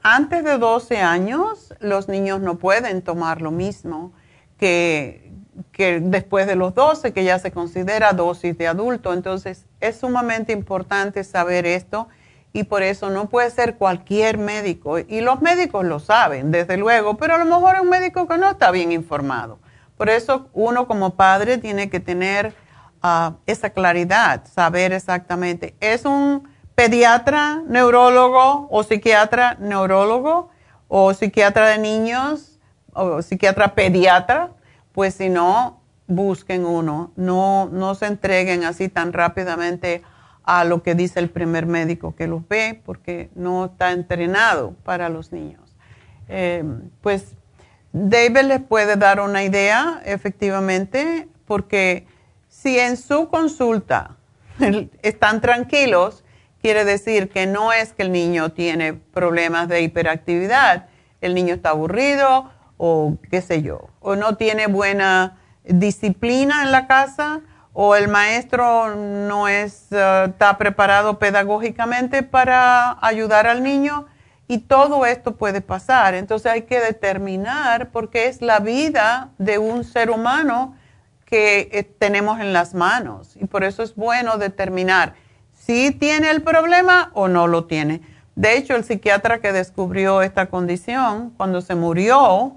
antes de 12 años, los niños no pueden tomar lo mismo que, que después de los 12, que ya se considera dosis de adulto. Entonces, es sumamente importante saber esto y por eso no puede ser cualquier médico. Y los médicos lo saben, desde luego, pero a lo mejor es un médico que no está bien informado. Por eso uno como padre tiene que tener ah, esa claridad, saber exactamente, ¿es un pediatra, neurólogo o psiquiatra, neurólogo o psiquiatra de niños o psiquiatra pediatra? Pues si no, busquen uno, no, no se entreguen así tan rápidamente a lo que dice el primer médico que los ve, porque no está entrenado para los niños. Eh, pues David les puede dar una idea, efectivamente, porque si en su consulta *laughs* están tranquilos, quiere decir que no es que el niño tiene problemas de hiperactividad, el niño está aburrido o qué sé yo, o no tiene buena disciplina en la casa, o el maestro no es, eh, está preparado pedagógicamente para ayudar al niño, y todo esto puede pasar. Entonces hay que determinar, porque es la vida de un ser humano que eh, tenemos en las manos, y por eso es bueno determinar si tiene el problema o no lo tiene. De hecho, el psiquiatra que descubrió esta condición, cuando se murió,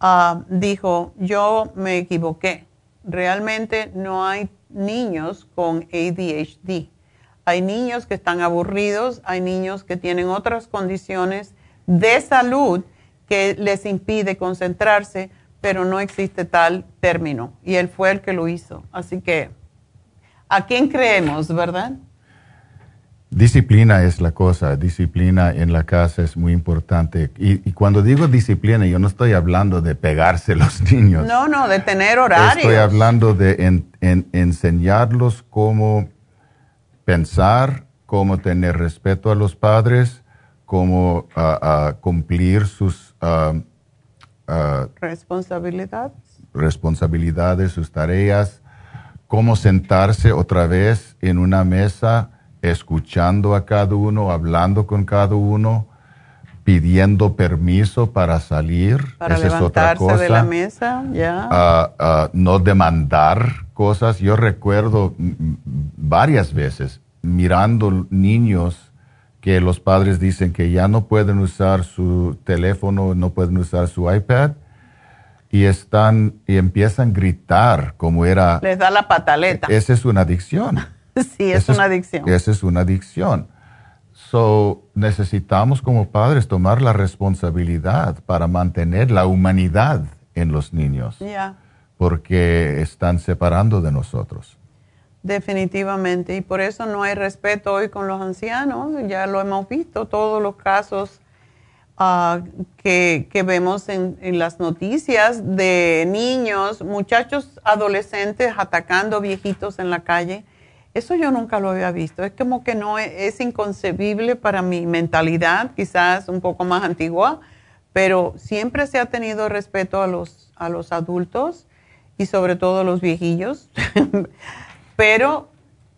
Ah, dijo, yo me equivoqué. Realmente no hay niños con ADHD. Hay niños que están aburridos, hay niños que tienen otras condiciones de salud que les impide concentrarse, pero no existe tal término. Y él fue el que lo hizo. Así que, ¿a quién creemos, verdad? Disciplina es la cosa, disciplina en la casa es muy importante. Y, cuando digo disciplina, yo no estoy hablando de pegarse los *laughs* niños. No, no, de tener horarios. Estoy hablando de enseñarlos cómo pensar, cómo tener respeto a los padres, cómo cumplir sus responsabilidades. responsabilidades, sus tareas, cómo sentarse otra vez en una mesa escuchando a cada uno, hablando con cada uno, pidiendo permiso para salir. Para Esa es otra cosa. de la mesa, ya. Ah, no demandar cosas. Yo recuerdo varias veces mirando niños que los padres dicen que ya no pueden usar su teléfono, no pueden usar su iPad y están y empiezan a gritar como era. Les da la pataleta. Esa es una adicción. *laughs* sí, es una adicción. esa es una adicción. So, necesitamos como padres tomar la responsabilidad para mantener la humanidad en los niños. Ya. Porque están separando de nosotros. Definitivamente, y por eso no hay respeto hoy con los ancianos, ya lo hemos visto, todos los casos ah, que, vemos en, las noticias de niños, muchachos adolescentes atacando viejitos en la calle, eso yo nunca lo había visto, es como que no es, es inconcebible para mi mentalidad, quizás un poco más antigua, pero siempre se ha tenido respeto a los, a los adultos y sobre todo a los viejillos. *laughs* pero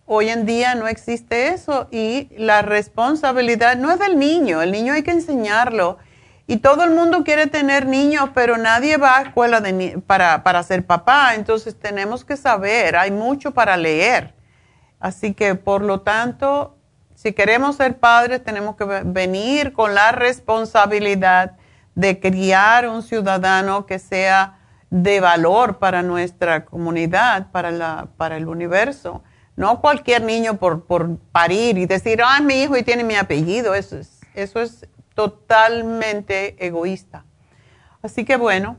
hoy en día no existe eso y la responsabilidad no es del niño, el niño hay que enseñarlo. Y todo el mundo quiere tener niños, pero nadie va a escuela para, para ser papá. Entonces tenemos que saber, hay mucho para leer. Así que por lo tanto, si queremos ser padres, tenemos que venir con la responsabilidad de criar un ciudadano que sea de valor para nuestra comunidad, para, la, para el universo. No cualquier niño por, por parir y decir, ah, mi hijo y tiene mi apellido. Eso es, eso es totalmente egoísta. Así que bueno,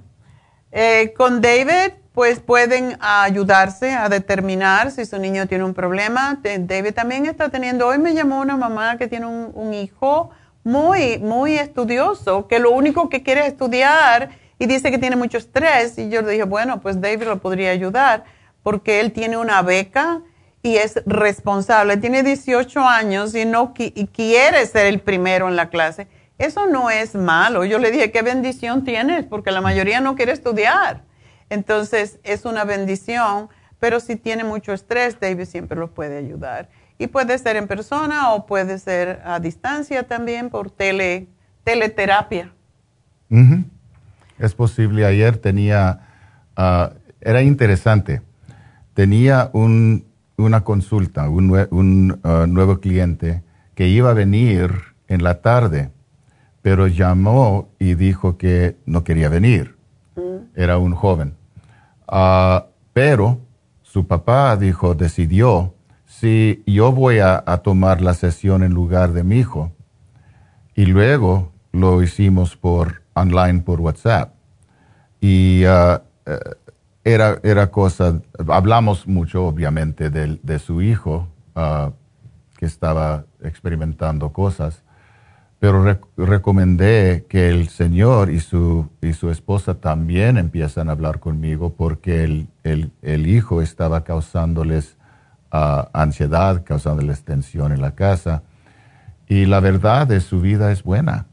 eh, con David, pues pueden ayudarse a determinar si su niño tiene un problema. David también está teniendo, hoy me llamó una mamá que tiene un, hijo muy, muy estudioso, que lo único que quiere es estudiar y dice que tiene mucho estrés. Y yo le dije, bueno, pues David lo podría ayudar porque él tiene una beca y es responsable. Tiene 18 años y no quiere ser el primero en la clase. Eso no es malo. Yo le dije, ¿qué bendición tienes? Porque la mayoría no quiere estudiar. Entonces, es una bendición, pero si tiene mucho estrés, David siempre lo puede ayudar. Y puede ser en persona o puede ser a distancia también por tele, teleterapia. Es posible, ayer tenía, ah, era interesante, tenía una consulta, un, ah, nuevo cliente que iba a venir en la tarde, pero llamó y dijo que no quería venir. Mm. Era un joven. Ah, pero su papá dijo, decidió, si yo voy a, tomar la sesión en lugar de mi hijo, y luego lo hicimos por online por WhatsApp. Y uh, era, era cosa, hablamos mucho obviamente de, de su hijo uh, que estaba experimentando cosas, pero recomendé que el Señor y su, y su esposa también empiezan a hablar conmigo porque el, el, el hijo estaba causándoles uh, ansiedad, causándoles tensión en la casa. Y la verdad de su vida es buena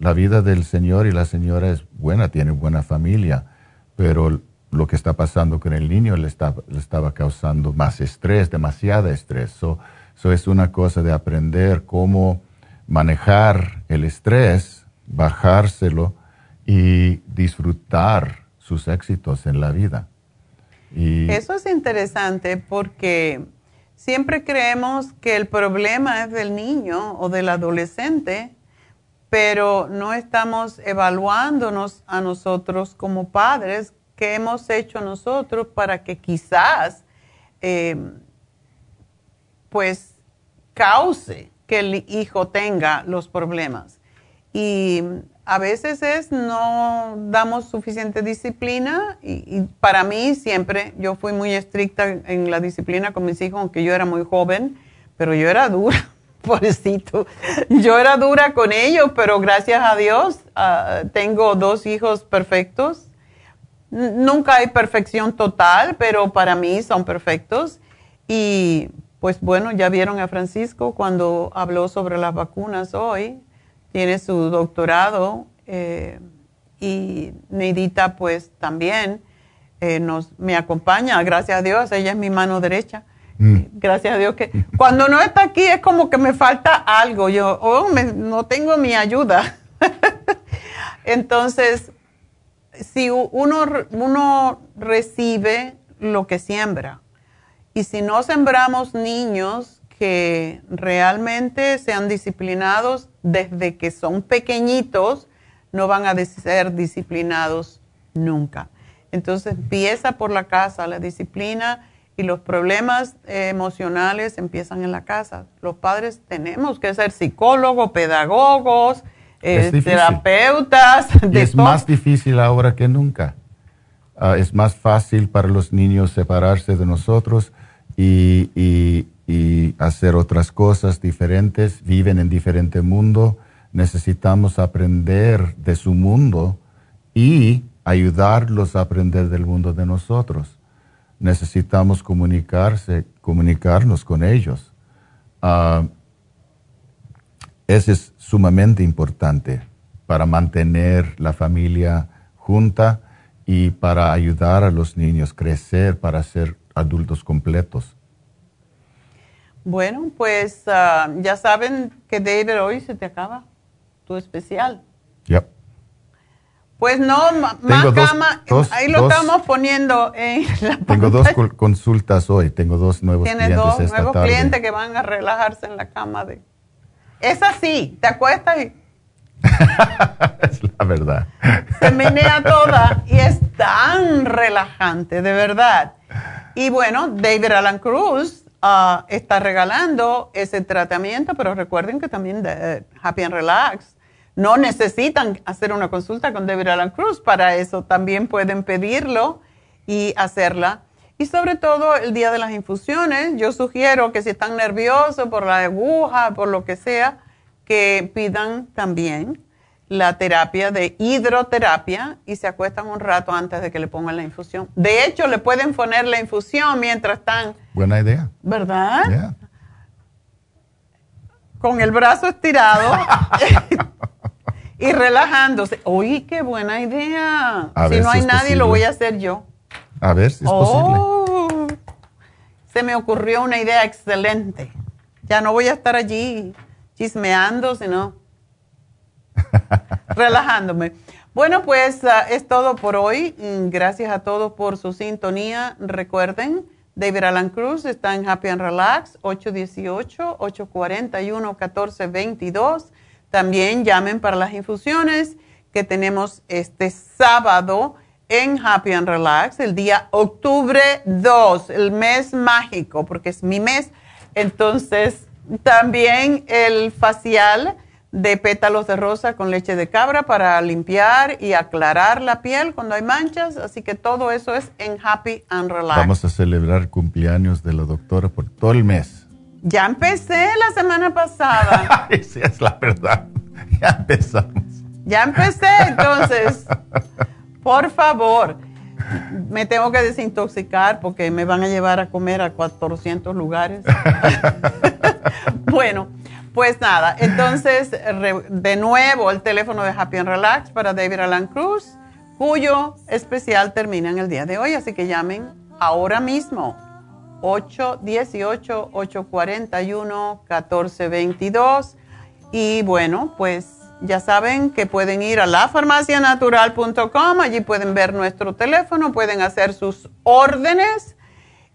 la vida del señor y la señora es buena, tiene buena familia, pero lo que está pasando con el niño le, le estaba causando más estrés, demasiado estrés. Eso es una cosa de aprender cómo manejar el estrés, bajárselo y disfrutar sus éxitos en la vida. Eso es interesante porque siempre creemos que el problema es del niño o del adolescente pero no estamos evaluándonos a nosotros como padres, qué hemos hecho nosotros para que quizás eh, pues cause que el hijo tenga los problemas. Y a veces es no damos suficiente disciplina y, para mí siempre, yo fui muy estricta en la disciplina con mis hijos, aunque yo era muy joven, pero yo era dura *laughs* pobrecito. Yo era dura con ellos, pero gracias a Dios ah, tengo dos hijos perfectos. nunca hay perfección total, pero para mí son perfectos. Y pues bueno, ya vieron a Francisco cuando habló sobre las vacunas hoy. Tiene su doctorado eh, y Neidita pues también eh, nos, me acompaña, gracias a Dios, ella es mi mano derecha. Mm. Gracias a Dios que cuando no está aquí es como que me falta algo. Yo oh, no tengo mi ayuda. *laughs* Entonces, si uno, uno recibe lo que siembra, y si no sembramos niños que realmente sean disciplinados desde que son pequeñitos, no van a ser disciplinados nunca. Entonces empieza por la casa, la disciplina y los problemas emocionales empiezan en la casa. Los padres tenemos que ser psicólogos, pedagogos, eh, terapeutas. Y es más difícil ahora que nunca. Ah, es más fácil para los niños separarse de nosotros y, hacer otras cosas diferentes, viven en diferente mundo. Necesitamos aprender de su mundo y ayudarlos a aprender del mundo de nosotros. Necesitamos comunicarse, comunicarnos con ellos. Uh, eso es sumamente importante para mantener la familia junta y para ayudar a los niños a crecer para ser adultos completos. Bueno, pues uh, ya saben que David hoy se te acaba tu especial. Yep. Pues no, más cama, ahí lo estamos poniendo en *laughs* la Tengo dos consultas hoy, tengo dos nuevos clientes Tienes dos nuevos clientes que van a relajarse en la cama de... Es así, te acuestas y... *laughs* es la verdad. Se menea toda y es tan relajante, de verdad. Y bueno, David Alan Cruz uh, está regalando ese tratamiento, pero recuerden que también de Happy and Relax no necesitan hacer una consulta con David Alan Cruz. Para eso también pueden pedirlo y hacerla. Y sobre todo el día de las infusiones, yo sugiero que si están nerviosos por la aguja, por lo que sea, que pidan también la terapia de hidroterapia y se acuestan un rato antes de que le pongan la infusión. De hecho, le pueden poner la infusión mientras están... Buena idea. ¿Verdad? Con el brazo estirado. *laughs* y relajándose. Uy, qué buena idea. si no hay nadie, lo voy a hacer yo. A ver si es oh, posible. Se me ocurrió una idea excelente. Ya no voy a estar allí chismeando, sino *laughs* relajándome. Bueno, pues ah, es todo por hoy. Mm, gracias a todos por su sintonía. Recuerden, David Alan Cruz está en Happy and Relax, 818-841-1422. También llamen para las infusiones que tenemos este sábado en Happy and Relax, el día octubre 2, el mes mágico, porque es mi mes. Entonces, también el facial de pétalos de rosa con leche de cabra para limpiar y aclarar la piel cuando hay manchas. Así que todo eso es en Happy and Relax. Vamos a celebrar cumpleaños de la doctora por todo el mes. Ya empecé la semana pasada. *laughs* Esa es la verdad. *laughs* Ya empezamos. Ya empecé, entonces. Por favor, me tengo que desintoxicar porque me van a llevar a comer a 400 lugares. *laughs* bueno, pues nada, entonces de nuevo el teléfono de Happy and Relax para David Alan Cruz, cuyo especial termina en el día de hoy, así que llamen ahora mismo 818-841-1422. Y bueno, pues ya saben que pueden ir a lafarmacianatural.com, allí pueden ver nuestro teléfono, pueden hacer sus órdenes.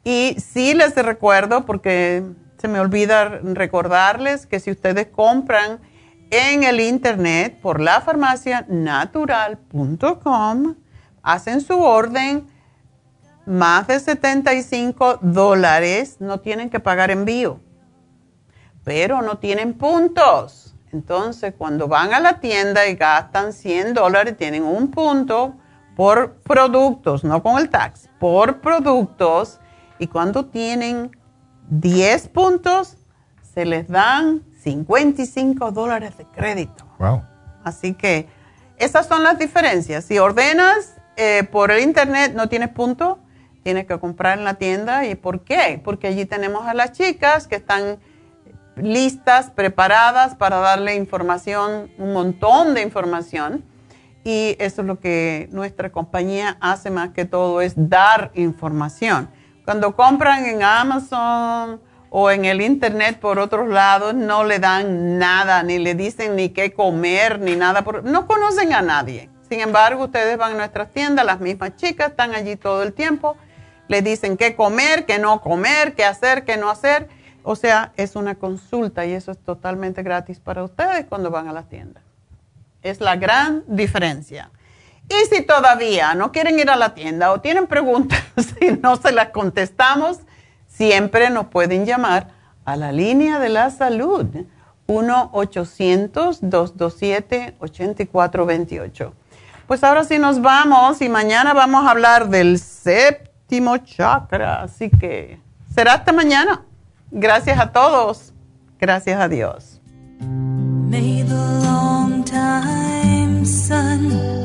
Y sí les recuerdo, porque se me olvida recordarles que si ustedes compran en el internet por lafarmacianatural.com, hacen su orden más de 75 dólares no tienen que pagar envío, pero no tienen puntos. Entonces, cuando van a la tienda y gastan 100 dólares, tienen un punto por productos, no con el tax, por productos. Y cuando tienen 10 puntos, se les dan 55 dólares de crédito. Wow. Así que esas son las diferencias. Si ordenas eh, por el internet, no tienes punto tienes que comprar en la tienda. ¿Y por qué? Porque allí tenemos a las chicas que están listas, preparadas para darle información, un montón de información. Y eso es lo que nuestra compañía hace más que todo, es dar información. Cuando compran en Amazon o en el Internet por otros lados, no le dan nada, ni le dicen ni qué comer, ni nada. no conocen a nadie. Sin embargo, ustedes van a nuestras tiendas, las mismas chicas están allí todo el tiempo le dicen qué comer, qué no comer, qué hacer, qué no hacer. O sea, es una consulta y eso es totalmente gratis para ustedes cuando van a la tienda. Es la gran diferencia. Y si todavía no quieren ir a la tienda o tienen preguntas *laughs* y no se las contestamos, siempre nos pueden llamar a la línea de la salud 1-800-227-8428. Pues ahora sí nos vamos y mañana vamos a hablar del séptimo chakra, así que será hasta mañana. Gracias a todos. Gracias a Dios. May the long time sun